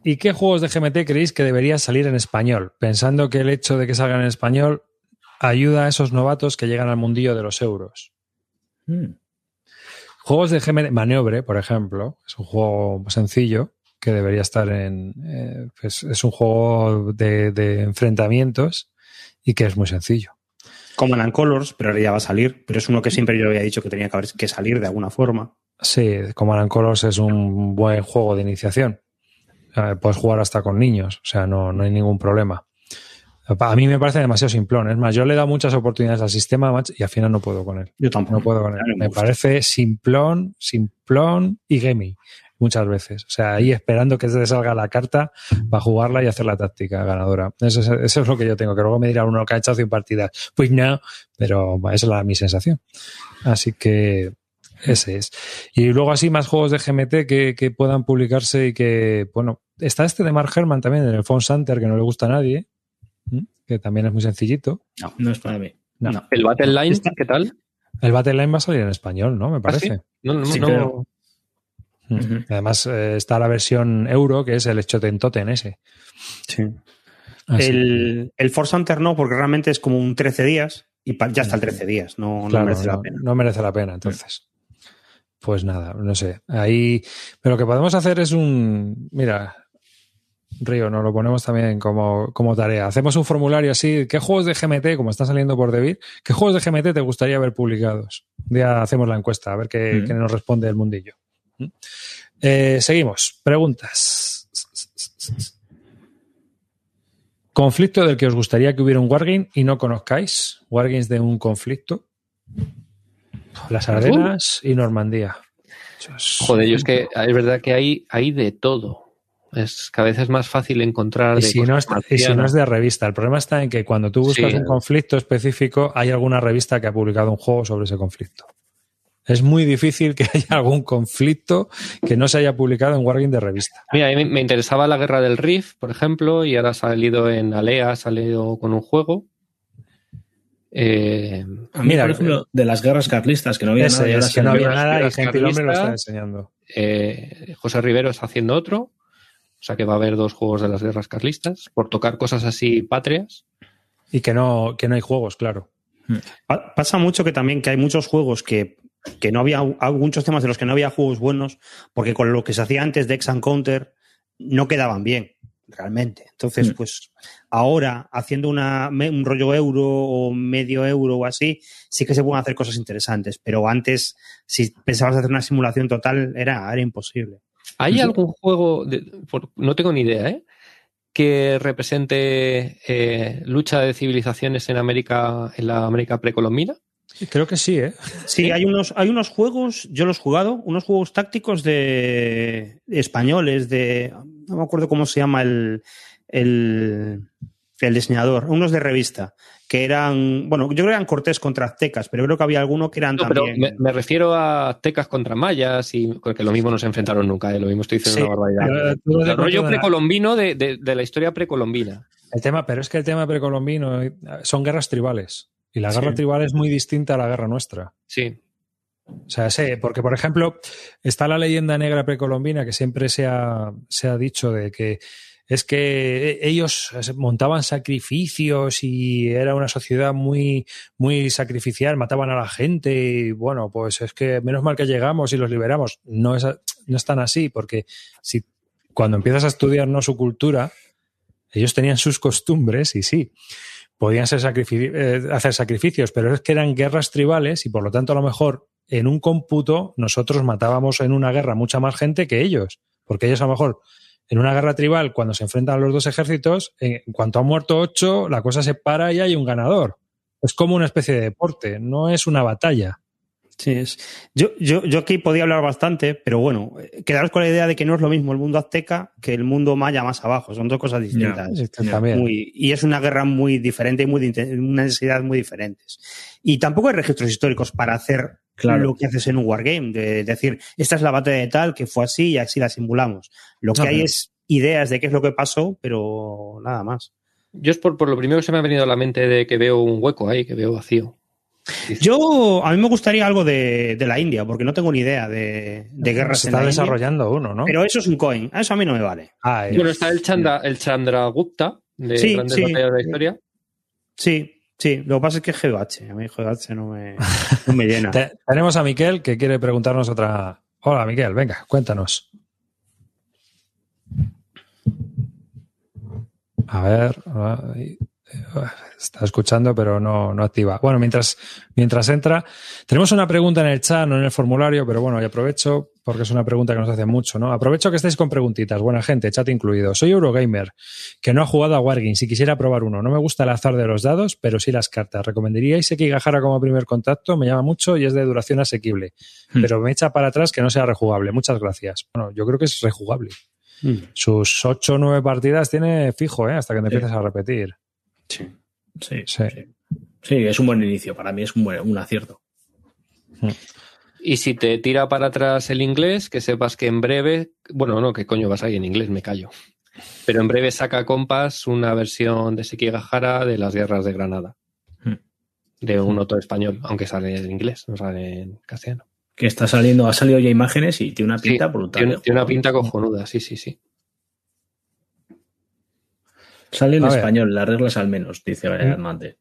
¿Y qué juegos de GMT creéis que deberían salir en español? Pensando que el hecho de que salgan en español ayuda a esos novatos que llegan al mundillo de los euros. Mm. Juegos de GMT, Maniobre, por ejemplo, es un juego sencillo que debería estar en. eh, es un juego de, de enfrentamientos y que es muy sencillo. Command and Colors, pero ahora ya va a salir, pero es uno que siempre yo había dicho que tenía que, haber, que salir de alguna forma. Sí, Command Colors es un buen juego de iniciación. Eh, puedes jugar hasta con niños, o sea, no, no hay ningún problema. A mí me parece demasiado simplón. Es más, yo le he dado muchas oportunidades al sistema y al final no puedo con él. Yo tampoco. No puedo con él. Me parece simplón, simplón y gamey muchas veces. O sea, ahí esperando que te salga la carta para jugarla y hacer la táctica ganadora. Eso es, eso es lo que yo tengo, que luego me dirá uno que ha echado 100 partidas. Pues no, pero esa es la, mi sensación. Así que ese es. Y luego así más juegos de GMT que, que puedan publicarse y que, bueno, está este de Mark Herman también, en el Phone Center, que no le gusta a nadie, que también es muy sencillito. No, no es para mí. No. ¿El Battle Line qué tal? El Battle Line va a salir en español, ¿no? Me parece. ¿Ah, sí? No, no, Sí, no- creo. Mm. Además, eh, está la versión euro, que es el Chotentoten ese. Sí. Así El, el Force Hunter no, porque realmente es como un 13 días y ya está el 13 días, no, no merece la pena. No merece la pena, entonces. Pues nada, no sé. Ahí. Pero lo que podemos hacer es un. Mira, Río, nos lo ponemos también como, como tarea. Hacemos un formulario así. ¿Qué juegos de GMT, como está saliendo por Debir, qué juegos de GMT te gustaría ver publicados? Un día hacemos la encuesta, a ver qué, Mm. qué nos responde el mundillo. ¿Mm? Eh, seguimos. Preguntas. Conflicto del que os gustaría que hubiera un Wargame y no conozcáis. Wargames de un conflicto. Las Ardenas y Normandía. Joder, yo es que es verdad que hay, hay de todo. Es cada vez es más fácil encontrar. Y de si, no y si no es de revista, el problema está en que cuando tú buscas Sí. un conflicto específico, hay alguna revista que ha publicado un juego sobre ese conflicto. Es muy difícil que [LAUGHS] haya algún conflicto que no se haya publicado en Wargame de revista. Mira, a mí me- interesaba la guerra del Rift, por ejemplo, y ahora ha salido en Alea, ha salido con un juego. Eh, A mí, por ejemplo, de las guerras carlistas, que no había Ese nada. y ahora es, que no había nada y las Gente Hombre lo está enseñando. eh, José Rivero está haciendo otro. O sea que va a haber dos juegos de las guerras carlistas por tocar cosas así patrias. Y que no, que no hay juegos, claro. Pa- Pasa mucho que también que hay muchos juegos que, que no había, hay muchos temas de los que no había juegos buenos, porque con lo que se hacía antes de Ex and Counter no quedaban bien, realmente. Entonces, Mm. pues ahora, haciendo una, un rollo euro o medio euro o así, sí que se pueden hacer cosas interesantes, pero antes, si pensabas hacer una simulación total, era, era imposible. ¿Hay algún juego, de- por- no tengo ni idea, ¿eh? que represente eh, lucha de civilizaciones en América, en la América precolombina? Creo que sí, ¿eh? Sí, hay unos, hay unos juegos, yo los he jugado, unos juegos tácticos de españoles, de. No me acuerdo cómo se llama el, el, el diseñador, unos de revista, que eran. Bueno, yo creo que eran Cortés contra Aztecas, pero creo que había alguno que eran No, pero también. me, me refiero a aztecas contra mayas y que lo mismo no se enfrentaron nunca, ¿eh? lo mismo estoy diciendo Sí, una barbaridad. pero te el rollo precolombino de, de- de la historia precolombina. El tema, pero es que el tema precolombino eh, son guerras tribales. Y la guerra Sí. tribal es muy distinta a la guerra nuestra. Sí. O sea, sé, porque por ejemplo, está la leyenda negra precolombina que siempre se ha, se ha dicho de que es que ellos montaban sacrificios y era una sociedad muy, muy sacrificial, mataban a la gente y bueno, pues es que menos mal que llegamos y los liberamos. No es, no es tan así, porque si cuando empiezas a estudiar no su cultura, ellos tenían sus costumbres y sí, podían eh, hacer sacrificios, pero es que eran guerras tribales y por lo tanto a lo mejor en un cómputo nosotros matábamos en una guerra mucha más gente que ellos, porque ellos a lo mejor en una guerra tribal cuando se enfrentan los dos ejércitos, en cuanto han muerto ocho, la cosa se para y hay un ganador. Es como una especie de deporte, no es una batalla. Sí, es. Yo, yo, yo aquí podía hablar bastante, pero bueno, eh, quedaros con la idea de que no es lo mismo el mundo azteca que el mundo maya más abajo. Son dos cosas distintas. Muy- y es una guerra muy diferente y muy, una necesidad muy diferentes. Y tampoco hay registros históricos para hacer Claro. lo que haces en un wargame, de decir, esta es la batalla de tal, que fue así y así la simulamos. Lo que hay es ideas de qué es lo que pasó, pero nada más. Yo es por, por lo primero que se me ha venido a la mente de que veo un hueco ahí, que veo vacío. Yo, a mí me gustaría algo de, de la India, porque no tengo ni idea de, de guerras Se en está India. desarrollando uno, ¿no? Pero eso es un coin. Eso a mí no me vale. Ah. Bueno, está el, Chanda, el Chandragupta de Sí, Grandes sí. Batallas de la Historia. Sí, sí. Lo que pasa es que es GH. A mí GH no me, no me llena. [LAUGHS] Te- tenemos a Miquel que quiere preguntarnos otra. Hola, Miquel, venga, cuéntanos. A ver, ahí, está escuchando, pero no, no activa. Bueno, mientras, mientras entra, tenemos una pregunta en el chat, no en el formulario, pero bueno, y aprovecho porque es una pregunta que nos hace mucho, ¿no? Aprovecho que estáis con preguntitas, buena gente, chat incluido. Soy Eurogamer, que no ha jugado a Wargames y quisiera probar uno. No me gusta el azar de los dados, pero sí las cartas. ¿Recomendaríais Sekigahara como primer contacto? Me llama mucho y es de duración asequible, Hmm. pero me echa para atrás que no sea rejugable. Muchas gracias. Bueno, yo creo que es rejugable. Mm. Sus ocho o nueve partidas tiene fijo, ¿eh? Hasta que te Sí. empieces a repetir. Sí, Sí. sí. Sí, es un buen inicio. Para mí es un, buen, un acierto. Y si te tira para atrás el inglés, que sepas que en breve, bueno, no, ¿qué coño vas ahí en inglés? Me callo. Pero en breve saca Compass una versión de Sekigahara de las guerras de Granada. Hmm. De un otro español, aunque sale en inglés, no sale en castellano. Que está saliendo, ha salido ya imágenes y tiene una Sí, pinta brutal. Tiene, de tiene una pinta cojonuda, sí, sí, sí. Sale en A ver. español, las reglas al menos, dice Mante.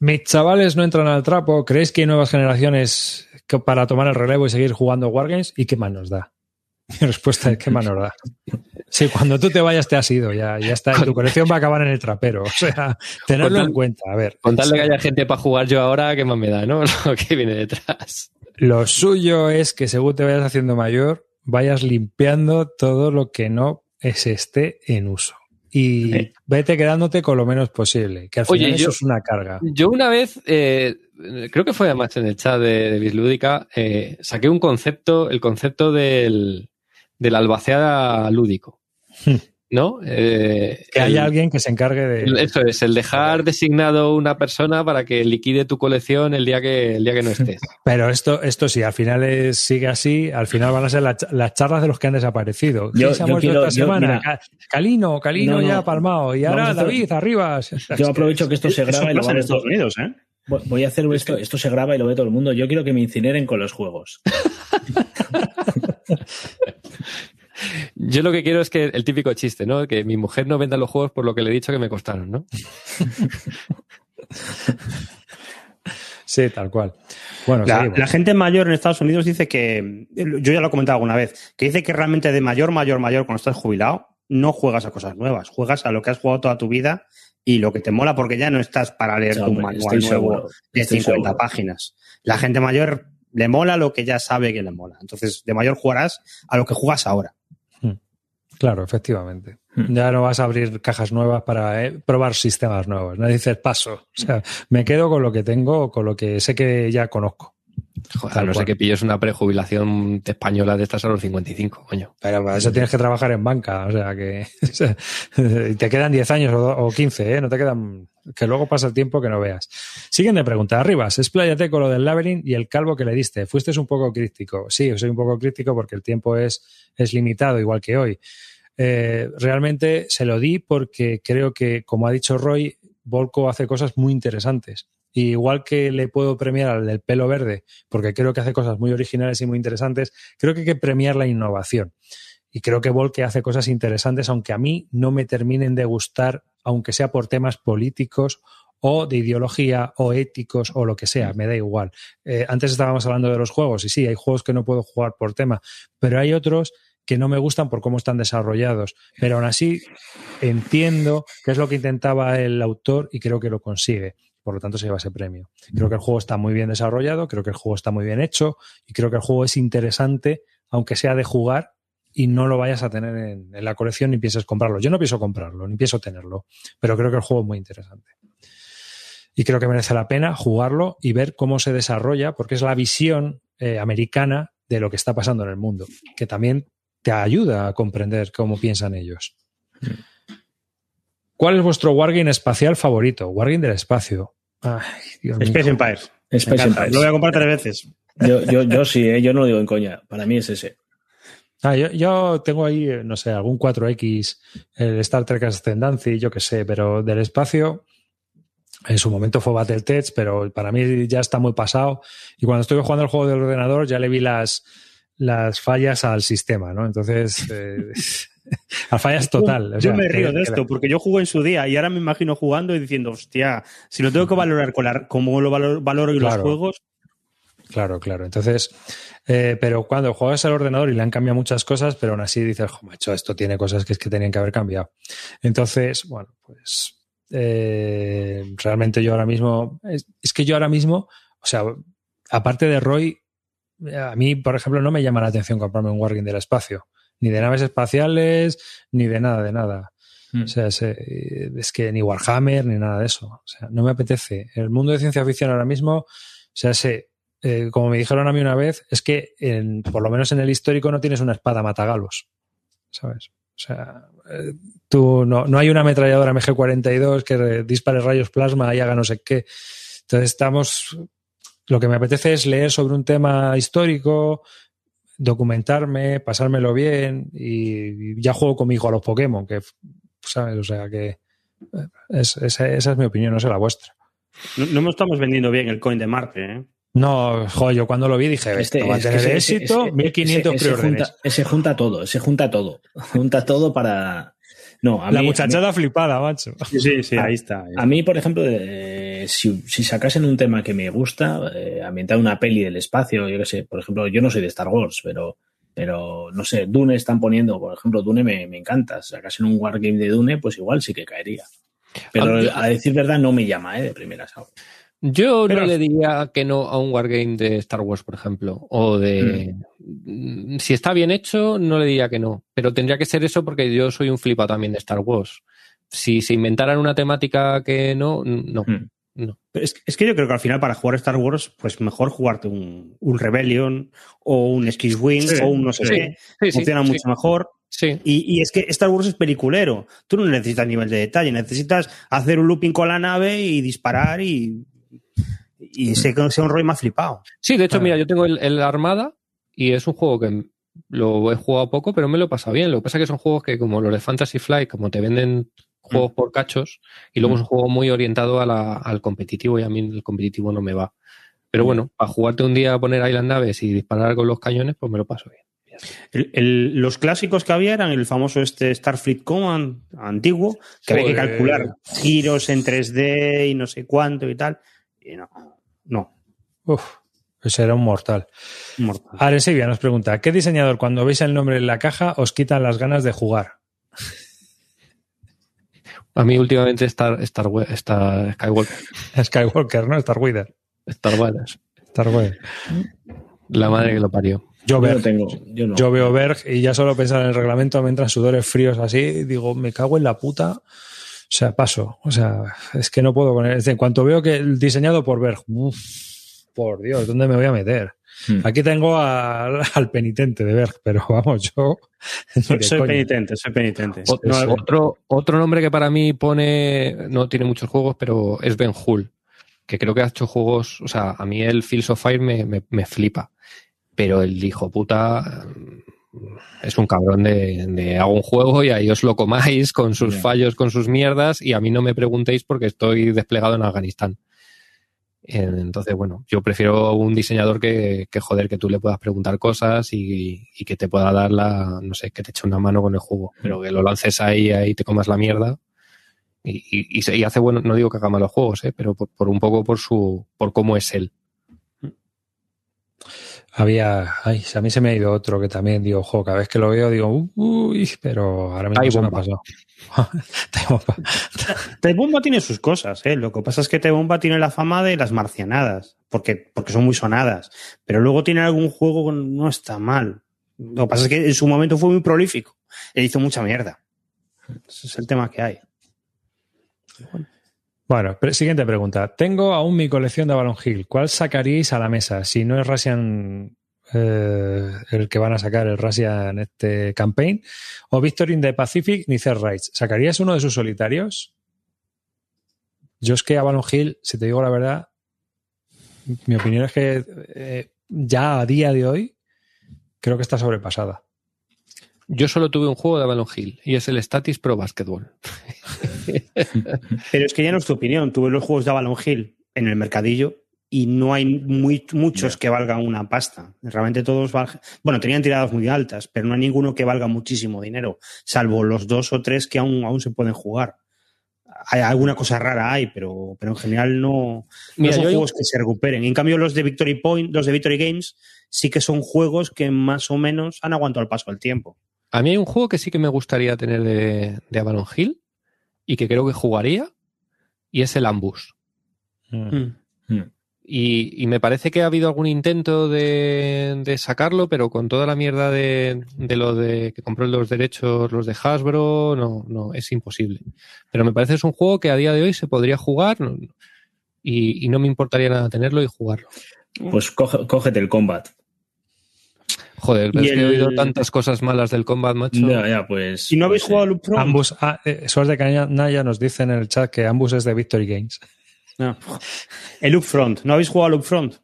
Mis chavales no entran al trapo. ¿Creéis que hay nuevas generaciones que- para tomar el relevo y seguir jugando Wargames? ¿Y qué más nos da? [LAUGHS] Mi respuesta es ¿qué más nos da? Sí, cuando tú te vayas te has ido, ya, ya está. Y tu [LAUGHS] colección va a acabar en el trapero. O sea, tenerlo Con tal- en cuenta. A ver. Con tal de que haya gente para jugar yo ahora, ¿qué más me da, no? [LAUGHS] Lo que viene detrás. Lo suyo es que según te vayas haciendo mayor, vayas limpiando todo lo que no se esté en uso. Y Sí. vete quedándote con lo menos posible, que al Oye, final yo- eso es una carga. Yo una vez, eh, creo que fue además en el chat de, de Bislúdica, eh, saqué un concepto, el concepto del, del albaceada lúdico. ¿No? Eh, Que el- haya alguien que se encargue de... Eso es, el dejar designado una persona para que liquide tu colección el día que, el día que no estés. [LAUGHS] Pero esto, esto sí, al final es- sigue así, al final van a ser la las charlas de los que han desaparecido. Yo- ¿Quién se ha yo muerto quiero- esta yo, semana? mira- Calino, Calino No, no. ya palmado. Y ahora hacer- David, arriba. [LAUGHS] Yo aprovecho que esto se graba y lo Estados Unidos, ¿eh? Voy- Voy a hacer esto, esto se graba y lo ve todo el mundo. Yo quiero que me incineren con los juegos. [LAUGHS] Yo lo que quiero es que el típico chiste, ¿no? Que mi mujer no venda los juegos por lo que le he dicho que me costaron, ¿no? [LAUGHS] Sí, tal cual. Bueno, La, la gente mayor en Estados Unidos dice que, yo ya lo he comentado alguna vez, que dice que realmente de mayor, mayor, mayor, cuando estás jubilado, no juegas a cosas nuevas, juegas a lo que has jugado toda tu vida y lo que te mola porque ya no estás para leer un hombre, manual nuevo seguro, de estoy 50 seguro. páginas. La gente mayor le mola lo que ya sabe que le mola. Entonces, de mayor jugarás a lo que juegas ahora. Claro, efectivamente. Hmm. Ya no vas a abrir cajas nuevas para eh, probar sistemas nuevos. No dices paso. O sea, me quedo con lo que tengo, con lo que sé que ya conozco. Joder, a no sé que pilles una prejubilación española de estas a los 55, coño. Pero para eso tienes que trabajar en banca. O sea que [LAUGHS] te quedan 10 años o, o 15, ¿eh? No te quedan. Que luego pasa el tiempo que no veas. Siguiente pregunta. Arribas, expláyate con lo del Labyrinth y el calvo que le diste. Fuiste un poco crítico. Sí, soy un poco crítico porque el tiempo es, es limitado, igual que hoy. Eh, realmente se lo di porque creo que, como ha dicho Roy, Volko hace cosas muy interesantes. Y igual que le puedo premiar al del pelo verde, porque creo que hace cosas muy originales y muy interesantes, creo que hay que premiar la innovación. Y creo que Volke hace cosas interesantes, aunque a mí no me terminen de gustar, aunque sea por temas políticos o de ideología o éticos o lo que sea, me da igual. Eh, antes estábamos hablando de los juegos y sí, hay juegos que no puedo jugar por tema, pero hay otros que no me gustan por cómo están desarrollados. Pero aún así entiendo qué es lo que intentaba el autor y creo que lo consigue. Por lo tanto, se lleva ese premio. Creo que el juego está muy bien desarrollado, creo que el juego está muy bien hecho y creo que el juego es interesante, aunque sea de jugar y no lo vayas a tener en, en la colección ni pienses comprarlo. Yo no pienso comprarlo, ni pienso tenerlo, pero creo que el juego es muy interesante. Y creo que merece la pena jugarlo y ver cómo se desarrolla, porque es la visión eh, americana de lo que está pasando en el mundo, que también te ayuda a comprender cómo piensan ellos. ¿Cuál es vuestro Wargame espacial favorito? Wargame del espacio. Ay, Dios mío. Space Empires. Space. Empires. Lo voy a comprar tres veces. Yo, yo, yo sí, ¿eh? yo no lo digo en coña. Para mí es ese. Ah, yo, yo tengo ahí, eh, no sé, algún 4X, el Star Trek Ascendancy, yo qué sé, pero del espacio, en su momento fue Battletech, pero para mí ya está muy pasado. Y cuando estuve jugando el juego del ordenador ya le vi las, las fallas al sistema, ¿no? Entonces, [LAUGHS] eh, [LAUGHS] las fallas total. o yo me río de esto porque yo jugué en su día y ahora me imagino jugando y diciendo, hostia, si lo tengo que valorar con la, como lo valor, valoro en los juegos, Claro, claro. Entonces, eh, pero cuando juegas al ordenador y le han cambiado muchas cosas, pero aún así dices, jo, macho, esto tiene cosas que es que tenían que haber cambiado. Entonces, bueno, pues eh, realmente yo ahora mismo, es, es que yo ahora mismo, o sea, aparte de Roy, a mí, por ejemplo, no me llama la atención comprarme un Wargame del espacio, ni de naves espaciales, ni de nada, de nada. Mm. O sea, es, eh, es que ni Warhammer, ni nada de eso. O sea, no me apetece. El mundo de ciencia ficción ahora mismo, o sea, se, eh, como me dijeron a mí una vez, es que en- por lo menos en el histórico no tienes una espada matagalos. ¿Sabes? O sea, eh, tú no, no hay una ametralladora MG42 que re- dispare rayos plasma y haga no sé qué. Entonces estamos. Lo que me apetece es leer sobre un tema histórico, documentarme, pasármelo bien y ya juego conmigo a los Pokémon, que, ¿sabes? O sea que eh, es- esa, es mi opinión, no sé la vuestra. no, no me estamos vendiendo bien el coin de Marte. ¿eh? No, joder, yo cuando lo vi dije, Este, esto va a tener éxito, ese- 1500 ese- ese junta, ese junta todo, ese junta todo. [LAUGHS] Junta todo para. No, a La mí- muchachada flipada, macho. Sí, sí, sí, ahí está. A mí, por ejemplo, eh, si, si sacasen un tema que me gusta, eh, ambientar una peli del espacio, yo qué sé, por ejemplo, yo no soy de Star Wars, pero, pero no sé, Dune están poniendo, por ejemplo, Dune me, me encanta. Si sacasen un wargame de Dune, pues igual sí que caería. Pero A mí- a decir verdad, no me llama, ¿eh? De primeras. Yo Pero- no le diría que no a un wargame de Star Wars, por ejemplo. O de. Mm, Si está bien hecho, no le diría que no. Pero tendría que ser eso porque yo soy un flipa también de Star Wars. Si se inventaran una temática que no, no. Hmm. no. Es, es que yo creo que al final para jugar Star Wars, pues mejor jugarte un, un Rebellion o un Skis Wing Sí, o un no sé sí, qué. sí, Funciona mucho mejor. Sí. Y, y es que Star Wars es peliculero. Tú no necesitas nivel de detalle, necesitas hacer un looping con la nave y disparar y, y sé que sea un rol más flipado. Sí, de hecho, mira, yo tengo el, el Armada y es un juego que lo he jugado poco, pero me lo he pasado bien. Lo que pasa es que son juegos que, como los de Fantasy Flight, como te venden juegos por cachos y luego es un juego muy orientado a la- al competitivo y a mí el competitivo no me va. Pero bueno, para jugarte un día a poner Island Naves y disparar con los cañones, pues me lo paso bien. El- el- los clásicos que había eran el famoso este Starfleet Command antiguo, que había que Joder. calcular giros en 3D y no sé cuánto y tal. Y no, no. Uf, ese era un mortal. Mortal. Aresivia nos pregunta, ¿qué diseñador cuando veis el nombre en la caja os quitan las ganas de jugar? A mí últimamente Star, Star, Star Skywalker, [LAUGHS] Skywalker, ¿no? Star Wars. Star Wars, Star Wars. la madre que lo parió. Yo, Yo Berg. tengo, yo no. Yo veo Berg y ya solo pensar en el reglamento me entran sudores fríos así, digo, me cago en la puta. O sea, paso. O sea, es que no puedo poner. En cuanto veo que el diseñado por Berg, uf, por Dios, ¿dónde me voy a meter? Hmm. Aquí tengo al, al penitente de Berg, pero vamos, yo. Soy, penitente, soy penitente. O- No, otro, otro nombre que para mí pone, no tiene muchos juegos, pero es Ben Hull, que creo que ha hecho juegos, o sea, a mí el Fields of Fire me, me- me flipa, pero el hijo puta es un cabrón de, de hago un juego y ahí os lo comáis con sus fallos, con sus mierdas y a mí no me preguntéis porque estoy desplegado en Afganistán. Entonces, bueno, yo prefiero un diseñador que, que joder, que tú le puedas preguntar cosas y, y que te pueda dar la, no sé, que te eche una mano con el juego, pero que lo lances ahí, ahí te comas la mierda. Y hace bueno, no digo que haga malos juegos, ¿eh? pero por, por un poco por su, por cómo es él. Había. Ay, a mí se me ha ido otro que también digo, ojo, cada vez que lo veo digo, uy, pero ahora mismo se me ha pasado. [LAUGHS] T-Bomba [LAUGHS] tiene sus cosas, ¿eh? Lo que pasa es que T-Bomba tiene la fama de las marcianadas, porque, porque son muy sonadas. Pero luego tiene algún juego que no está mal. Lo que pasa es que en su momento fue muy prolífico. E hizo mucha mierda. Ese es el tema que hay. Bueno, pre- siguiente pregunta. Tengo aún mi colección de Avalon Hill. ¿Cuál sacaríais a la mesa? Si no es Russian eh, el que van a sacar, el Russian este campaign, o Victory in the Pacific, ni Third Rights. ¿Sacarías uno de sus solitarios? Yo es que Avalon Hill, si te digo la verdad, mi opinión es que eh, ya a día de hoy creo que está sobrepasada. Yo solo tuve un juego de Avalon Hill y es el Statis Pro Basketball. Pero es que ya no es tu opinión. Tuve los juegos de Avalon Hill en el mercadillo y no hay muy, muchos que valgan una pasta. Realmente todos valgan. Bueno, tenían tiradas muy altas, pero no hay ninguno que valga muchísimo dinero, salvo los dos o tres que aún, aún se pueden jugar. Hay alguna cosa rara hay, pero, pero en general no, Mira, no son juegos que se recuperen. En cambio, los de Victory Point, los de Victory Games, sí que son juegos que más o menos han aguantado el paso del tiempo. A mí hay un juego que sí que me gustaría tener de, de Avalon Hill y que creo que jugaría y es el Ambush. Mm. Y, y me parece que ha habido algún intento de, de sacarlo, pero con toda la mierda de, de lo de que compró los derechos los de Hasbro, no, no, es imposible. Pero me parece que es un juego que a día de hoy se podría jugar no- y, y no me importaría nada tenerlo y jugarlo. Pues coge- cógete el combat. Joder, pero Y es que he oído tantas cosas malas del combat, macho. Ya, ya, pues. Si no habéis pues, jugado Loop Front, Ambus, ah, eh, Soas de Canalla nos dice en el chat que ambos es de Victory Games. no. el Loop Front, ¿no habéis jugado a Loop Front?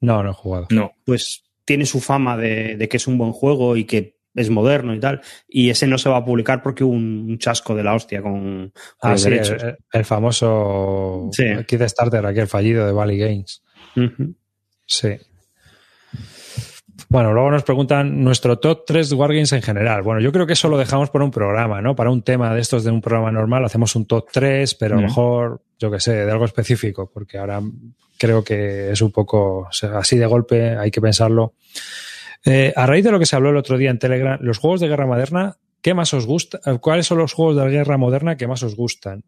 No, no he jugado. No. pues tiene su fama de, de que es un buen juego y que es moderno y tal. Y ese no se va a publicar porque hubo un, un chasco de la hostia con, con Ah, los sí, derechos. el, el famoso Sí. Kickstarter, aquel fallido de Valley Games. Ujú. Sí. Bueno, luego nos preguntan nuestro top 3 Wargames en general. Bueno, yo creo que eso lo dejamos para un programa, ¿no? Para un tema de estos de un programa normal hacemos un top 3, pero a lo Mm. mejor, yo que sé, de algo específico, porque ahora creo que es un poco o sea, así de golpe, hay que pensarlo. Eh, a raíz de lo que se habló el otro día en Telegram, los juegos de guerra moderna, ¿qué más os gusta? ¿Cuáles son los juegos de guerra moderna que más os gustan?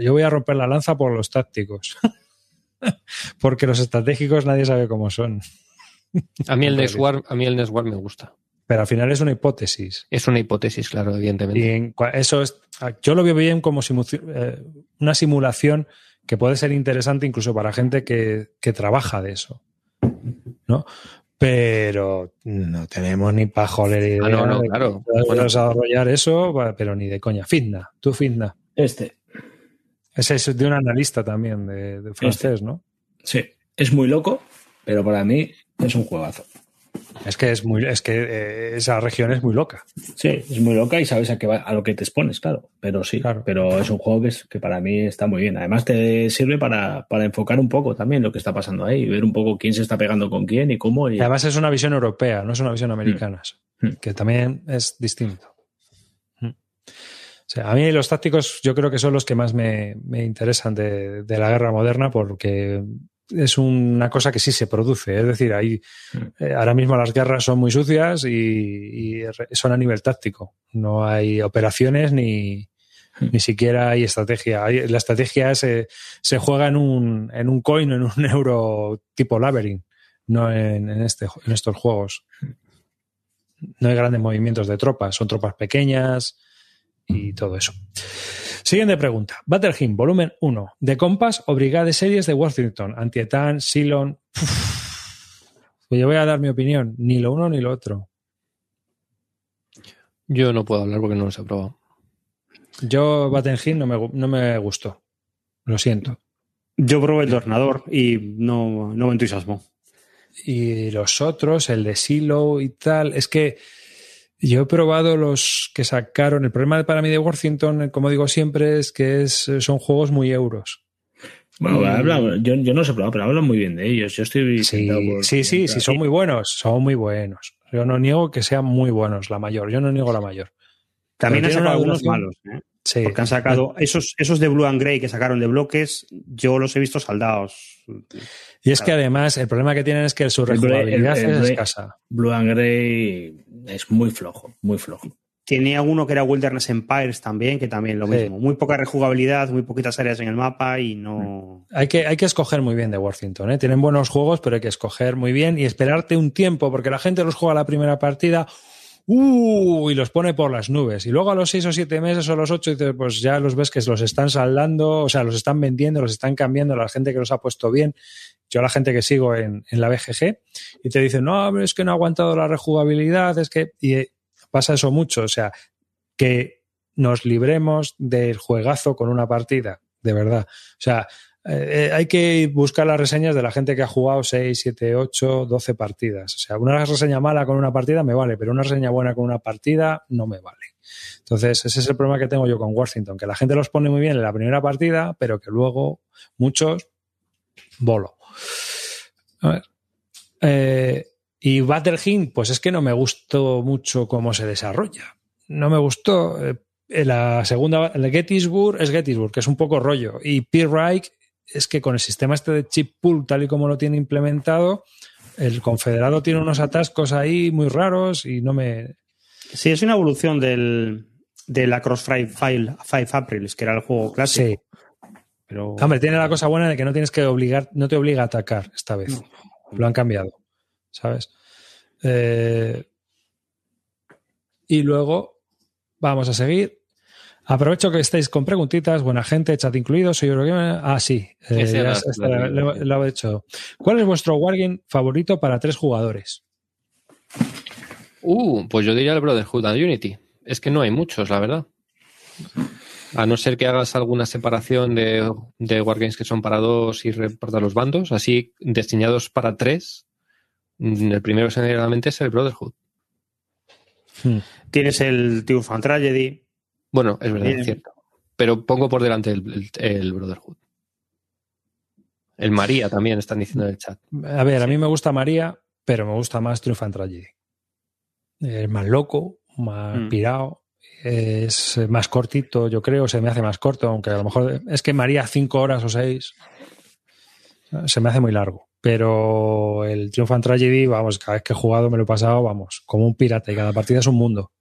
Yo voy a romper la lanza por los tácticos. [LAUGHS] Porque los estratégicos nadie sabe cómo son. [LAUGHS] A mí el Next. War, a mí el Next War me gusta. Pero al final es una hipótesis. Es una hipótesis, claro, Y evidentemente. en eso es, yo lo veo bien como simu- eh, una simulación que puede ser interesante incluso para gente que, que trabaja de eso. ¿No? Pero no tenemos ni para joder idea Ah, no, no, de claro. Bueno. desarrollar eso, va, pero ni de coña. Fitna, tú Fitna. Este. Ese es de un analista también de, de francés, ¿no? Sí. Es muy loco, pero para mí es un juegazo. Es que es muy, es que eh, esa región es muy loca. Sí, es muy loca y sabes a, qué va, a lo que te expones, claro. Pero sí, Claro. pero es un juego que, es, que para mí está muy bien. Además te sirve para, para enfocar un poco también lo que está pasando ahí, ver un poco quién se está pegando con quién y cómo. Y... Y además es una visión europea, no es una visión americana, Mm. que también es distinto. Mm. O sea, a mí los tácticos yo creo que son los que más me, me interesan de, de la guerra moderna porque es una cosa que sí se produce. Es decir, ahí eh, ahora mismo las guerras son muy sucias y, son a nivel táctico. No hay operaciones ni, ni siquiera hay estrategia. La estrategia se, se juega en un, en un coin o en un [LAUGHS] euro tipo Labyrinth, no en, en, este, en estos juegos. No hay grandes movimientos de tropas, son tropas pequeñas y todo eso. Siguiente pregunta. Battlehymn, volumen 1. ¿De Compass o Brigade Series de Washington? Antietam, Silon. Pues yo voy a dar mi opinión. Ni lo uno ni lo otro. Yo no puedo hablar porque no los he probado. Yo Battlehymn no me, no me gustó. Lo siento. Yo probé el de ordenador y no, no me entusiasmó. Y los otros, el de Silo y tal, es que yo he probado los que sacaron. El problema para mí de Washington, como digo siempre, es que es, son juegos muy euros. Bueno, Y- habla- yo, yo no sé, pero hablan muy bien de ellos. Yo estoy. Sí, por- sí, sí, sí, son muy buenos, son muy buenos. Yo no niego que sean muy buenos, la mayor. Yo no niego la mayor. También han sacado algunos malos. ¿eh? Sí. Porque han sacado esos, esos de Blue and Grey que sacaron de bloques, yo los he visto saldados. Y es que además el problema que tienen es que su rejugabilidad el- el es escasa. Blue and Grey es muy flojo, muy flojo. Tenía uno que era Wilderness Empires también, que también lo Sí. mismo. Muy poca rejugabilidad, muy poquitas áreas en el mapa y no. Hay que, hay que escoger muy bien de Worthington. ¿eh? Tienen buenos juegos, pero hay que escoger muy bien y esperarte un tiempo, porque la gente los juega la primera partida ¡uh! y los pone por las nubes. Y luego a los seis o siete meses o los ocho, pues ya los ves que los están saldando, o sea, los están vendiendo, los están cambiando, la gente que los ha puesto bien. Yo la gente que sigo en, en la BGG y te dicen, no, es que no ha aguantado la rejugabilidad, es que... Y eh, pasa eso mucho, o sea, que nos libremos del juegazo con una partida, de verdad. O sea, eh, hay que buscar las reseñas de la gente que ha jugado 6, 7, 8, 12 partidas. O sea, una reseña mala con una partida me vale, pero una reseña buena con una partida no me vale. Entonces, ese es el problema que tengo yo con Washington, que la gente los pone muy bien en la primera partida, pero que luego muchos bolo. A ver. Eh, y Battlehymn, pues es que no me gustó mucho cómo se desarrolla. No me gustó. Eh, la segunda, el Gettysburg es Gettysburg, que es un poco rollo. Y P-Reich es que con el sistema este de chip pool, tal y como lo tiene implementado, el confederado tiene unos atascos ahí muy raros y no me. Sí, es una evolución del, de la Crossfire File 5 Aprils, que era el juego clásico. Sí. Pero... Hombre, tiene la cosa buena de que no tienes que obligar, no te obliga a atacar esta vez. Lo han cambiado, ¿sabes? Eh, y luego vamos a seguir. Aprovecho que estáis con preguntitas, buena gente, chat incluido, soy Eurogamer. Ah, sí, eh, ya está, lo, lo he hecho. ¿Cuál es vuestro wargame favorito para tres jugadores? Uh, pues yo diría el Brotherhood and Unity. Es que no hay muchos, la verdad. A no ser que hagas alguna separación de, de wargames que son para dos y repartas los bandos, así destinados para tres. mm, El primero generalmente es el Brotherhood. Tienes el Triumph and Tragedy. Bueno, es verdad, es cierto. Pero pongo por delante el, el- el Brotherhood. El María también están diciendo en el chat. A ver, a mí me gusta María, pero me gusta más Triumph and Tragedy. Es más loco, más Mm. pirado, es más cortito, yo creo, se me hace más corto, aunque a lo mejor es que María cinco horas o seis se me hace muy largo. Pero el Triumph and Tragedy, vamos, cada vez que he jugado me lo he pasado, vamos, como un pirata y cada partida es un mundo.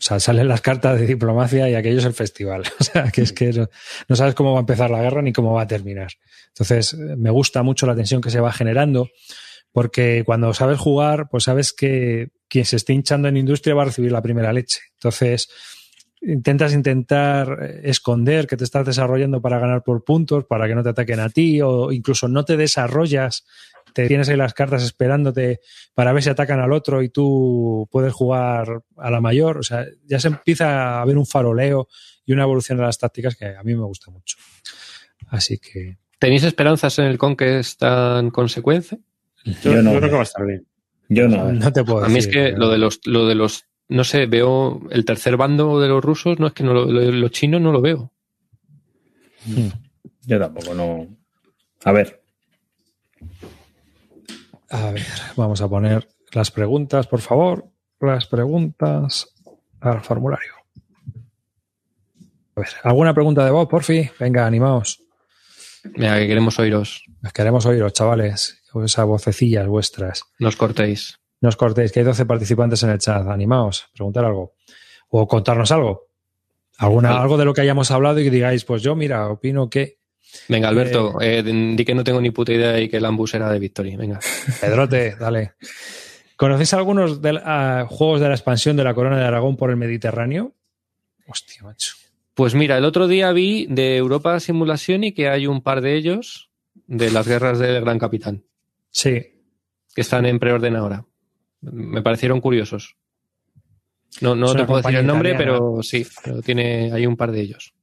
O sea, salen las cartas de diplomacia y aquello es el festival. [LAUGHS] O sea, que es que no, no sabes cómo va a empezar la guerra ni cómo va a terminar. Entonces, eh, me gusta mucho la tensión que se va generando, porque cuando sabes jugar, pues sabes que quien se esté hinchando en industria va a recibir la primera leche. Entonces, intentas intentar eh, esconder que te estás desarrollando para ganar por puntos, para que no te ataquen a ti, o incluso no te desarrollas, te tienes ahí las cartas esperándote para ver si atacan al otro y tú puedes jugar a la mayor. O sea, ya se empieza a ver un faroleo y una evolución de las tácticas que a mí me gusta mucho. Así que ¿Tenéis esperanzas en el Conquest tan consecuencia? Yo, Yo no. yo creo que va a estar bien. Yo no. No te puedo A mí es que pero- lo de los, lo de los, no sé, veo el tercer bando de los rusos, no es que no lo, lo- los chinos no lo veo. Yo tampoco, no. A ver, A ver, vamos a poner las preguntas, por favor. Las preguntas al formulario. A ver, ¿alguna pregunta de vos, porfi? Venga, animaos. Mira, que queremos oíros. Queremos oíros, chavales. Esas vocecillas vuestras. No os cortéis. No os cortéis, que hay 12 participantes en el chat. Animaos, preguntar algo. O contarnos algo. Alguna. Algo de lo que hayamos hablado y que digáis, pues yo, mira, opino que. Venga, Alberto, eh, di que no tengo ni puta idea y que el ambus era de Victory. Venga. Pedrote, dale. ¿Conocéis algunos de ah, juegos de la expansión de la Corona de Aragón por el Mediterráneo? Hostia, macho. Pues mira, el otro día vi de Europa Simulación y que hay un par de ellos de las guerras del Gran Capitán, Sí, que están en preorden ahora. Me parecieron curiosos. No, no te puedo decir el nombre, italiana. pero sí, pero tiene, hay un par de ellos.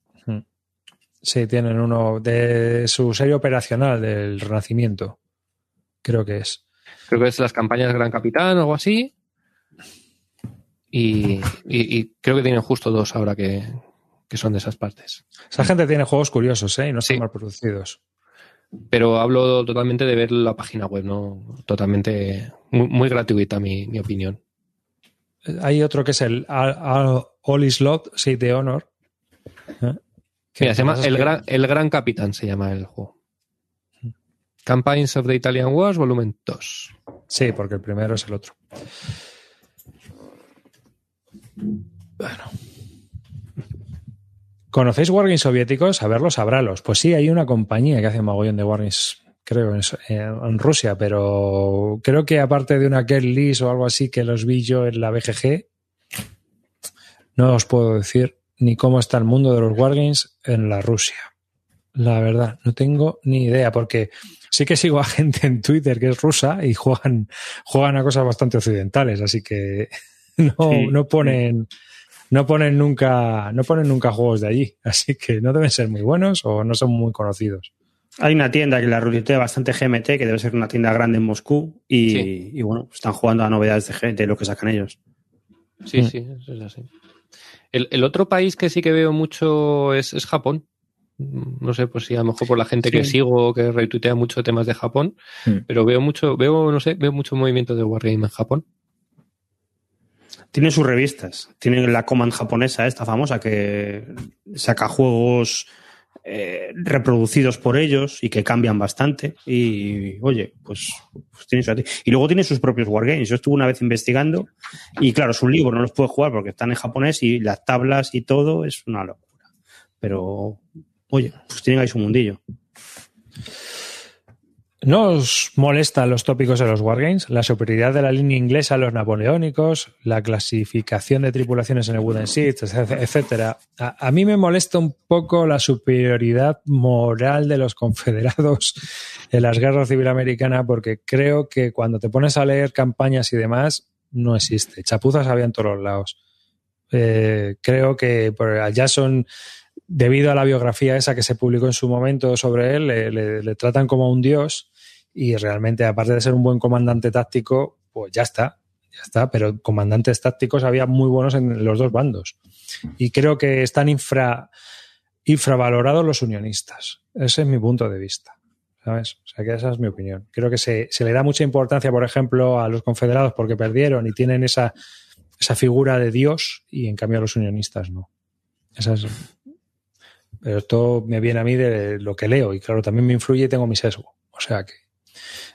Sí, tienen uno de su serie operacional del Renacimiento. Creo que es. Creo que es las campañas Gran Capitán o algo así. Y, y- y creo que tienen justo dos ahora que, que son de esas partes. Esa gente tiene juegos curiosos, ¿eh? Y no están Sí. mal producidos. Pero hablo totalmente de ver la página web, no totalmente muy, muy gratuita mi, mi opinión. Hay otro que es el All, All- is Lot, sí, de Honor. ¿eh? Mira, se llama el gran, el gran Capitán, se llama el juego. Campaigns of the Italian Wars, volumen 2. Sí, porque el primero es el otro. Bueno. ¿Conocéis Wargames soviéticos? A verlos, sabralos. Pues sí, hay una compañía que hace un mogollón de Wargames, creo, en, en- Rusia, pero creo que aparte de una Get List o algo así que los vi yo en la BGG, no os puedo decir ni cómo está el mundo de los Wargames en la Rusia. La verdad, no tengo ni idea, porque sí que sigo a [LAUGHS] gente en Twitter que es rusa y juegan, juegan a cosas bastante occidentales, así que [LAUGHS] no, Sí, no ponen, no ponen nunca, no ponen nunca juegos de allí, así que no deben ser muy buenos o no son muy conocidos. Hay una tienda que la ruletea bastante GMT, que debe ser una tienda grande en Moscú, y, Sí. y bueno, están jugando a novedades de, de lo que sacan ellos. Sí, Mm. sí, eso es así. El, el otro país que sí que veo mucho es, es Japón. No sé, pues sí, a lo mejor por la gente que sigo, que retuitea mucho temas de Japón, Mm. pero veo mucho, veo, no sé, veo mucho movimiento de Wargame en Japón. Tienen sus revistas. Tienen la Command japonesa, esta famosa, que saca juegos eh, reproducidos por ellos y que cambian bastante. Y oye, pues, pues Y luego tiene sus propios wargames. Yo estuve una vez investigando y claro, su libro no los puede jugar porque están en japonés y las tablas y todo es una locura. Pero oye, pues tienen ahí su mundillo. ¿No os molestan los tópicos de los Wargames? La superioridad de la línea inglesa a los napoleónicos, la clasificación de tripulaciones en el Wooden Seats, etcétera. A, a mí me molesta un poco la superioridad moral de los confederados en las guerras civil americana porque creo que cuando te pones a leer campañas y demás, no existe. Chapuzas había en todos los lados. Eh, creo que allá son debido a la biografía esa que se publicó en su momento sobre él, le tratan como un dios y realmente, aparte de ser un buen comandante táctico, pues ya está, ya está, pero comandantes tácticos había muy buenos en los dos bandos. Y creo que están infra, infravalorados los unionistas. Ese es mi punto de vista. ¿Sabes? O sea que esa es mi opinión. Creo que se, se le da mucha importancia, por ejemplo, a los confederados porque perdieron y tienen esa, esa figura de Dios y en cambio a los unionistas no. Esa es, pero esto me viene a mí de lo que leo y claro, también me influye y tengo mi sesgo. O sea que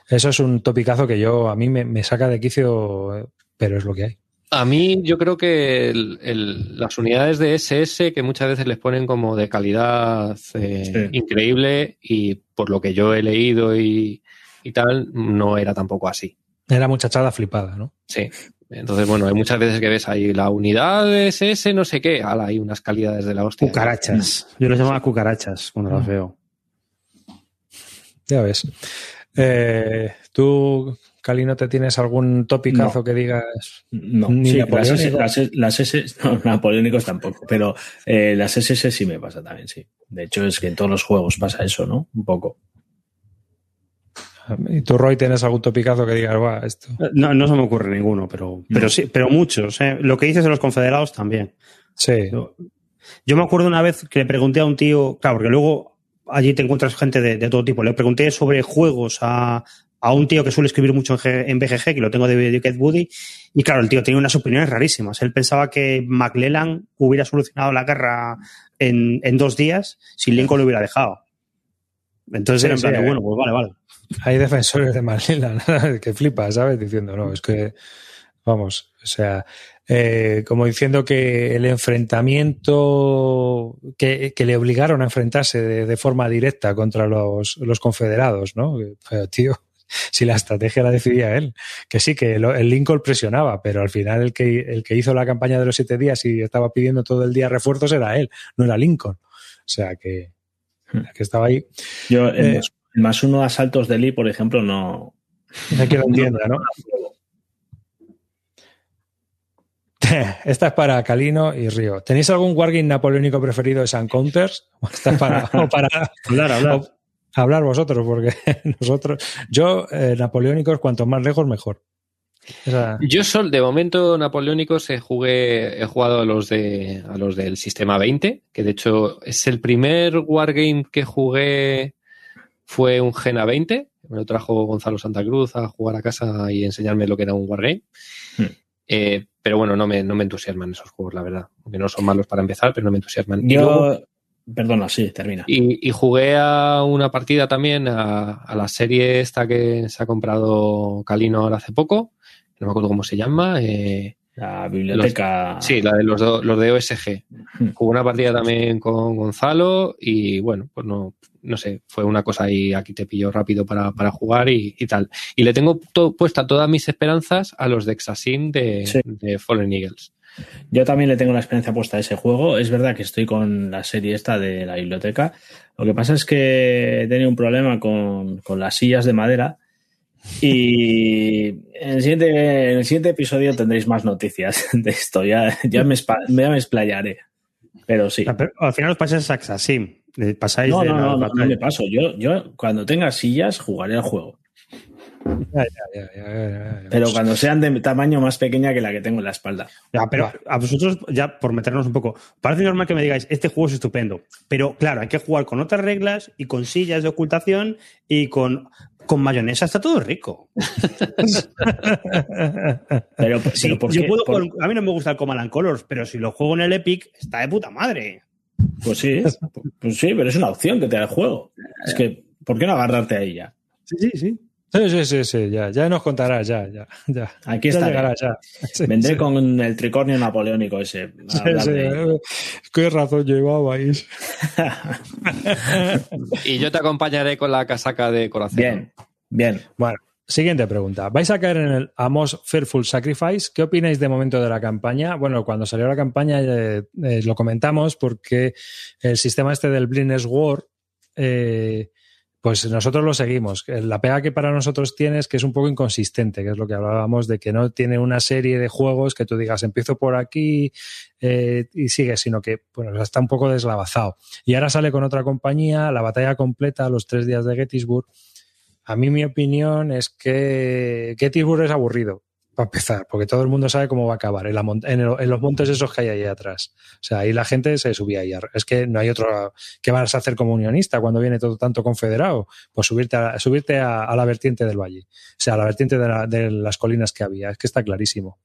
eso es un topicazo que yo a mí me, me saca de quicio, pero es lo que hay. A mí yo creo que el- el- las unidades de SS que muchas veces les ponen como de calidad eh, Sí. increíble y por lo que yo he leído y, y tal, no era tampoco así. Era muchachada flipada, ¿no? Sí. Entonces, bueno, hay muchas veces que ves ahí la unidad de SS, no sé qué, ala, hay unas calidades de la hostia. Cucarachas. Yo los llamaba cucarachas cuando las veo. Ya ves. Eh, ¿Tú, Calino, te tienes algún topicazo No. que digas? No, Ni sí, las, las, las S, no, [LAUGHS] napoleónicos tampoco, pero eh, las SS sí me pasa también, sí. De hecho, es que en todos los juegos pasa eso, ¿no? Un poco. ¿Y tú, Roy, tienes algún topicazo que digas, Buah, esto? No, no se me ocurre ninguno, pero, pero sí, pero muchos. ¿eh? Lo que dices de los confederados también. Sí. Yo, yo me acuerdo una vez que le pregunté a un tío, claro, porque luego allí te encuentras gente de, de todo tipo. Le pregunté sobre juegos a, a un tío que suele escribir mucho en, G- en BGG, que lo tengo de Wicked Woody, y claro, el tío tenía unas opiniones rarísimas. Él pensaba que McClellan hubiera solucionado la guerra en, en dos días si Lincoln lo hubiera dejado. Entonces Sí, era en plan, sí, de, bueno, pues vale, vale. Hay defensores de Manila [LAUGHS] que flipa, ¿sabes? Diciendo, no, es que, vamos, o sea, eh, como diciendo que el enfrentamiento que, que le obligaron a enfrentarse de, de forma directa contra los, los confederados, ¿no? Pero, tío, [LAUGHS] si la estrategia la decidía él, que sí, que lo- el Lincoln presionaba, pero al final el que, el que hizo la campaña de los siete días y estaba pidiendo todo el día refuerzos era él, no era Lincoln. O sea que, que estaba ahí. Yo, el, Eh, más uno de asaltos de Lee, por ejemplo, no. No que lo entienda, ¿no? [LAUGHS] [LAUGHS] Esta es para Calino y Río. ¿Tenéis algún wargame napoleónico preferido de San Counters? [LAUGHS] Esta es para, o para Hablar, hablar. o- hablar vosotros, porque [LAUGHS] nosotros, yo, eh, napoleónicos, cuanto más lejos, mejor. Yo sol, de momento napoleónicos he, jugué, he jugado a los de a los del sistema 20, que de hecho es el primer wargame que jugué fue un Gena 20. Me lo trajo Gonzalo Santa Cruz a jugar a casa y enseñarme lo que era un wargame. Hmm. Eh, pero bueno, no me, no me entusiasman esos juegos, la verdad. Aunque no son malos para empezar, pero no me entusiasman. Y luego- Yo. Perdona, sí, termina. y, y jugué a una partida también a, a la serie esta que se ha comprado Calino ahora hace poco. No me acuerdo cómo se llama. eh, La biblioteca. sí, la de los, do- los de OSG. Hmm. Jugué una partida también con Gonzalo y bueno, pues no, no sé, fue una cosa ahí, aquí te pilló rápido para, para jugar y, y tal. Y le tengo to- puesta todas mis esperanzas a los de Exasin de, Sí. de Fallen Eagles. Yo también le tengo la experiencia puesta a ese juego. Es verdad que estoy con la serie esta de la biblioteca. Lo que pasa es que he tenido un problema con, con las sillas de madera. Y en el siguiente, en el siguiente episodio tendréis más noticias [LAUGHS] de esto. Ya, ya, me, ya me explayaré. Pero sí. Pero al final os pasáis a Saxasim. Pasáis No, de no, no, no, no me paso. Yo, yo cuando tenga sillas jugaré al juego. Ya, ya, ya. Pero cuando sean de tamaño más pequeña que la que tengo en la espalda. Ya, pero a vosotros, ya por meternos un poco, parece normal que me digáis, este juego es estupendo. Pero claro, hay que jugar con otras reglas y con sillas de ocultación y con, con mayonesa. Está todo rico. [LAUGHS] Pero, Sí, pero ¿por yo puedo Por- a mí no me gusta el Command and Colors, pero si lo juego en el Epic, está de puta madre. Pues sí, pues sí, pero es una opción que te da el juego. Es que, ¿por qué no agarrarte a ella? Sí, sí, sí. Sí, sí, sí, sí, ya, ya nos contarás, ya, ya, ya. Aquí Ya está. llegará, ya. Sí, Vendré sí. con el tricornio napoleónico ese. Sí, de- eh, Qué razón llevabais. [LAUGHS] Y yo te acompañaré con la casaca de corazón. Bien, bien. Bueno, siguiente pregunta. ¿Vais a caer en el Amos Fearful Sacrifice? ¿Qué opináis de momento de la campaña? Bueno, cuando salió la campaña eh, eh, lo comentamos porque el sistema este del Blindness War, eh, pues nosotros lo seguimos. La pega que para nosotros tiene es que es un poco inconsistente, que es lo que hablábamos de que no tiene una serie de juegos que tú digas empiezo por aquí eh, y sigue, sino que bueno, está un poco deslavazado. Y ahora sale con otra compañía, la batalla completa, los tres días de Gettysburg. A mí mi opinión es que Gettysburg es aburrido, para empezar, porque todo el mundo sabe cómo va a acabar en, la en, los montes esos que hay ahí atrás. O sea, ahí la gente se subía ahí. Es que no hay otro... ¿Qué vas a hacer como unionista cuando viene todo tanto confederado? Pues subirte a, subirte a, a la vertiente del valle. O sea, a la vertiente de, la- de las colinas que había. Es que está clarísimo.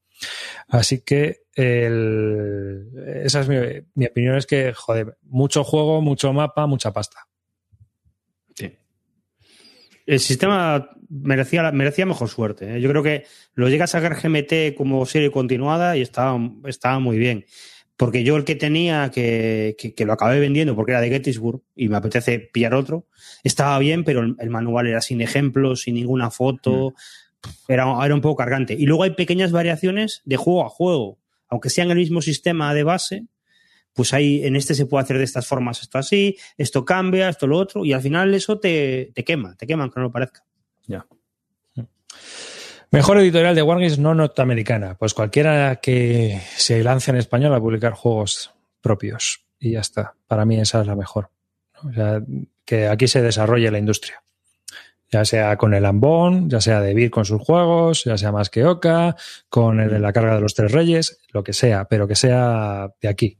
Así que el- esa es mi, mi opinión, es que, joder, mucho juego, mucho mapa, mucha pasta. El sistema merecía, merecía mejor suerte. ¿eh? Yo creo que lo llega a sacar GMT como serie continuada y estaba, estaba muy bien. Porque yo el que tenía, que, que, que lo acabé vendiendo porque era de Gettysburg y me apetece pillar otro, estaba bien, pero el, el manual era sin ejemplos, sin ninguna foto, era, era un poco cargante. Y luego hay pequeñas variaciones de juego a juego. Aunque sean el mismo sistema de base, pues ahí en este se puede hacer de estas formas esto así, esto cambia, esto lo otro, y al final eso te, te quema, te quema, aunque no lo parezca. Ya. Mejor editorial de Wargames no norteamericana. Pues cualquiera que se lance en español a publicar juegos propios. Y ya está. Para mí esa es la mejor. O sea, que aquí se desarrolle la industria. Ya sea con el Ambón, ya sea de con sus juegos, ya sea más que Oca, con el de la carga de los tres reyes, lo que sea, pero que sea de aquí.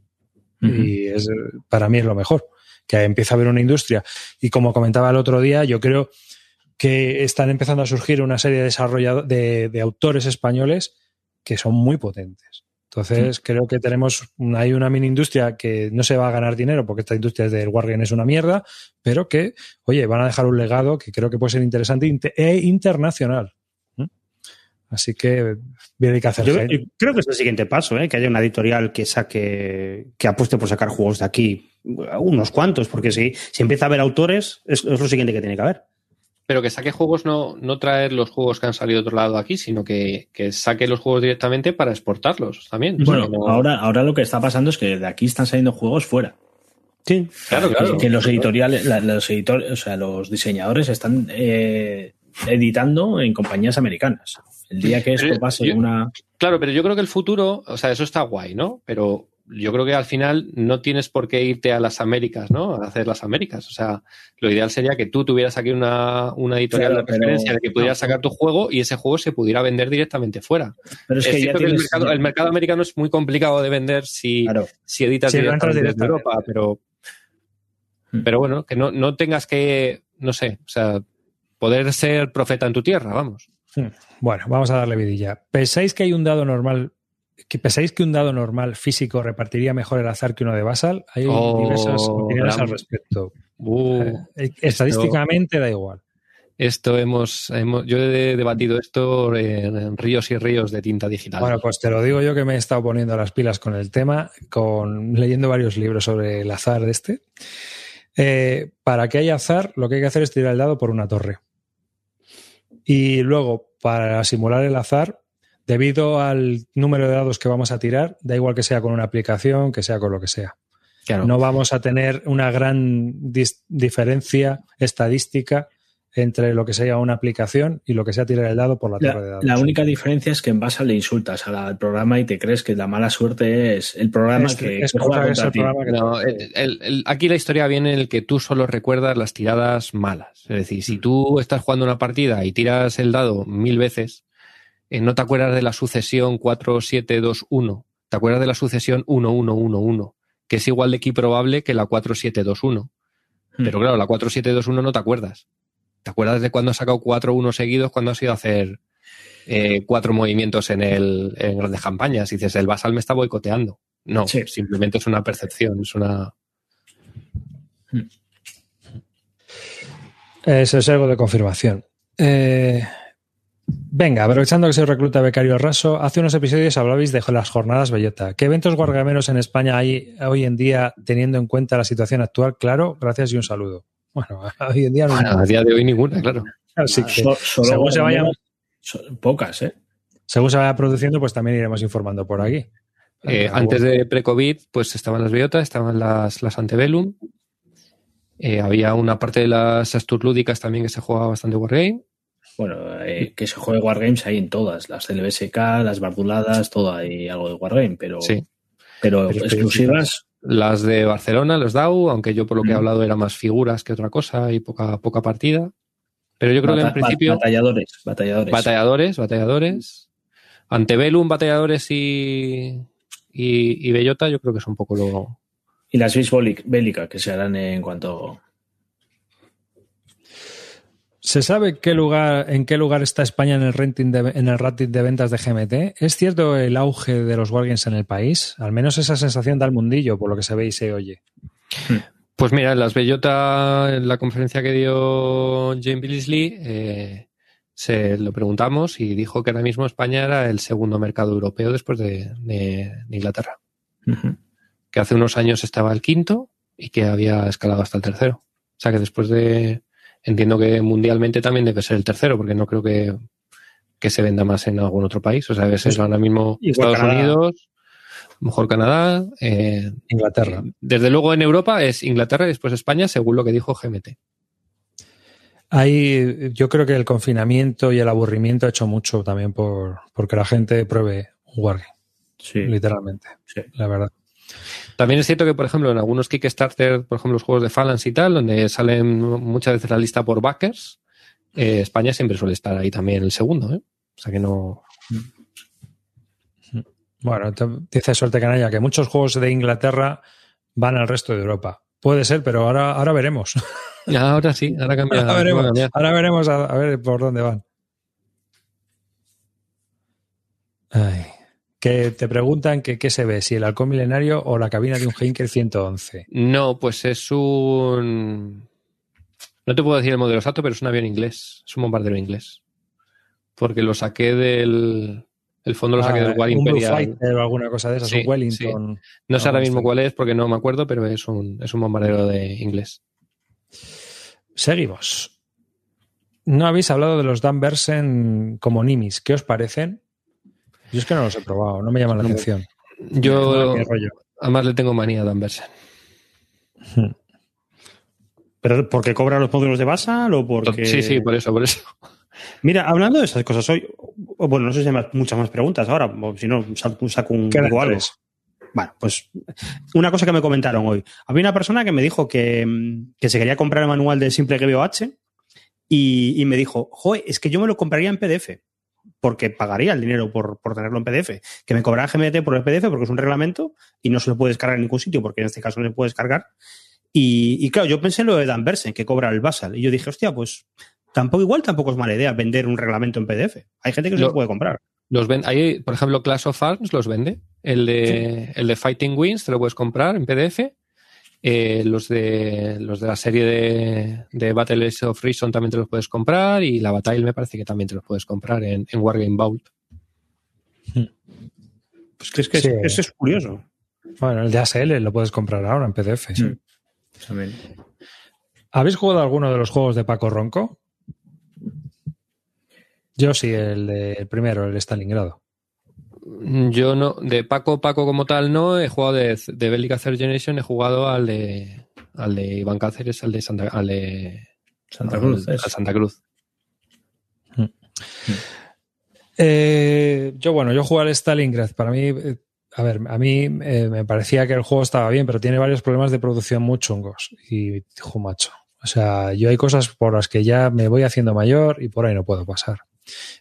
Y es, para mí es lo mejor, que empieza a haber una industria. Y como comentaba el otro día, yo creo que están empezando a surgir una serie de, desarrollado- de, de autores españoles que son muy potentes. Entonces, creo que tenemos hay una mini industria que no se va a ganar dinero porque esta industria del Wargame es una mierda, pero que, oye, van a dejar un legado que creo que puede ser interesante inte- e internacional. Así que bien hay que hacer. Yo, gente. yo creo que es el siguiente paso, ¿eh? que haya una editorial que saque, que apueste por sacar juegos de aquí, unos cuantos, porque si, si empieza a haber autores, es, es lo siguiente que tiene que haber. Pero que saque juegos, no, no traer los juegos que han salido de otro lado aquí, sino que, que saque los juegos directamente para exportarlos también. O sea, Bueno, no- ahora, ahora lo que está pasando es que de aquí están saliendo juegos fuera. Sí, Claro, claro. Que los editoriales, la- los editores, o sea, los diseñadores están eh, editando en compañías americanas. El día que esto Pero pase yo- una. Claro, pero yo creo que el futuro, o sea, eso está guay, ¿no? Pero yo creo que al final no tienes por qué irte a las Américas, ¿no? A hacer las Américas. O sea, lo ideal sería que tú tuvieras aquí una, una editorial Claro, de referencia de que pudieras no. sacar tu juego y ese juego se pudiera vender directamente fuera. Pero es Es que ya cierto que el, tienes. mercado, el mercado americano es muy complicado de vender si, Claro. si editas Si directamente desde directamente. Europa, pero, Hmm. pero bueno, que no, no tengas que, no sé, o sea, poder ser profeta en tu tierra, vamos. Bueno, vamos a darle vidilla. ¿Pensáis que hay un dado normal? Que ¿Pensáis que un dado normal físico repartiría mejor el azar que uno de Basal? Hay Oh, diversas opiniones al respecto. Uh, Eh, Estadísticamente da igual. Esto hemos, hemos- yo he debatido esto en, en ríos y ríos de tinta digital. Bueno, pues te lo digo yo que me he estado poniendo las pilas con el tema, con leyendo varios libros sobre el azar de este. Eh, para que haya azar, lo que hay que hacer es tirar el dado por una torre. Y luego, para simular el azar, debido al número de dados que vamos a tirar, da igual que sea con una aplicación, que sea con lo que sea. Claro. No vamos a tener una gran diferencia estadística entre lo que sea una aplicación y lo que sea tirar el dado por la torre de La, dados. la única diferencia es que en base le insultas a la- al programa y te crees que la mala suerte es el programa Es- que, es que juega contra el ti. programa que- No, el- el- el- aquí la historia viene en el que tú solo recuerdas las tiradas malas. Es decir, si tú estás jugando una partida y tiras el dado mil veces, eh, no te acuerdas de la sucesión 4, 7, 2, 1. Te acuerdas de la sucesión 1, 1, 1, 1, que es igual de equiprobable que la 4, 7, 2, 1. Hmm. Pero claro, la 4, 7, 2, 1 no te acuerdas. ¿Te acuerdas de cuando has sacado 4, 1 seguidos, cuando has ido a hacer eh, cuatro movimientos en, el, en grandes campañas? Y dices, el Basal me está boicoteando. No, Sí. simplemente es una percepción, es una... Eso es algo de confirmación. Eh, venga, aprovechando que soy recluta becario raso, hace unos episodios hablabais de las jornadas Bellota. ¿Qué eventos guargameros en España hay hoy en día teniendo en cuenta la situación actual? Claro, gracias y un saludo. Bueno, [LAUGHS] hoy en día no Bueno, a día de hoy ninguna, claro. Así que So- solo según se vayan, pocas, ¿eh? según se vaya produciendo, pues también iremos informando por aquí. Eh, antes de pre-COVID, pues estaban las Biotas, estaban las, las Antebellum. Eh, había una parte de las Asturlúdicas también que se jugaba bastante Wargame. Bueno, eh, que se juegue Wargames hay en todas, las CLBSK, las Barduladas, todo hay algo de Wargame, pero, Sí. pero Pero exclusivas, Las de Barcelona, los DAO, aunque yo por lo que he hablado era más figuras que otra cosa y poca, poca partida. Pero yo creo que en principio batalladores, batalladores. batalladores, batalladores. Antebellum, batalladores y, y, y Bellota, yo creo que es un poco lo, y las bélicas que se harán en cuanto ¿Se sabe qué lugar, en qué lugar está España en el, rating de, en el rating de ventas de GMT? ¿Es cierto el auge de los Wargames en el país? Al menos esa sensación da el mundillo, por lo que se ve y se oye. Pues mira, en las Bellota, en la conferencia que dio Jane Billingsley, eh, se lo preguntamos y dijo que ahora mismo España era el segundo mercado europeo después de, de- de Inglaterra. Que hace unos años estaba el quinto y que había escalado hasta el tercero. O sea que después de. Entiendo que mundialmente también debe ser el tercero, porque no creo que, que se venda más en algún otro país. O sea, debe ser ahora mismo Igual Estados Canadá. Unidos, mejor Canadá, eh, Inglaterra. desde luego en Europa es Inglaterra y después España, según lo que dijo GMT. Hay, yo creo que el confinamiento y el aburrimiento ha hecho mucho también por porque la gente pruebe un Wargame, Sí, literalmente, sí. la verdad. También es cierto que, por ejemplo, en algunos Kickstarter, por ejemplo, los juegos de Phalanx y tal, donde salen muchas veces la lista por backers, eh, España siempre suele estar ahí también el segundo, ¿eh? O sea que no. Bueno, te- dice Suerte Canalla que muchos juegos de Inglaterra van al resto de Europa. Puede ser, pero ahora, ahora veremos. [LAUGHS] Ahora sí, ahora cambia. ahora veremos, ahora veremos a, a ver por dónde van. Ay. Que te preguntan que qué se ve, si el halcón milenario o la cabina de un Heinkel 111. No, pues es un. No te puedo decir el modelo exacto, pero es un avión inglés. Es un bombardero inglés. Porque lo saqué del. El fondo lo saqué Ah, del War un Blue Imperial. Fighter o alguna cosa de esas, Sí, un Wellington. No sé ahora mismo cuál es porque no me acuerdo, pero es un, es un bombardero de inglés. Seguimos. No habéis hablado de los Dan Bersen como Nimis. ¿Qué os parecen? Yo es que no los he probado, no me llaman la No. atención. Yo, además, le tengo manía a Dan Bersen. ¿Pero porque cobra los módulos de Basal o porque...? Sí, sí, por eso, por eso. Mira, hablando de esas cosas, hoy, bueno, no sé si hay más- muchas más preguntas ahora, o si no, saco, saco un tres. Bueno, pues una cosa que me comentaron hoy. Había una persona que me dijo que, mm, que se quería comprar el manual de Simple GBOH y, y me dijo, joder, es que yo me lo compraría en PDF, porque pagaría el dinero por, por tenerlo en PDF. Que me cobrara GMT por el PDF porque es un reglamento y no se lo puede descargar en ningún sitio, porque en este caso no se puede descargar. Y, y claro, yo pensé en lo de Dan Bersen, que cobra el Basal. Y yo dije, hostia, pues tampoco igual tampoco es mala idea vender un reglamento en PDF. Hay gente que se Lo- lo puede comprar. Los ven, por ejemplo, Clash of Arms los vende. El de, el de Fighting Wins te lo puedes comprar en PDF. Eh, los, de, los de la serie de, de Battles of Reason también te los puedes comprar. Y la Battle me parece que también te los puedes comprar en, en Wargame Vault. Pues que es que Sí. es- eso es curioso. Bueno, el de ASL lo puedes comprar ahora en PDF. sí. Mm. También. ¿Habéis jugado alguno de los juegos de Paco Ronco? Yo sí, el, de- el primero, el Stalingrado. Yo no, de Paco, Paco como tal no, he jugado de, de Bellica Third Generation, he jugado al de, al de Iván Cáceres, al de Santa, al de Santa Cruz. al- Santa Cruz. Eh, yo, bueno, yo jugué al Stalingrad. Para mí, eh, a ver, a mí eh, me parecía que el juego estaba bien, pero tiene varios problemas de producción muy chungos. Y, hijo macho. O sea, yo hay cosas por las que ya me voy haciendo mayor y por ahí no puedo pasar.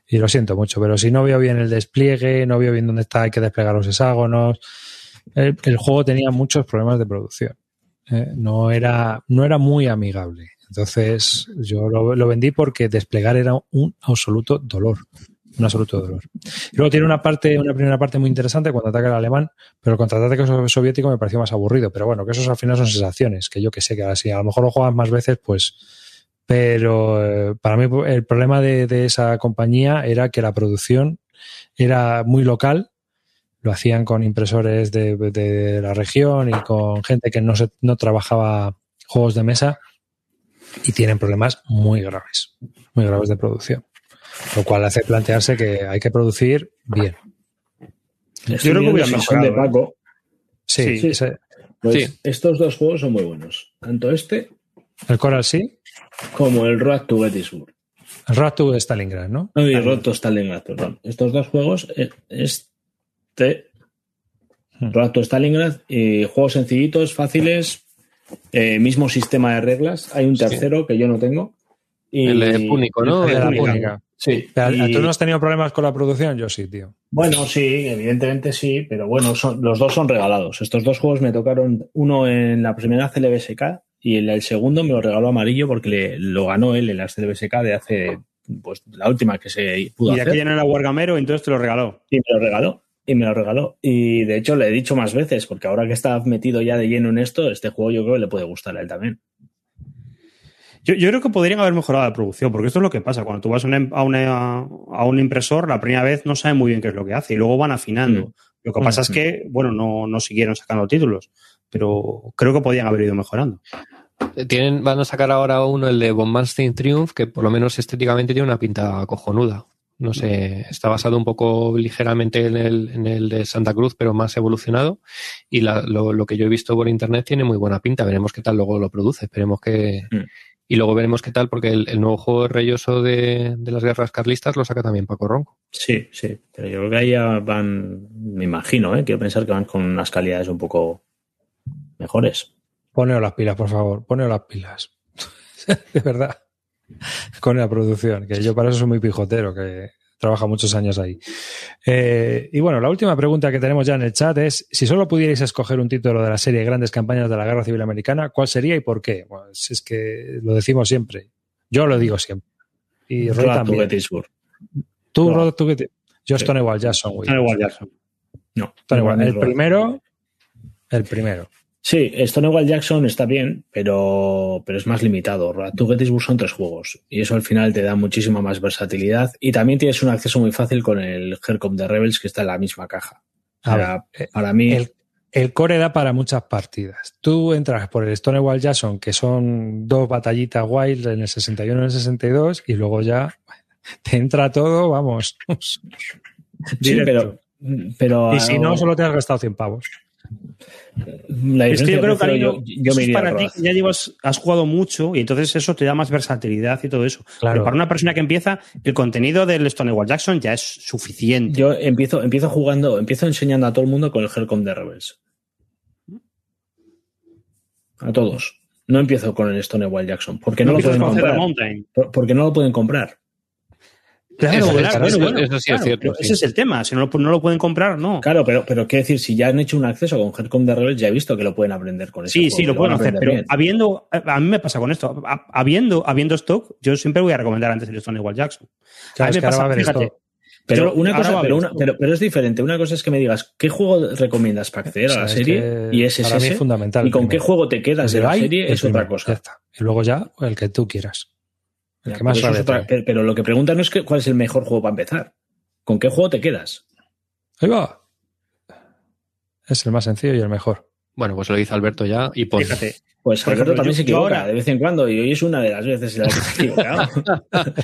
Y lo siento mucho, pero si no veo bien el despliegue, no veo bien dónde está, hay que desplegar los hexágonos. El, juego tenía muchos problemas de producción. Eh, no, era, no era muy amigable. Entonces, yo lo, vendí porque desplegar era un absoluto dolor un absoluto dolor. Luego tiene una parte, una primera parte muy interesante cuando ataca el alemán, pero el contraataque so- soviético me pareció más aburrido. Pero bueno, que esos al final son sensaciones, que yo que sé, que así a lo mejor lo juegas más veces, pues. Pero eh, para mí el problema de, de esa compañía era que la producción era muy local, lo hacían con impresores de, de la región y con gente que no, se, no trabajaba juegos de mesa y tienen problemas muy graves, muy graves de producción. Lo cual hace plantearse que hay que producir bien. Estoy Yo creo que hubiera sesión de mejorado, ¿eh? Paco. Sí, Sí. ese- Pues Sí. estos dos juegos son muy buenos. Tanto este el Coral sí, como el Road to Gettysburg. el Ratu de Stalingrad, ¿no? No, y Road to Stalingrad, perdón. Estos dos juegos, eh, este Hmm. Road to Stalingrad, y juegos sencillitos, fáciles, eh, mismo sistema de reglas. Hay un tercero que yo no tengo. Y, El de Púnico, ¿no? El de la Púnica. Púnica. Sí. Y- ¿Tú no has tenido problemas con la producción? Yo sí, tío. Bueno, sí, evidentemente sí, pero bueno, son, los dos son regalados. Estos dos juegos me tocaron uno en la primera CLBSK y el, el segundo me lo regaló amarillo porque le- lo ganó él en la CLBSK de hace, pues la última que se pudo Y hacer. aquí en el Wargamero, entonces te lo regaló. Y me lo regaló. Y me lo regaló. Y de hecho le he dicho más veces, porque ahora que está metido ya de lleno en esto, este juego yo creo que le puede gustar a él también. Yo, yo creo que podrían haber mejorado la producción, porque esto es lo que pasa. Cuando tú vas a, una- a una- a un impresor, la primera vez no saben muy bien qué es lo que hace y luego van afinando. Mm. Lo que pasa es que, bueno, no, no siguieron sacando títulos, pero creo que podían haber ido mejorando. Tienen, van a sacar ahora uno, el de Bombasting Triumph, que por lo menos estéticamente tiene una pinta cojonuda. No sé, está basado un poco ligeramente en el, en el de Santa Cruz, pero más evolucionado. Y la- lo, lo que yo he visto por internet tiene muy buena pinta. Veremos qué tal luego lo produce. Esperemos que. Mm. Y luego veremos qué tal, porque el, el nuevo juego reyoso de, de las guerras carlistas lo saca también Paco Ronco. Sí, sí. Pero yo creo que ahí ya van, me imagino, ¿eh? quiero pensar que van con unas calidades un poco mejores. Poneo las pilas, por favor. Poneo las pilas. [LAUGHS] de verdad. con la producción, que yo para eso soy muy pijotero, que trabaja muchos años ahí. Eh, y bueno, la última pregunta que tenemos ya en el chat es, si solo pudierais escoger un título de la serie Grandes Campañas de la Guerra Civil Americana, ¿cuál sería y por qué? Pues es que lo decimos siempre. Yo lo digo siempre. Y Road to también. Gettysburg. Tú, No. Rod, tú que te- Yo Sí. Stonewall Jackson, güey. Stonewall Jackson. No. Stonewall. El Road. primero, el primero. Sí, Stonewall Jackson está bien, pero, pero es más limitado. Road to Gettysburg son tres juegos y eso al final te da muchísima más versatilidad y también tienes un acceso muy fácil con el Hercom de Rebels que está en la misma caja. O A sea, ver, eh, para mí, El, el core da para muchas partidas. Tú entras por el Stonewall Jackson, que son dos batallitas wild en el 61 y en el 62, y luego ya [LAUGHS] te entra todo, vamos. [LAUGHS] sí, directo. pero, pero y si no, solo te has gastado 100 pavos. Es que yo creo, cariño, yo, yo eso es para ti que ya llevas, has jugado mucho y entonces eso te da más versatilidad y todo eso. Claro. Pero para una persona que empieza, el contenido del Stonewall Jackson ya es suficiente. Yo empiezo, empiezo jugando, empiezo enseñando a todo el mundo con el Hercom de Rebels. A todos. No empiezo con el Stonewall Jackson. Porque no, lo empiezas pueden comprar. Porque no lo pueden comprar. Claro, Eso- claro, eso- bueno, eso- bueno, eso sí es cierto, sí. Ese es el tema. Si no lo, no lo pueden comprar, no. Claro, pero, pero quiero decir, si ya han hecho un acceso con Hercom de Rebels, ya he visto que lo pueden aprender con eso. Sí, sí, lo pueden hacer, pero bien. habiendo, a mí me pasa con esto, habiendo, habiendo stock, yo siempre voy a recomendar antes el Stonewall Jackson. Claro, a mí me pasa, fíjate. Pero, una cosa, a pero, haber una, pero, pero es diferente. Una cosa es que me digas qué juego recomiendas para acceder a la O sea, es serie que y ese es para mí ese. es fundamental Y con qué juego te quedas de la serie es otra cosa. Y luego ya el que tú quieras. El Ya, que más pero, otra- pero- pero lo que preguntan no es que, cuál es el mejor juego para empezar. ¿Con qué juego te quedas? Ahí va. Es el más sencillo y el mejor. Bueno, pues lo dice Alberto ya y pon. Fíjate, Pues Por Alberto ejemplo, también yo- se equivoca ahora- de vez en cuando y hoy es una de las veces en las que se ha equivocado. [LAUGHS]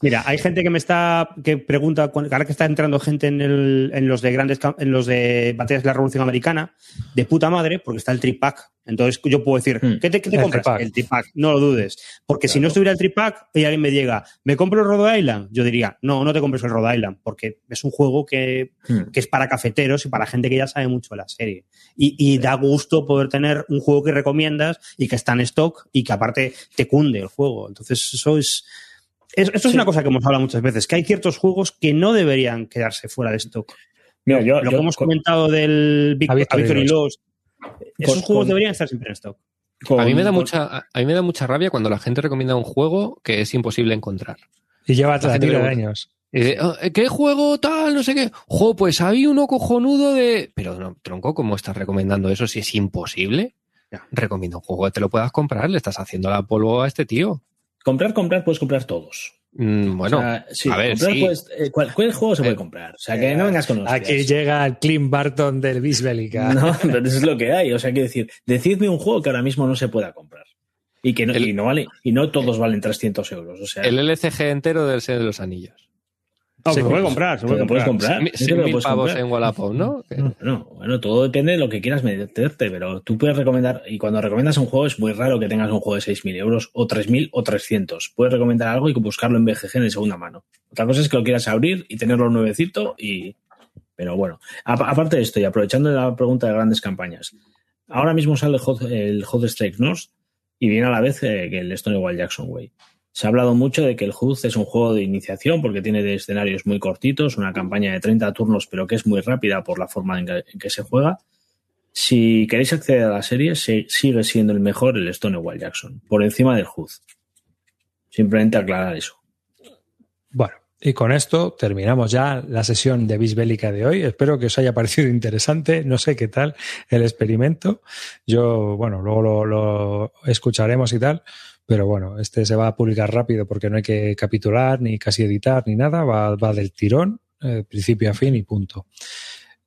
Mira, hay gente que me está que pregunta ahora que está entrando gente en, el- en los de grandes en los de batallas de la Revolución Americana de puta madre porque está el tripack. Entonces yo puedo decir, Hmm. ¿qué te, qué te El compras? tripack. El tripack, no lo dudes. Porque si no estuviera el tripack y alguien me llega, ¿me compro el Rhode Island? Yo diría, no, no te compres el Rhode Island porque es un juego que, Hmm. que es para cafeteros y para gente que ya sabe mucho de la serie. Y, y da gusto poder tener un juego que recomiendas y que está en stock y que aparte te cunde el juego. Entonces, eso es. es- esto es Sí. una cosa que hemos hablado muchas veces, que hay ciertos juegos que no deberían quedarse fuera de stock. Mira, yo, Lo yo- que hemos con- comentado del Victory Victory Lost. Esos Con- juegos con- deberían estar siempre en stock. con- A mí me da con- mucha, a mí me da mucha rabia cuando la gente recomienda un juego que es imposible encontrar. Y lleva La tira de años. "Ah, ¿Qué juego tal? No sé qué. Jo, pues había uno cojonudo de. Pero no, tronco, ¿cómo estás recomendando eso si es imposible? Ya. Recomiendo un juego que te lo puedas comprar. Le estás haciendo la polvo a este tío. Comprar, comprar, puedes comprar todos. Mm, bueno, O sea, sí, a ver, comprar sí. eh, ¿cuál, cuál juego se puede Eh, comprar? O sea, que no vengas con hostias. Aquí llega el Clint Barton del Bisbélica. No, [LAUGHS] pero eso es lo que hay. O sea, quiero decir, decidme un juego que ahora mismo no se pueda comprar. Y que no, El- y no vale, y no todos valen 300 euros. O sea, el LCG entero del Señor de los Anillos. No, Sí, se puede comprar, se puede lo puedes comprar. comprar. Sí mil pavos comprar. en Wallapop, ¿no? No, bueno, todo depende de lo que quieras meterte, pero tú puedes recomendar, y cuando recomiendas un juego es muy raro que tengas un juego de 6.000 euros o 3.000 o 300. Puedes recomendar algo y buscarlo en BGG en segunda mano. Otra cosa es que lo quieras abrir y tenerlo nuevecito y... Pero bueno, aparte de esto y aprovechando la pregunta de grandes campañas, ahora mismo sale el Hot, el Hot Strike North y viene a la vez eh, que el Stonewall Jackson Way. Se ha hablado mucho de que el HUD es un juego de iniciación porque tiene de escenarios muy cortitos, una campaña de 30 turnos, pero que es muy rápida por la forma en que, se juega. Si queréis acceder a la serie, se- sigue siendo el mejor el Stonewall Jackson, por encima del HUD. Simplemente aclarar eso. Bueno, y con esto terminamos ya la sesión de Bisbélica de hoy. Espero que os haya parecido interesante. No sé qué tal el experimento. Yo, bueno, luego lo escucharemos y tal. Pero bueno, este se va a publicar rápido porque no hay que capitular, ni casi editar, ni nada. Va, va del tirón, eh, principio a fin y punto.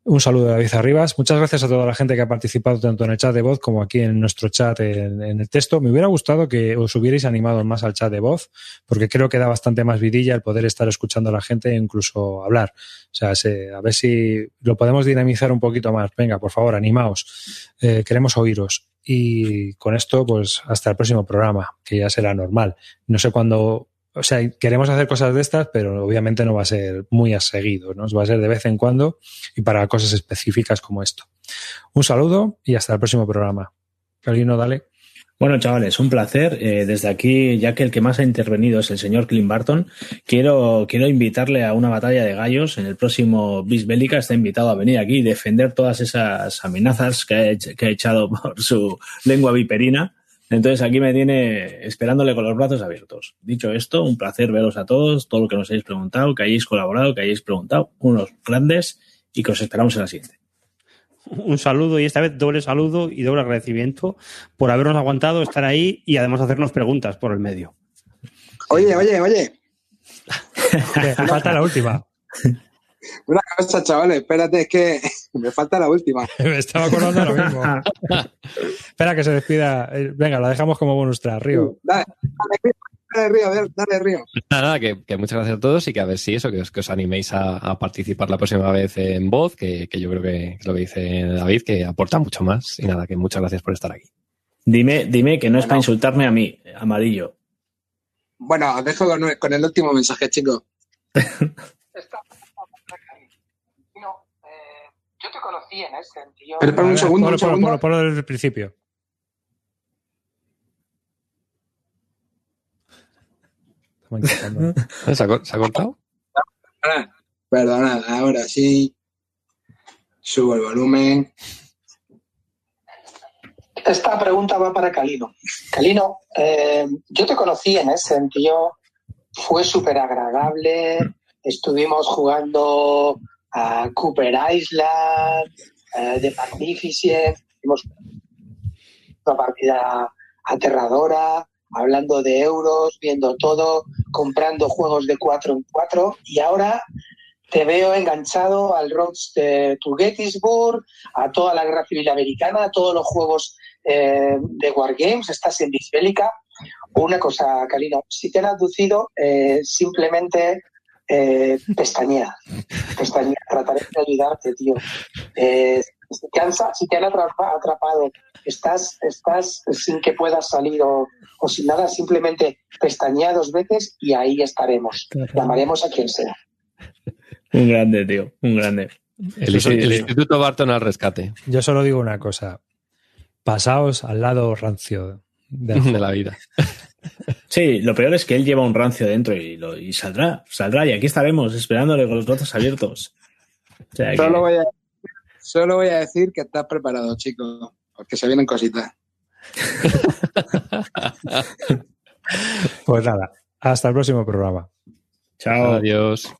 Un saludo de David Arribas. Muchas gracias a toda la gente que ha participado tanto en el chat de voz como aquí en nuestro chat en, el texto. Me hubiera gustado que os hubierais animado más al chat de voz, porque creo que da bastante más vidilla el poder estar escuchando a la gente e incluso hablar. O sea, se- a ver si lo podemos dinamizar un poquito más. Venga, por favor, animaos. Eh, queremos oíros. Y con esto, pues hasta el próximo programa, que ya será normal. No sé cuándo o sea, queremos hacer cosas de estas, pero obviamente no va a ser muy a seguido, ¿no? Va a ser de vez en cuando y para cosas específicas como esto. Un saludo y hasta el próximo programa. Carlino, dale. Bueno, chavales, un placer. Eh, desde aquí, ya que el que más ha intervenido es el señor Clint Barton, quiero, quiero invitarle a una batalla de gallos. En el próximo Bis Bélica está invitado a venir aquí y defender todas esas amenazas que ha, que ha echado [LAUGHS] por su lengua viperina. Entonces aquí me tiene esperándole con los brazos abiertos. Dicho esto, un placer veros a todos, todo lo que nos hayáis preguntado, que hayáis colaborado, que hayáis preguntado, unos grandes y que os esperamos en la siguiente. Un saludo y esta vez doble saludo y doble agradecimiento por habernos aguantado, estar ahí y además hacernos preguntas por el medio. Oye, oye, oye. [LAUGHS] Falta la última. Una cosa, chavales, espérate, es que [LAUGHS] me falta la última. [LAUGHS] Me estaba acordando ahora mismo. Espera que se despida. Eh, Venga, la dejamos como bonus track, Río. Dale, dale, Río, dale, Río, dale, dale, Río. Nada, nada, que, que muchas gracias a todos y que a ver si eso, que os, que os animéis a, a participar la próxima vez en voz, que, que yo creo que, lo que dice David, que aporta mucho más. Y nada, que muchas gracias por estar aquí. Dime, dime que no es para insultarme a mí, amarillo. Bueno, os dejo con, con el último mensaje, chicos. Yo te conocí en ese sentido. Pero espera A un ver, segundo, ponlo, un ponlo, segundo. ponlo, ponlo desde el principio. Estamos intentando. [LAUGHS] ¿Se ha, se ha cortado? Perdona, Perdona, ahora sí. Subo el volumen. Esta pregunta va para Calino. Calino, eh, yo te conocí en ese sentido, fue súper agradable, estuvimos jugando a Cooper Island, eh, The Magnificent, hicimos una partida aterradora, hablando de euros, viendo todo, comprando juegos de 4 en 4 y ahora te veo enganchado al Roads de to Gettysburg, a toda la guerra civil americana, a todos los juegos eh, de Wargames, estás en Bisbélica. Una cosa, Calino, si te han aducido, eh, simplemente eh, pestañea. [LAUGHS] Pestañea, trataré de ayudarte, tío. Eh, si, te han, si te han atrapa- atrapado, estás, estás sin que puedas salir o, o sin nada, simplemente pestañea dos veces y ahí estaremos. Llamaremos a quien sea. Un grande, tío, un grande. El, Sí, sí, el sí. Instituto Barton al rescate Yo solo digo una cosa. Pasaos al lado rancio [LAUGHS] de la vida. Sí, lo peor es que él lleva un rancio dentro y, lo, y saldrá, saldrá. Y aquí estaremos esperándole con los brazos abiertos. O sea que- Solo voy, a, solo voy a decir que estás preparado, chicos, porque se vienen cositas. [LAUGHS] Pues nada, hasta el próximo programa. Chao. Adiós.